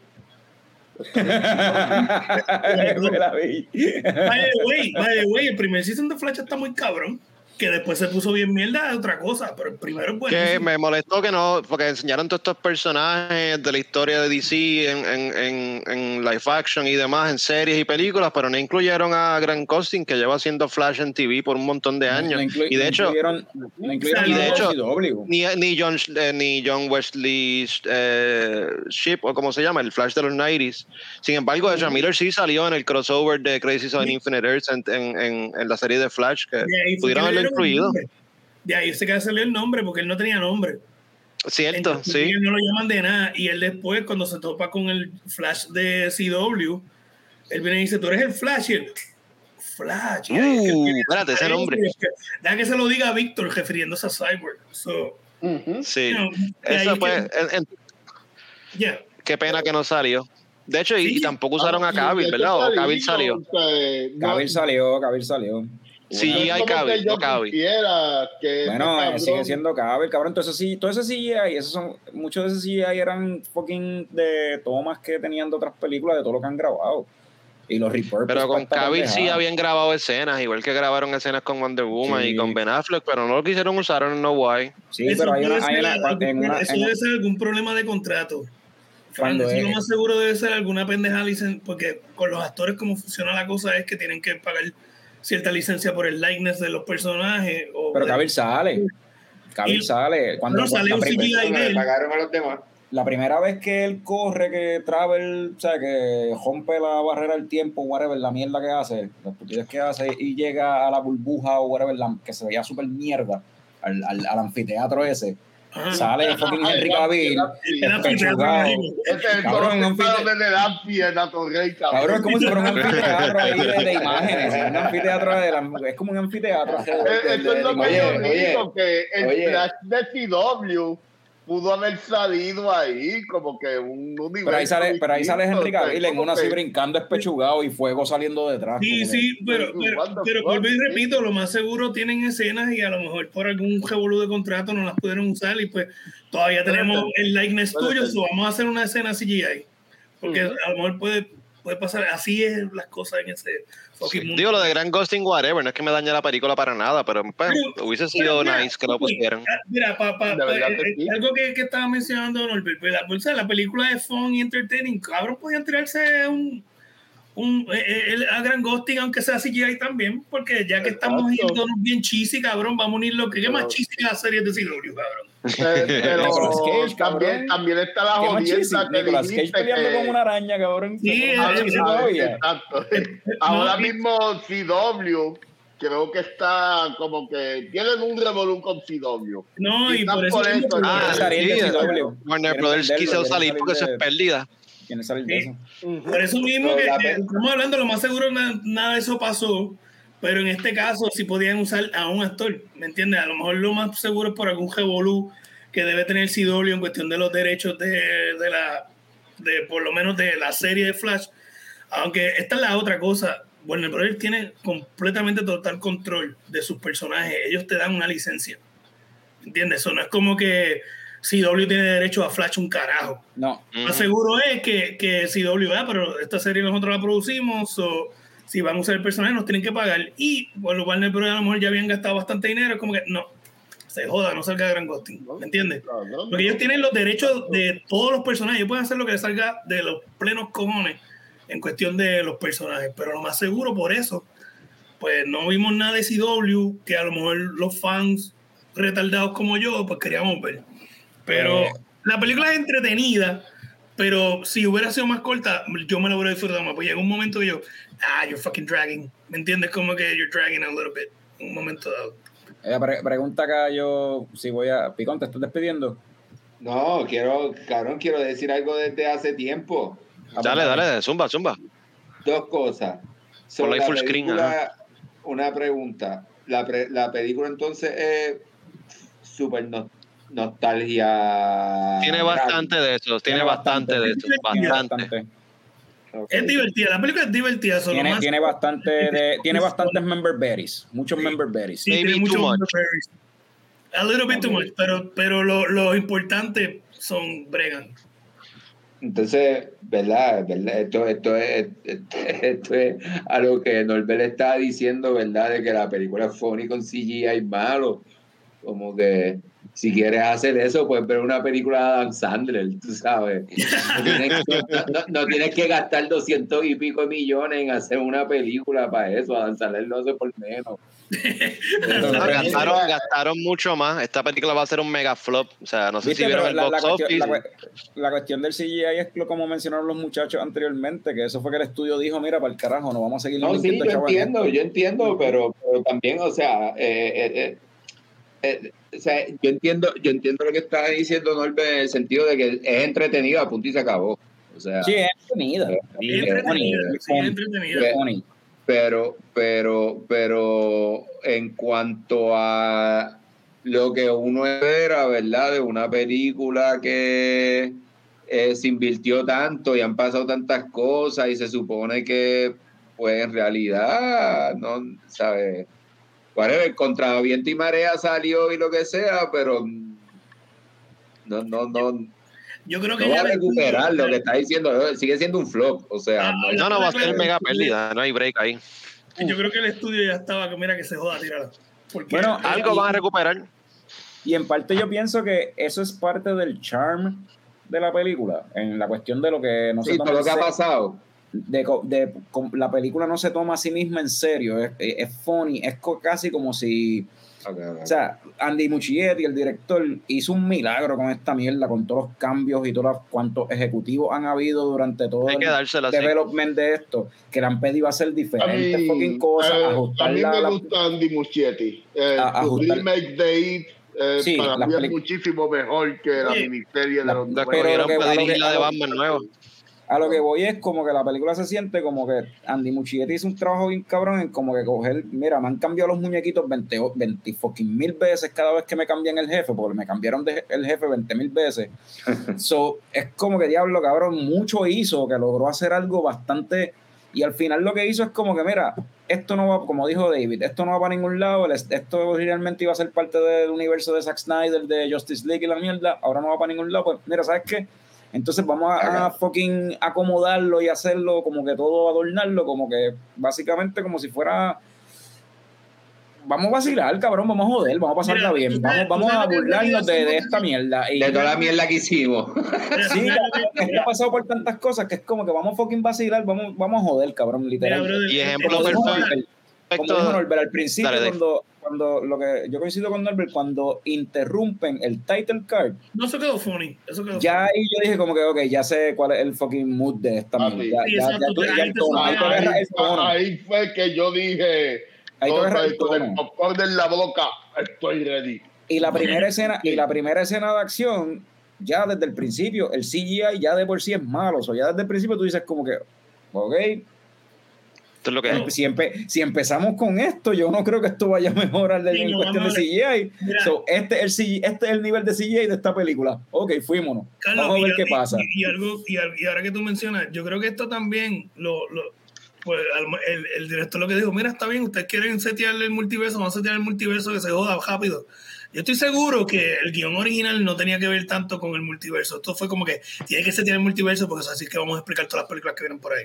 Me la vi. By the way, by the way, el primer season de Flash está muy cabrón. Que después se puso bien mierda es otra cosa, pero el primero es bueno. Que me molestó que no, porque enseñaron todos estos personajes de la historia de DC en, en, en, en live action y demás, en series y películas, pero no incluyeron a Grant Costin, que lleva haciendo Flash en TV por un montón de años. Y de hecho, incluyeron- no incluyeron Y de hecho- ni, ni, John, eh, ni John Wesley eh, Ship, o como se llama, el Flash de los 90s. Sin embargo, Ezra Miller sí salió en el crossover de Crisis on Infinite Earths en, en, en, en la serie de Flash, que pudieron haberlo incluido. De ahí se queda salió el nombre porque él no tenía nombre. Cierto, Entonces, sí. ellos no lo llaman de nada. Y él después, cuando se topa con el Flash de CW, él viene y dice, tú eres el Flash. Y él, Flash. Y que Uh, tiene- espérate, ese nombre. Deja que se lo diga a Víctor refiriéndose a Cyborg. So, Ujú. Sí. you know, Eso es fue, que- en- en- yeah. qué pena que no salió. De hecho, y, Sí. y tampoco usaron a Ah, Cavill, y ¿verdad? O Cavill salió. Cavill salió, Cavill salió. Sí, hay yo no Cavill. quisiera que Bueno, eh, sigue siendo Cavill, cabrón. Entonces sí, todo ese CGI, esos son, muchos de esos CGI eran fucking de tomas que tenían de otras películas, de todo lo que han grabado. Y los Pero con Cavill sí habían grabado escenas, igual que grabaron escenas con Wonder Woman Sí. y con Ben Affleck, pero no lo quisieron usar en No Why. Sí, Eso pero hay una, hay una, algún- en una- eso en- debe ser algún problema de contrato. Cuando eso es- lo más seguro debe ser alguna pendeja porque con los actores como funciona la cosa es que tienen que pagar cierta licencia por el likeness de los personajes. O pero de- Cavill sale. Cavill sale. Cuando, sale la, un CGI de él. pagaron a los demás. la primera vez que él corre, que Travel, o sea, que rompe la barrera del tiempo, whatever, la mierda que hace, la estupidez que hace, y llega a la burbuja o whatever, la- que se veía súper mierda, al, al, al anfiteatro ese. Sale fucking Henry Cavill, la- Era despechugado. Ese es el Cabrón, cabrón un Torrey, Cabrón, es como si fuera un [LAUGHS] anfiteatro ahí de, de imágenes. Un anfiteatro de la- es como un anfiteatro. Eh, Esto es lo que Oye, yo oye, digo, que el oye. Flash de CW pudo haber salido ahí como que un universo. Pero ahí sale, pero ahí sale Henry Cavill en una así brincando espechugado y fuego saliendo detrás. Sí, sí, pero, pero, pero vuelvo y repito, lo más seguro tienen escenas y a lo mejor por algún revolú de contrato no las pudieron usar y pues todavía tenemos el likeness tuyo, so vamos a hacer una escena CGI. Porque Ujú. a lo mejor puede, puede pasar, así es las cosas en ese mundo. Digo lo de Grand Ghosting, whatever, no es que me dañe la película para nada, pero pues, Pero- hubiese sido mira, nice que lo pusieran. ah, Mira, pa, pa- eh, que eh, algo que, que estaba mencionando Norbert, pues, la, pues, la película de fun y entertaining, cabrón, podían tirarse un, un eh, el- a Gran Ghosting, aunque sea CGI también, porque ya que estamos Exacto. yendo bien cheesy, cabrón, vamos a unir lo que ¿qué más cheesy que las series de CW, cabrón. Pero Cage, cabrón. también, también está la jodienda que Nicolas Cage peleando que- con una araña, cabrón. Sí. Exacto. Ahora y- mismo CW creo que está como que tienen un revolú con CW. No, y Quizás por eso, por eso, Ah. Warner Brothers quiso salir porque eso es pérdida. Salir de eso. Por eso mismo que, estamos hablando, lo más seguro na- nada de eso pasó, pero en este caso sí podían usar a un actor, ¿me entiendes? A lo mejor lo más seguro es por algún revolú que debe tener CW en cuestión de los derechos de, de la, de por lo menos de la serie de Flash, aunque esta es la otra cosa, Warner Brothers tiene completamente total control de sus personajes, ellos te dan una licencia, ¿entiendes? Eso no es como que CW tiene derecho a Flash un carajo. No. Más seguro es que, que CW, ah, pero esta serie nosotros la producimos, o si van a usar el personaje nos tienen que pagar. Y bueno, Warner Bros. a lo mejor ya habían gastado bastante dinero, es como que no, se joda, no salga Gran Ghosting, ¿me entiendes? Porque ellos tienen los derechos de todos los personajes, ellos pueden hacer lo que les salga de los plenos cojones en cuestión de los personajes, pero lo más seguro por eso, pues no vimos nada de CW que a lo mejor los fans retardados como yo, pues queríamos ver. Pero Eh. la película es entretenida, pero si hubiera sido más corta, yo me la hubiera disfrutado más. Pues llega un momento que yo, ah, you're fucking dragging. ¿Me entiendes? Como que you're dragging a little bit. Un momento dado. ella pre- pregunta acá yo si voy a... Picón, ¿te estás despidiendo? No, quiero, cabrón, quiero decir algo desde hace tiempo. Dale, dale, zumba, zumba. Dos cosas. Sobre la full screen, película, una pregunta. La, pre- la película entonces es súper no- nostalgia. Tiene bastante de eso, tiene bastante de eso, bastante. Es divertida, la película es divertida. Solo Tiene, más, tiene bastante de, tiene bastantes member berries, muchos member berries. sí, Maybe tiene mucho too much. berries. A little bit too much, pero, pero lo, lo importante son Bregan. Entonces, ¿verdad? ¿verdad? Esto, esto, es, esto, esto es a lo que Norbert estaba diciendo, ¿verdad? De que la película es funny con CGI malo. Como que si quieres hacer eso, puedes ver una película de Adam Sandler, tú sabes. No tienes, que, no- no- no tienes que gastar doscientos y pico millones en hacer una película para eso. Adam Sandler lo hace por menos. No, gastaron, gastaron mucho más. Esta película va a ser un mega flop. O sea, no sé ¿Viste? si vieron el la, la box cuestión, office. la cue- la cuestión del CGI es lo como mencionaron los muchachos anteriormente, que eso fue que el estudio dijo, mira, para el carajo, no vamos a seguir No, sí, yo entiendo, esto". yo entiendo, pero, pero también, o sea, eh, eh, eh, eh, o sea, yo entiendo, yo entiendo lo que está diciendo Norbert en el sentido de que es entretenido a punto y se acabó. O sea, Sí, es entretenida. Es Sí, es funny. pero, pero, pero en cuanto a lo que uno espera, ¿verdad? De una película que eh, se invirtió tanto y han pasado tantas cosas y se supone que, pues en realidad, no, ¿sabes? Whatever, contra viento y marea salió y lo que sea, pero no, no, no, Yo creo que no va a recuperar lo que está diciendo, sigue siendo un flop, o sea, Ah, no- No, no, va a ser mega pérdida. No hay break ahí. Yo creo que el estudio ya estaba que mira que se joda. Porque Bueno, Algo van a recuperar. Y en parte yo pienso que eso es parte del charm de la película, en la cuestión de lo que no se sí, toma todo lo que ha pasado. De, co- de- com- la película no se toma a sí misma en serio, es, es es funny, es co- casi como si, o sea, Andy Muschietti, el director, hizo un milagro con esta mierda, con todos los cambios y todos los cuantos ejecutivos han habido durante todo Hay que el así. development de esto, que le han pedido hacer A diferentes mí, fucking cosas, eh, ajustar a mí la- me la- gusta Andy Muschietti. Eh, A- remake de It eh, Sí, para mí es muchísimo mejor que la Oye, miniserie de la- los Pero lo que- que- la de Batman nuevo. A lo que voy es como que la película se siente como que Andy Muschietti hizo un trabajo bien cabrón en como que coger, mira, me han cambiado los muñequitos 20, o- 20 fucking mil veces cada vez que me cambian el jefe, porque me cambiaron de, el jefe 20 mil veces. [LAUGHS] so, es como que diablo, cabrón, mucho hizo, que logró hacer algo bastante, y al final lo que hizo es como que, mira, esto no va, como dijo David, esto no va para ningún lado, esto originalmente iba a ser parte del universo de Zack Snyder, de Justice League y la mierda, ahora no va para ningún lado, pues mira, ¿sabes qué? Entonces vamos a, a fucking acomodarlo y hacerlo como que todo adornarlo, como que básicamente como si fuera... Vamos a vacilar, cabrón, vamos a joder, vamos a pasarla Mira, bien, vamos, vamos a burlarnos de, esta mierda. Y, De toda la mierda que hicimos. Sí, es que ha pasado por tantas cosas que es como que vamos a fucking vacilar, vamos, vamos a joder, cabrón, literal. mira, Y ejemplo como, como dijo Norbert, al principio Dale, Dave. cuando, cuando lo que yo coincido con Norbert, cuando interrumpen el title card, No, eso quedó funny. Eso quedó ya ahí yo dije como que, ok, ya sé cuál es el fucking mood de esta Ah, mierda. sí. Ya, Sí, ya, exacto, ya, ahí el te tono, ahí fue que yo dije, Ahí el con el popcorn en la boca, estoy ready. Y la primera escena, y la primera escena de acción, ya desde el principio, el CGI ya de por sí es malo. O sea, ya desde el principio tú dices como que, ok, Esto es lo que es. si, empe- si empezamos con esto, yo no creo que esto vaya a mejorar de- Sí, en no, cuestión de. CGI. Mira. So, este, es el CGI este es el nivel de CGI de esta película. Ok, fuímonos. Carlos, Vamos a ver y- qué y- pasa. Y, algo, y, ahora que tú mencionas, yo creo que esto también lo, lo- pues, el, el director lo que dijo, mira, está bien, ustedes quieren setear el multiverso, vamos a setear el multiverso que se joda rápido. Yo estoy seguro que el guion original no tenía que ver tanto con el multiverso. Esto fue como que tiene que setear el multiverso porque así es que vamos a explicar todas las películas que vienen por ahí.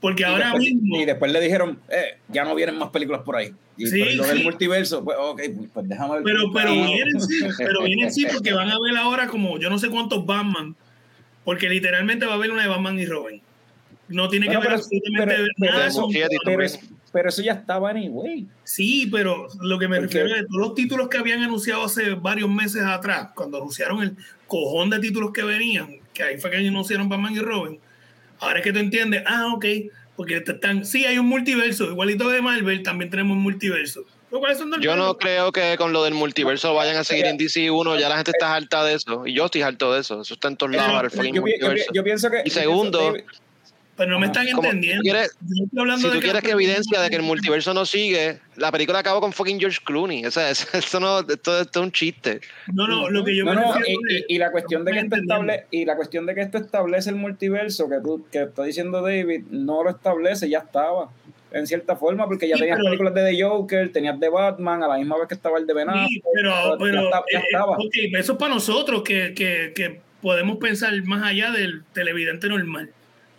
Porque Y ahora después, mismo... y después le dijeron, eh, ya no vienen más películas por ahí. Y Sí, lo del sí. multiverso, pues ok, pues, pues déjame ver. Pero, pero vienen sí, pero vienen sí, porque van a ver ahora como yo no sé cuántos Batman, porque literalmente va a haber una de Batman y Robin. No tiene Bueno, que ver absolutamente pero- pero nada eso- con pero, eso ya estaba anyway. Sí, pero lo que me Porque- refiero es todos los títulos que habían anunciado hace varios meses atrás, cuando anunciaron el cojón de títulos que venían, que ahí fue que anunciaron Batman y Robin. Ahora es que tú entiendes, ah, ok, porque te están, sí, hay un multiverso, igualito de Marvel, también tenemos un multiverso. Yo no creo que con lo del multiverso vayan a seguir en DC 1, ya la gente está harta de eso. Y yo estoy harto de eso. Eso está en todos lados Yo, pienso que. Y segundo, Pero no me están Como- entendiendo. ¿quieres- Yo estoy hablando Si de tú quieres que evidencia de que el multiverso no sigue, la película acabó con fucking George Clooney. O sea, [LAUGHS] eso, eso no, esto, esto es un chiste. No, no, lo que yo No, me no, refiero y, es- y- y la cuestión de que esto estable, y la cuestión de que esto establece el multiverso que tú que está diciendo David no lo establece ya estaba en cierta forma porque ya Sí, tenías pero- películas de The Joker tenías de Batman a la misma vez que estaba el de Ben Sí, pero, ya pero estaba- ya eh, estaba. ok, eso es para nosotros que, que, que podemos pensar más allá del televidente normal,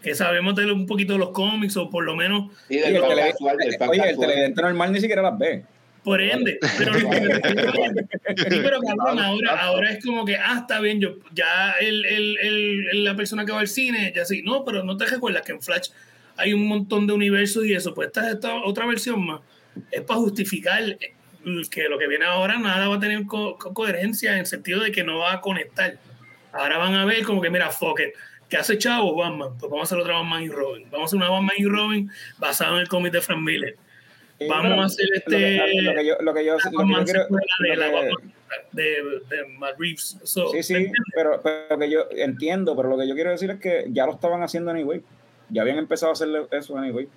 que sabemos de un poquito de los cómics o por lo menos Y Y del el casual, del oye el televidente normal ni siquiera las ve. Por ende. Pero, lo que me refiero es- sí, pero cabrón, ahora, ahora es como que, ah, está bien, yo ya el, el, el- el- la persona que va al cine, ya sí, no, pero no te recuerdas que en Flash hay un montón de universos y eso, pues esta, esta otra versión más. Es para justificar que lo que viene ahora nada va a tener co- co- coherencia en el sentido de que no va a conectar. Ahora van a ver como que, mira, fuck it, ¿qué hace Chavo? Batman. Pues vamos a hacer otra Batman y Robin. Vamos a hacer una Batman y Robin basada en el cómic de Frank Miller. Vamos bueno, a hacer este- lo que yo lo que yo, lo que yo Batman quiero- de lo la que- Batman de, de Matt Reeves. So, Sí, sí, pero, pero que yo entiendo, pero lo que yo quiero decir es que ya lo estaban haciendo anyway. Ya habían empezado a hacer eso anyway.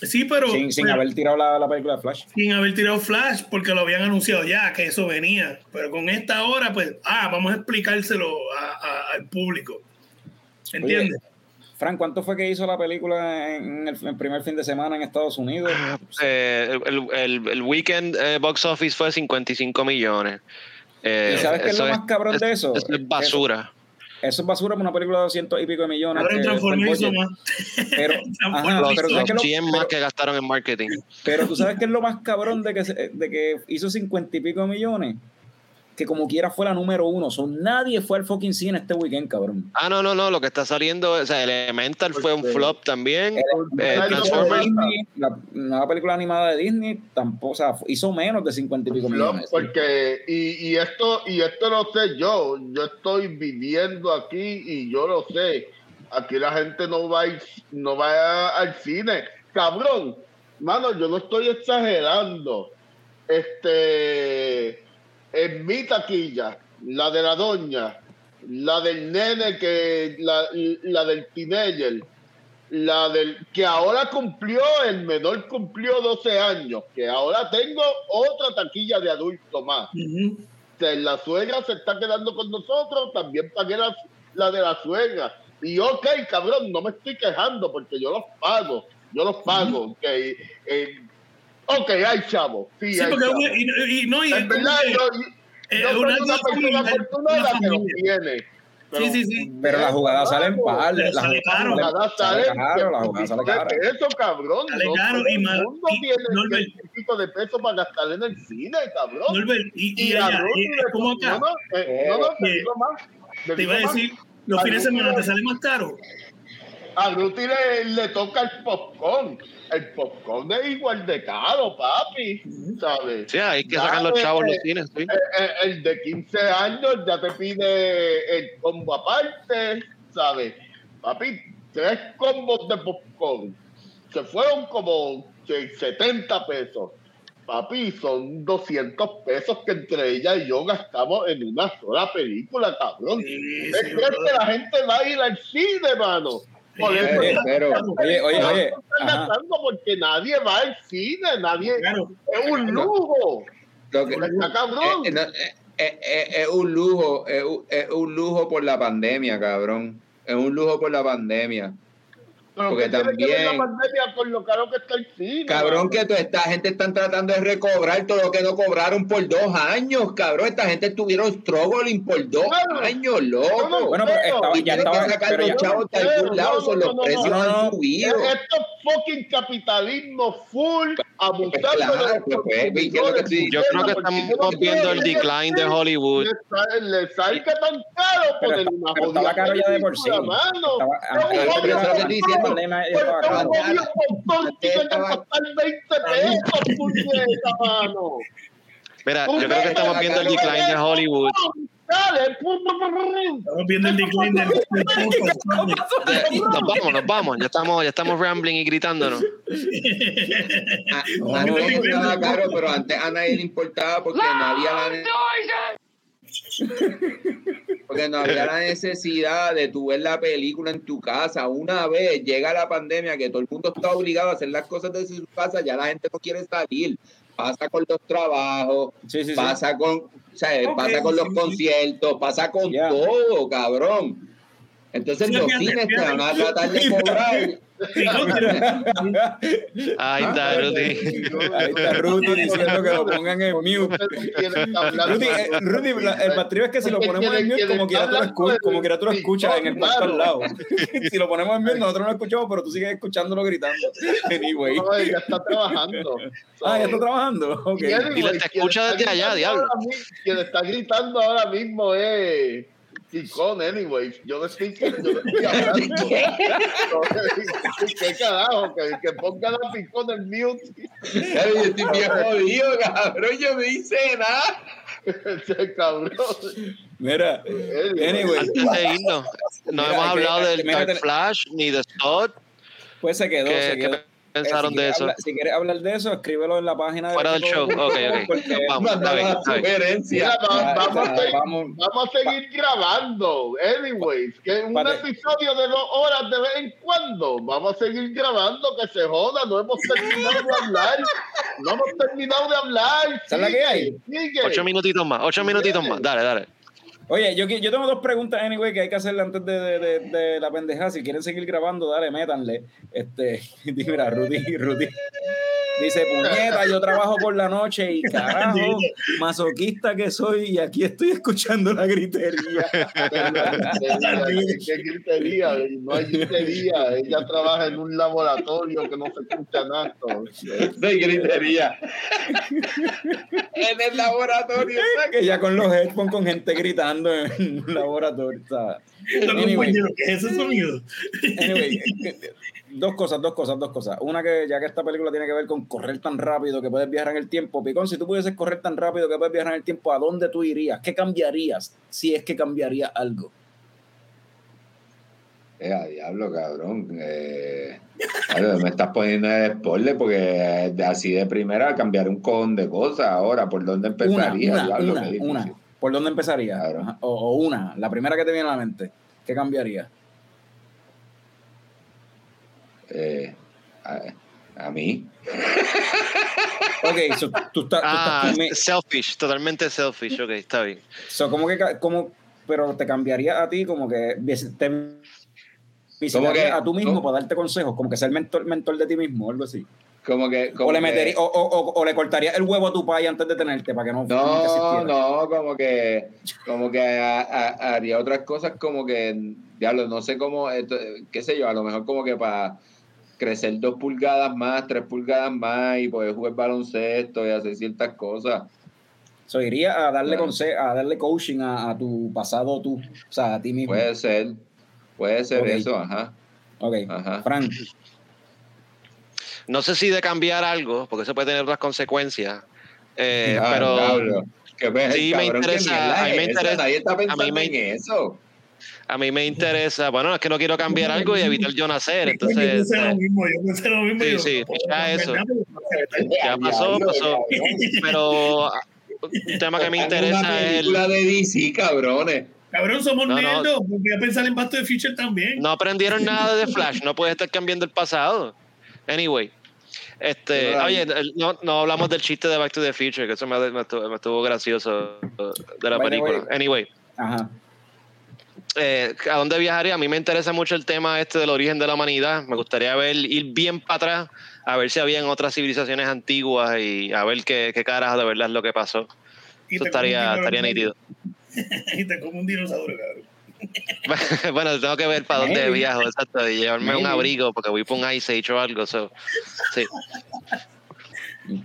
Sí, pero sin, sin pero- haber tirado la, la película de Flash. sin haber tirado Flash porque lo habían anunciado ya que eso venía. Pero con esta hora, pues, ah, vamos a explicárselo a- a- al público. ¿Entiendes? Frank, ¿cuánto fue que hizo la película en el, el primer fin de semana en Estados Unidos? Eh, el, el, el weekend eh, box office fue 55 millones. Eh, ¿Y sabes qué es lo más cabrón de eso? Eso es basura. Eso es basura para una película de 200 y pico de millones. [LAUGHS] Pero, Transformers ajá, Los, pero, hizo ¿sabes qué los es lo- 100 más que gastaron en marketing. pero tú sabes qué es lo más cabrón de que, se- de que hizo 50 y pico de millones. Que como quiera fue la número uno. Son nadie fue al fucking cine este weekend, cabrón. Ah, no, no, no. Lo que está saliendo, o sea, Elemental fue un flop también. Eh, Transformers. Disney, la nueva película animada de Disney tampoco, o sea, hizo menos de 50 y pico No, millones. porque, y, y esto, y esto lo sé yo, yo estoy viviendo aquí y yo lo sé. Aquí la gente no va a ir- no va al cine. Cabrón, mano, yo no estoy exagerando. Este, en mi taquilla, la de la doña, la del nene, que la, la del teenager, la del que ahora cumplió, el menor cumplió 12 años, que ahora tengo otra taquilla de adulto más. Sea, la suegra se está quedando con nosotros, también pagué la, la de la suegra. Y ok, cabrón, no me estoy quejando porque yo los pago, yo los pago. eh, ok, hay chavo, sí, Sí, hay porque chavo. y, y- no, y es En como verdad, que, yo, eh, yo soy una- una persona una afortunada que lo tiene. Sí, sí, sí. Pero la jugada sale en par. Pero La sale jugada caro. La jugada sale, sale caro, la jugada sale cara. de peso, cabrón. Sale no caro y el mal- mundo y- tiene Norbert. el pico de peso para gastar en el cine, cabrón. Norbert, y, y, Y Ruth y- como acá. no, no, eh, no, no, te Eh, digo más. te Te iba a decir, los fines de semana te sale más caro. A Ruti le, le toca el popcorn. El popcorn es igual de caro, papi. ¿Sabes? Sí, hay que Ya, sacar los chavos los cines. sí. El de 15 años ya te pide el combo aparte, ¿sabes? Papi, tres combos de popcorn. Se fueron como se- 70 pesos. Papi, son 200 pesos que entre ella y yo gastamos en una sola película, cabrón. Sí, ¿Es sí, que la gente va a ir al cine, mano? Por eso pero- oye, oye, oye, están gastando porque nadie va al cine, nadie. Claro. Es un lujo. Lo que- Está cabrón. Eh, no, eh, eh, eh, es un lujo, es es un lujo por la pandemia, cabrón. Es un lujo por la pandemia. Pero porque ¿qué tiene que ver la también- pandemia con lo caro que está el cine? Cabrón, que toda esta gente están tratando de recobrar todo lo que no cobraron por dos años, cabrón. Esta gente estuvieron struggling por dos Claro. años, loco. no, Bueno, pero pero- estaba, y ya estaba, que sacar pero los ya, chavos de algún lado, no, son los no, precios no, no. han subido. Esto es fucking capitalismo full, abusando Pues claro, de los pues, pues, ¿qué es lo que consumidores. estoy Yo creo que estamos viendo el decline de Hollywood. Le, salga tan caro está- una pero estaba jodida caro ya de por sí. Estaba- Es un antes- pero jodido eso es lo que estoy diciendo. popcorn, Nena, ya porque estaba un caro. jodido popcorn Antes tiene que estaba- costar 20 pesos, puñeta, mano. Mira, yo creo que estamos viendo el decline de Hollywood. Dale, pum, pum, pum, pum. Estamos viendo el decline del, del popcorn. De- Nos vamos, nos vamos. Ya estamos, ya estamos rambling y gritándonos. Ah, No, no, no, pero antes a nadie le importaba porque no había la ne- [LAUGHS] porque no había la necesidad de tu ver la película en tu casa. Una vez llega la pandemia que todo el mundo está obligado a hacer las cosas desde su casa, ya la gente no quiere salir. Pasa con los trabajos, Sí, sí, sí. pasa con, o sea, pasa con los conciertos, pasa con todo, cabrón. Entonces Sí, los fíjate, cines te van a tratar de cobrar. Ahí está, Rudy. Ahí está Rudy diciendo que lo pongan en mute. Rudy, eh, Rudy, el patricio es que si lo ponemos en mute, como quiera tú lo, escu- como quiera tú lo escuchas en el cuarto al lado. [LAUGHS] Si lo ponemos en mute, nosotros no lo escuchamos, pero tú sigues escuchándolo gritando. [LAUGHS] Anyway. Ella está trabajando. Ah, ya está trabajando. Ok. Y te escucha está desde allá, gritando diablo. Quien está gritando ahora mismo es Chicón, anyway. Yo no estoy, yo no estoy [LAUGHS] hablando. No, ¿Qué carajo? Que, que ponga la picón en mute. Ay, yo estoy bien jodido, cabrón. Yo no hice nada. Ese cabrón. Mira, anyway, Antes de irnos, no Mira, hemos que- hablado del mira, Dark Flash ni de Stott. pues se quedó, ¿Qué, se qué quedó. Pensaron Eh, si de quieres eso? hablar- si quieres hablar de eso, escríbelo en la página de Fuera del show. Ok, ok. Porque- Vamos, está Mandaba bien, la está bien. sugerencia. Mira, va- vamos, a seguir, vamos. vamos a seguir grabando. Anyways, que un Vale. episodio de dos horas de vez en cuando. Vamos a seguir grabando, que se joda. No hemos terminado de hablar. No hemos terminado de hablar. ¿Esa es la que hay? sigue. Ocho minutitos más, ocho minutitos más. Dale, dale. Oye, yo, yo tengo dos preguntas, anyway, que hay que hacerle antes de, de, de, de la pendejada. Si quieren seguir grabando, dale, métanle. Este, [LAUGHS] mira, Rudy, Rudy. Dice, puñeta, yo trabajo por la noche y carajo, masoquista que soy, y aquí estoy escuchando la gritería. ¿Qué, [LAUGHS] gritería? No hay gritería. Ella trabaja en un laboratorio que no se escucha nada. de gritería. en el laboratorio. que ya con los headphones con gente gritando en un laboratorio. Anyway. compañeros, ¿Qué es ese sonido? Anyway, eh, eh, dos cosas, dos cosas, dos cosas. Una que ya que esta película tiene que ver con correr tan rápido que puedes viajar en el tiempo. Picón, si tú pudieses correr tan rápido que puedes viajar en el tiempo, ¿a dónde tú irías? ¿Qué cambiarías si es que cambiaría algo? Eh, a diablo, cabrón. Eh, claro, me estás poniendo de spoiler porque de- así de primera cambiar un cojón de cosas ahora. ¿Por dónde Una, empezaría? una, Diablo, una, qué difícil. una. ¿Por dónde empezaría? Claro. O, o una, la primera que te viene a la mente. ¿Qué cambiaría? Eh, a, a mí. Ok, so, tú estás, tú Ah, estás selfish, totalmente selfish. Ok, está bien. so, ¿cómo que, cómo, pero te cambiaría a ti como que te a tú mismo cómo? para darte consejos, como que ser mentor, mentor de ti mismo, algo así. Como que. como O le que- metería, o, o, o- o le cortarías el huevo a tu pai antes de tenerte para que no, No, no, como que, como que ha- ha- haría otras cosas como que, diablo, no sé cómo, esto, qué sé yo, a lo mejor como que para crecer dos pulgadas más, tres pulgadas más y poder jugar baloncesto y hacer ciertas cosas. So, iría a darle Claro. a darle coaching a, a tu pasado tú, o sea, a ti mismo. Puede ser, puede ser eso, ajá, ok, ajá. Frank, No sé si de cambiar algo, porque eso puede tener otras consecuencias. eh, Ah, pero que sí me cabrón, ¿qué interesa- a mí me es esa? interesa- Nadie está pensando me- en eso. a mí me interesa, bueno, es que no quiero cambiar algo y evitar yo nacer. yo Entonces, pensé lo mismo, yo pensé lo mismo. Sí, yo, sí, no ya eso. ya pasó, pasó. Pero un tema que me interesa es el, película de DC, cabrones. Cabrón, somos No, no. nerdos. Voy a pensar en Back the Future también. no aprendieron nada de Flash, no puedes estar cambiando el pasado. Anyway, este, oye, no, no hablamos del chiste de Back to the Future, que eso me, me estuvo, me estuvo gracioso de la película. way. Anyway, ajá. eh, ¿a dónde viajaría? A mí me interesa mucho el tema este del origen de la humanidad. Me gustaría ver, ir bien para atrás, a ver si habían otras civilizaciones antiguas y a ver qué, qué carajo de verdad es lo que pasó. Y Eso estaría, estaría nítido. [LAUGHS] y te como un dinosaurio, cabrón. [LAUGHS] bueno, tengo que ver para dónde viajo, exacto, y llevarme un abrigo porque voy por un Ice Age o algo. so, sí.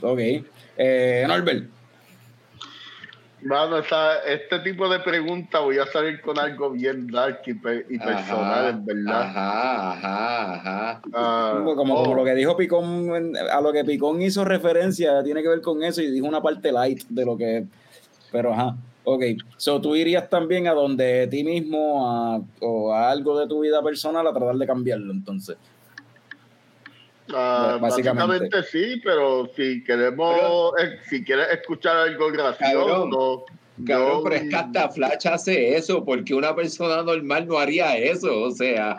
Ok. Eh, Norbert, Mano, esa- este tipo de preguntas voy a salir con algo bien dark y, pe- y personal, Ajá, en verdad. Ajá, ajá, ajá. Ah, como, como, oh, como lo que dijo Picón, a lo que Picón hizo referencia, tiene que ver con eso y dijo una parte light de lo que. Pero ajá. Ok. So tú irías también a donde ti mismo a- o a algo de tu vida personal a tratar de cambiarlo, entonces. ah, básicamente. básicamente sí, pero si queremos, eh, si quieres escuchar algo gracioso, Cabrón, yo- pero es que hasta Flash hace eso, porque una persona normal no haría eso, o sea.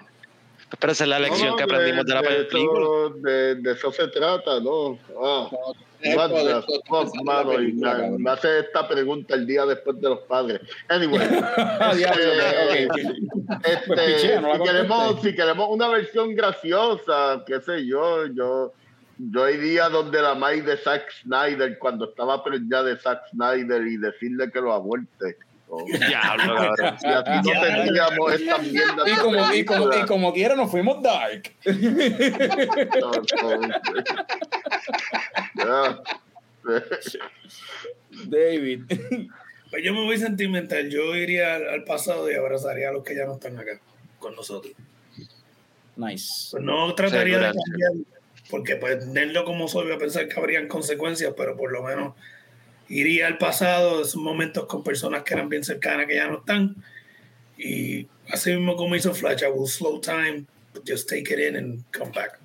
Pero esa es la lección No, que aprendimos de, la de película. Eso, de, de eso se trata, ¿no? Ah, what the fuck, mano, y me, me hace esta pregunta el día después de los padres. Anyway, este, si, queremos, contesté. si queremos una versión graciosa, qué sé yo, yo, yo iría donde la May de Zack Snyder cuando estaba preñada de Zack Snyder y decirle que lo aborte. Oh, [LAUGHS] Diablo, cabrón. Y así no Ya. tendríamos esta mierda. Y de como, y, como, y como quiera, nos fuimos dark. No, [LAUGHS] no. David. Pues yo me voy sentimental. Yo iría al, al pasado y abrazaría a los que ya no están acá con nosotros. Nice. Pues no trataría de gracias. cambiar, porque pues nerdo como soy, voy a pensar que habrían consecuencias, pero por lo menos iría al pasado, esos momentos con personas que eran bien cercanas, que ya no están. Y así mismo como hizo Flash, I will slow time, just take it in and come back.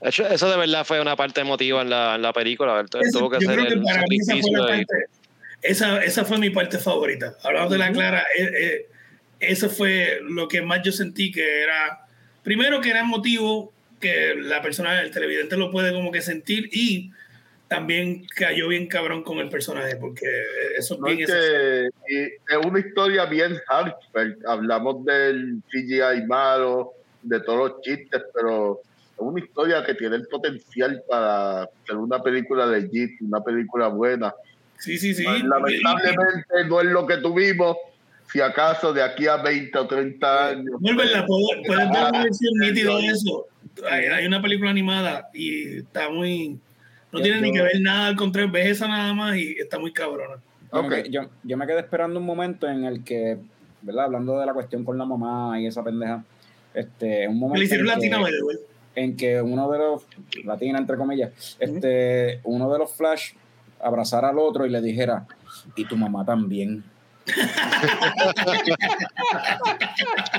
De hecho, eso de verdad fue una parte emotiva en la, en la película. Ese- Tuvo que yo creo que el para mí esa fue, la parte, esa, esa fue mi parte favorita. Hablando de la Clara, eh, eh, eso fue lo que más yo sentí que era, primero que era emotivo, que la persona, el televidente lo puede como que sentir y también cayó bien cabrón con el personaje, porque eso es No, bien es, que, es una historia bien heartfelt. Hablamos del CGI malo, de todos los chistes, pero es una historia que tiene el potencial para ser una película legit, una película buena. Sí, sí, sí. Lamentablemente no es lo que tuvimos, si acaso de aquí a 20 o 30 años. No verdad, puedes, puedes ver una versión nítida de eso. Hay, hay una película animada y está muy. No Yo- tiene ni que ver nada, al contrario, ves esa nada más y está muy cabrona. Yo, me, yo, yo me quedé esperando un momento en el que, ¿verdad? Hablando de la cuestión con la mamá y esa pendeja, este, un Me momento hicieron en, latina, que, en que uno de los, latina entre comillas, este, uno de los Flash abrazara al otro y le dijera, y tu mamá también.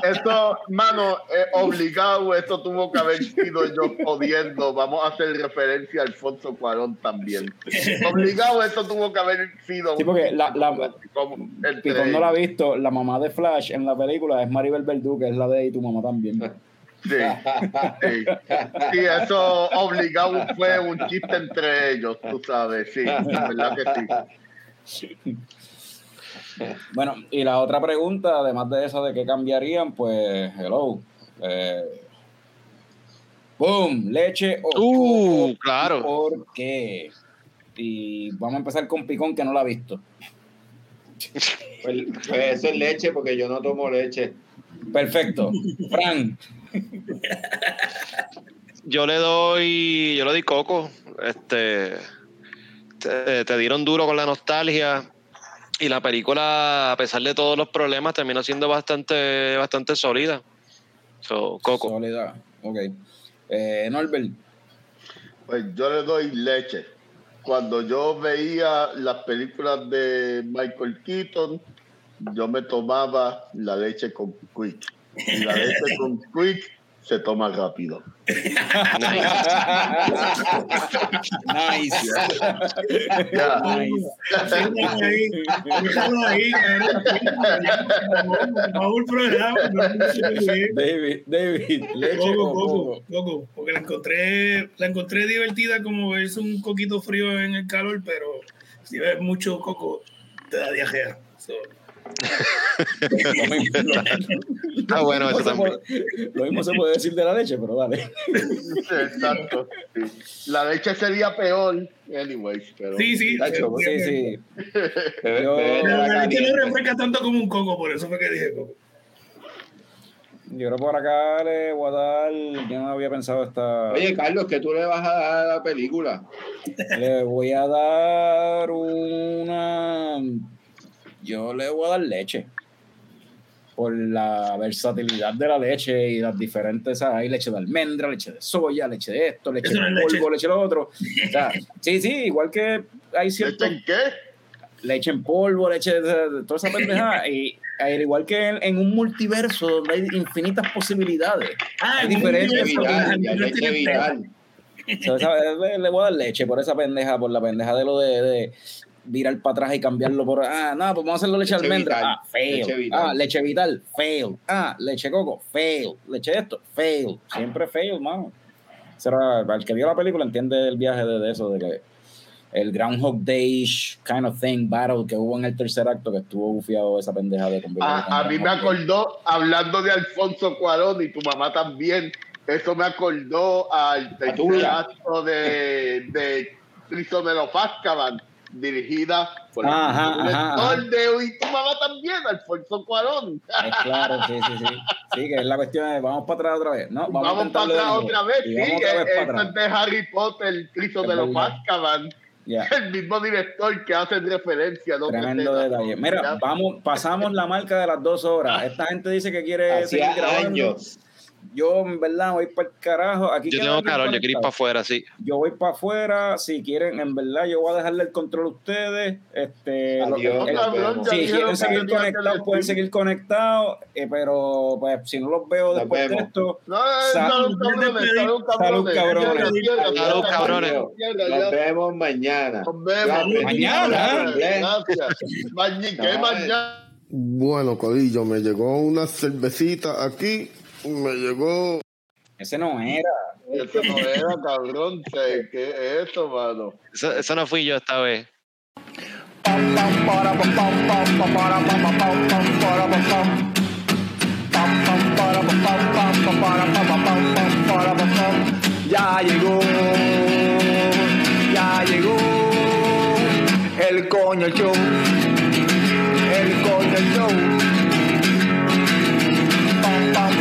Esto, mano, eh, obligado, esto tuvo que haber sido yo jodiendo. Vamos a hacer referencia a Alfonso Cuarón también. Obligado, esto tuvo que haber sido. Sí, porque la- la- como entre Picón no la ha visto, la mamá de Flash en la película es Maribel Verdú, que es la de y tu mamá también. Sí, sí. Sí, eso obligado fue un chiste entre ellos, tú sabes, sí, la verdad que sí. [LAUGHS] [LAUGHS] Bueno, y la otra pregunta, además de esa de qué cambiarían, pues, hello. Eh, boom, leche o Uh, coco, claro. ¿Por qué? Y vamos a empezar con Picón, que no la ha visto. Pues, pues eso es leche, porque yo no tomo leche. Perfecto. Fran, Yo le doy, yo le doy coco. Este, te, te dieron duro con la nostalgia y la película, a pesar de todos los problemas, terminó siendo bastante, bastante sólida. So, coco. Soledad. Ok. Eh, Norbert, Pues yo le doy leche. Cuando yo veía las películas de Michael Keaton, yo me tomaba la leche con quick. Y la leche con [LAUGHS] quick se toma rápido. nice. Ya. nice. Déjalo ahí, déjalo ahí. David, David, leche Coco, coco, coco. porque la encontré, la encontré divertida como es un coquito frío en el calor, pero si ves mucho coco te da diarrea. So, Está Ah, bueno lo eso mismo se también. puede- Lo mismo se puede decir de la leche, pero dale. Exacto. sí. La leche sería peor, anyways, pero. sí, sí. Sí, [LAUGHS] Pero la leche no refresca tanto como un coco, por eso fue que dije coco. Yo creo por acá le voy a dar. Yo no había pensado esta. Oye, Carlos, ¿qué tú le vas a dar a la película? Le voy a dar una. Yo le voy a dar leche. Por la versatilidad de la leche y las diferentes. ¿sabes? Hay leche de almendra, leche de soya, leche de esto, leche de polvo, leche de lo otro. O sea, [LAUGHS] sí, sí, igual que hay ¿Leche ciertos en qué? leche en polvo, leche de, toda esa pendejada. y al igual que en, en un multiverso donde hay infinitas posibilidades. Ah, Hay diferentes Viral, leche viral. Le, le voy a dar leche por esa pendeja, por la pendeja de lo de, de virar para atrás y cambiarlo por. Ah, no, pues vamos a hacerlo leche, Leche almendra. vital. Ah, fail. Leche vital. Ah, leche vital, fail. Ah, leche coco, fail. Leche esto, fail. Siempre fail, mano. Ese era- el que vio la película entiende el viaje de, de eso, de que el Groundhog Day kind of thing battle que hubo en el tercer acto que estuvo bufiado esa pendeja de convertirlo A, a mí me acordó, hablando de Alfonso Cuarón y tu mamá también, eso me acordó al tercer acto de, de Prisionero of Azkaban, dirigida por Ajá, el ajá, director de Y tu mamá también, Alfonso Cuarón. Es claro, sí, sí, sí. Sí, que es la cuestión de vamos para atrás otra vez. No, vamos, Vamos, para de atrás otra vez, sí, otra vez eh, para esto atrás. es de Harry Potter, Prisionero Es of verdad. Azkaban, el mismo director que hace referencia a dos Tremendo escenas. detalle. Mira, vamos, pasamos la marca de las dos horas. Esta gente dice que quiere Hacía seguir grabando. años. Yo, en verdad, voy para el carajo. Aquí Yo tengo calor, yo quiero ir para afuera, sí. Yo voy para afuera. Si quieren, en verdad, yo voy a dejarle el control a ustedes. Este, Adiós, el- cabrón, si quieren seguir conectados, pueden seguir conectados. eh, pero, pues, si no los veo Nos después de esto, No, Sa- salud, cabrones, salud, cabrones. cabrones. Salud, cabrones. cierra, ya. Nos vemos mañana. Nos vemos. Mañana. Gracias. Mañana, ¿qué mañana? Bueno, Corillo, me llegó una cervecita aquí. Me llegó ese no era. Eso no era, cabrón. [LAUGHS] ¿Qué qué es eso, mano? Eso, eso no fui yo esta vez. Ya llegó, ya llegó el coño show, el coño show.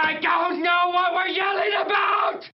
I don't know what we're yelling about!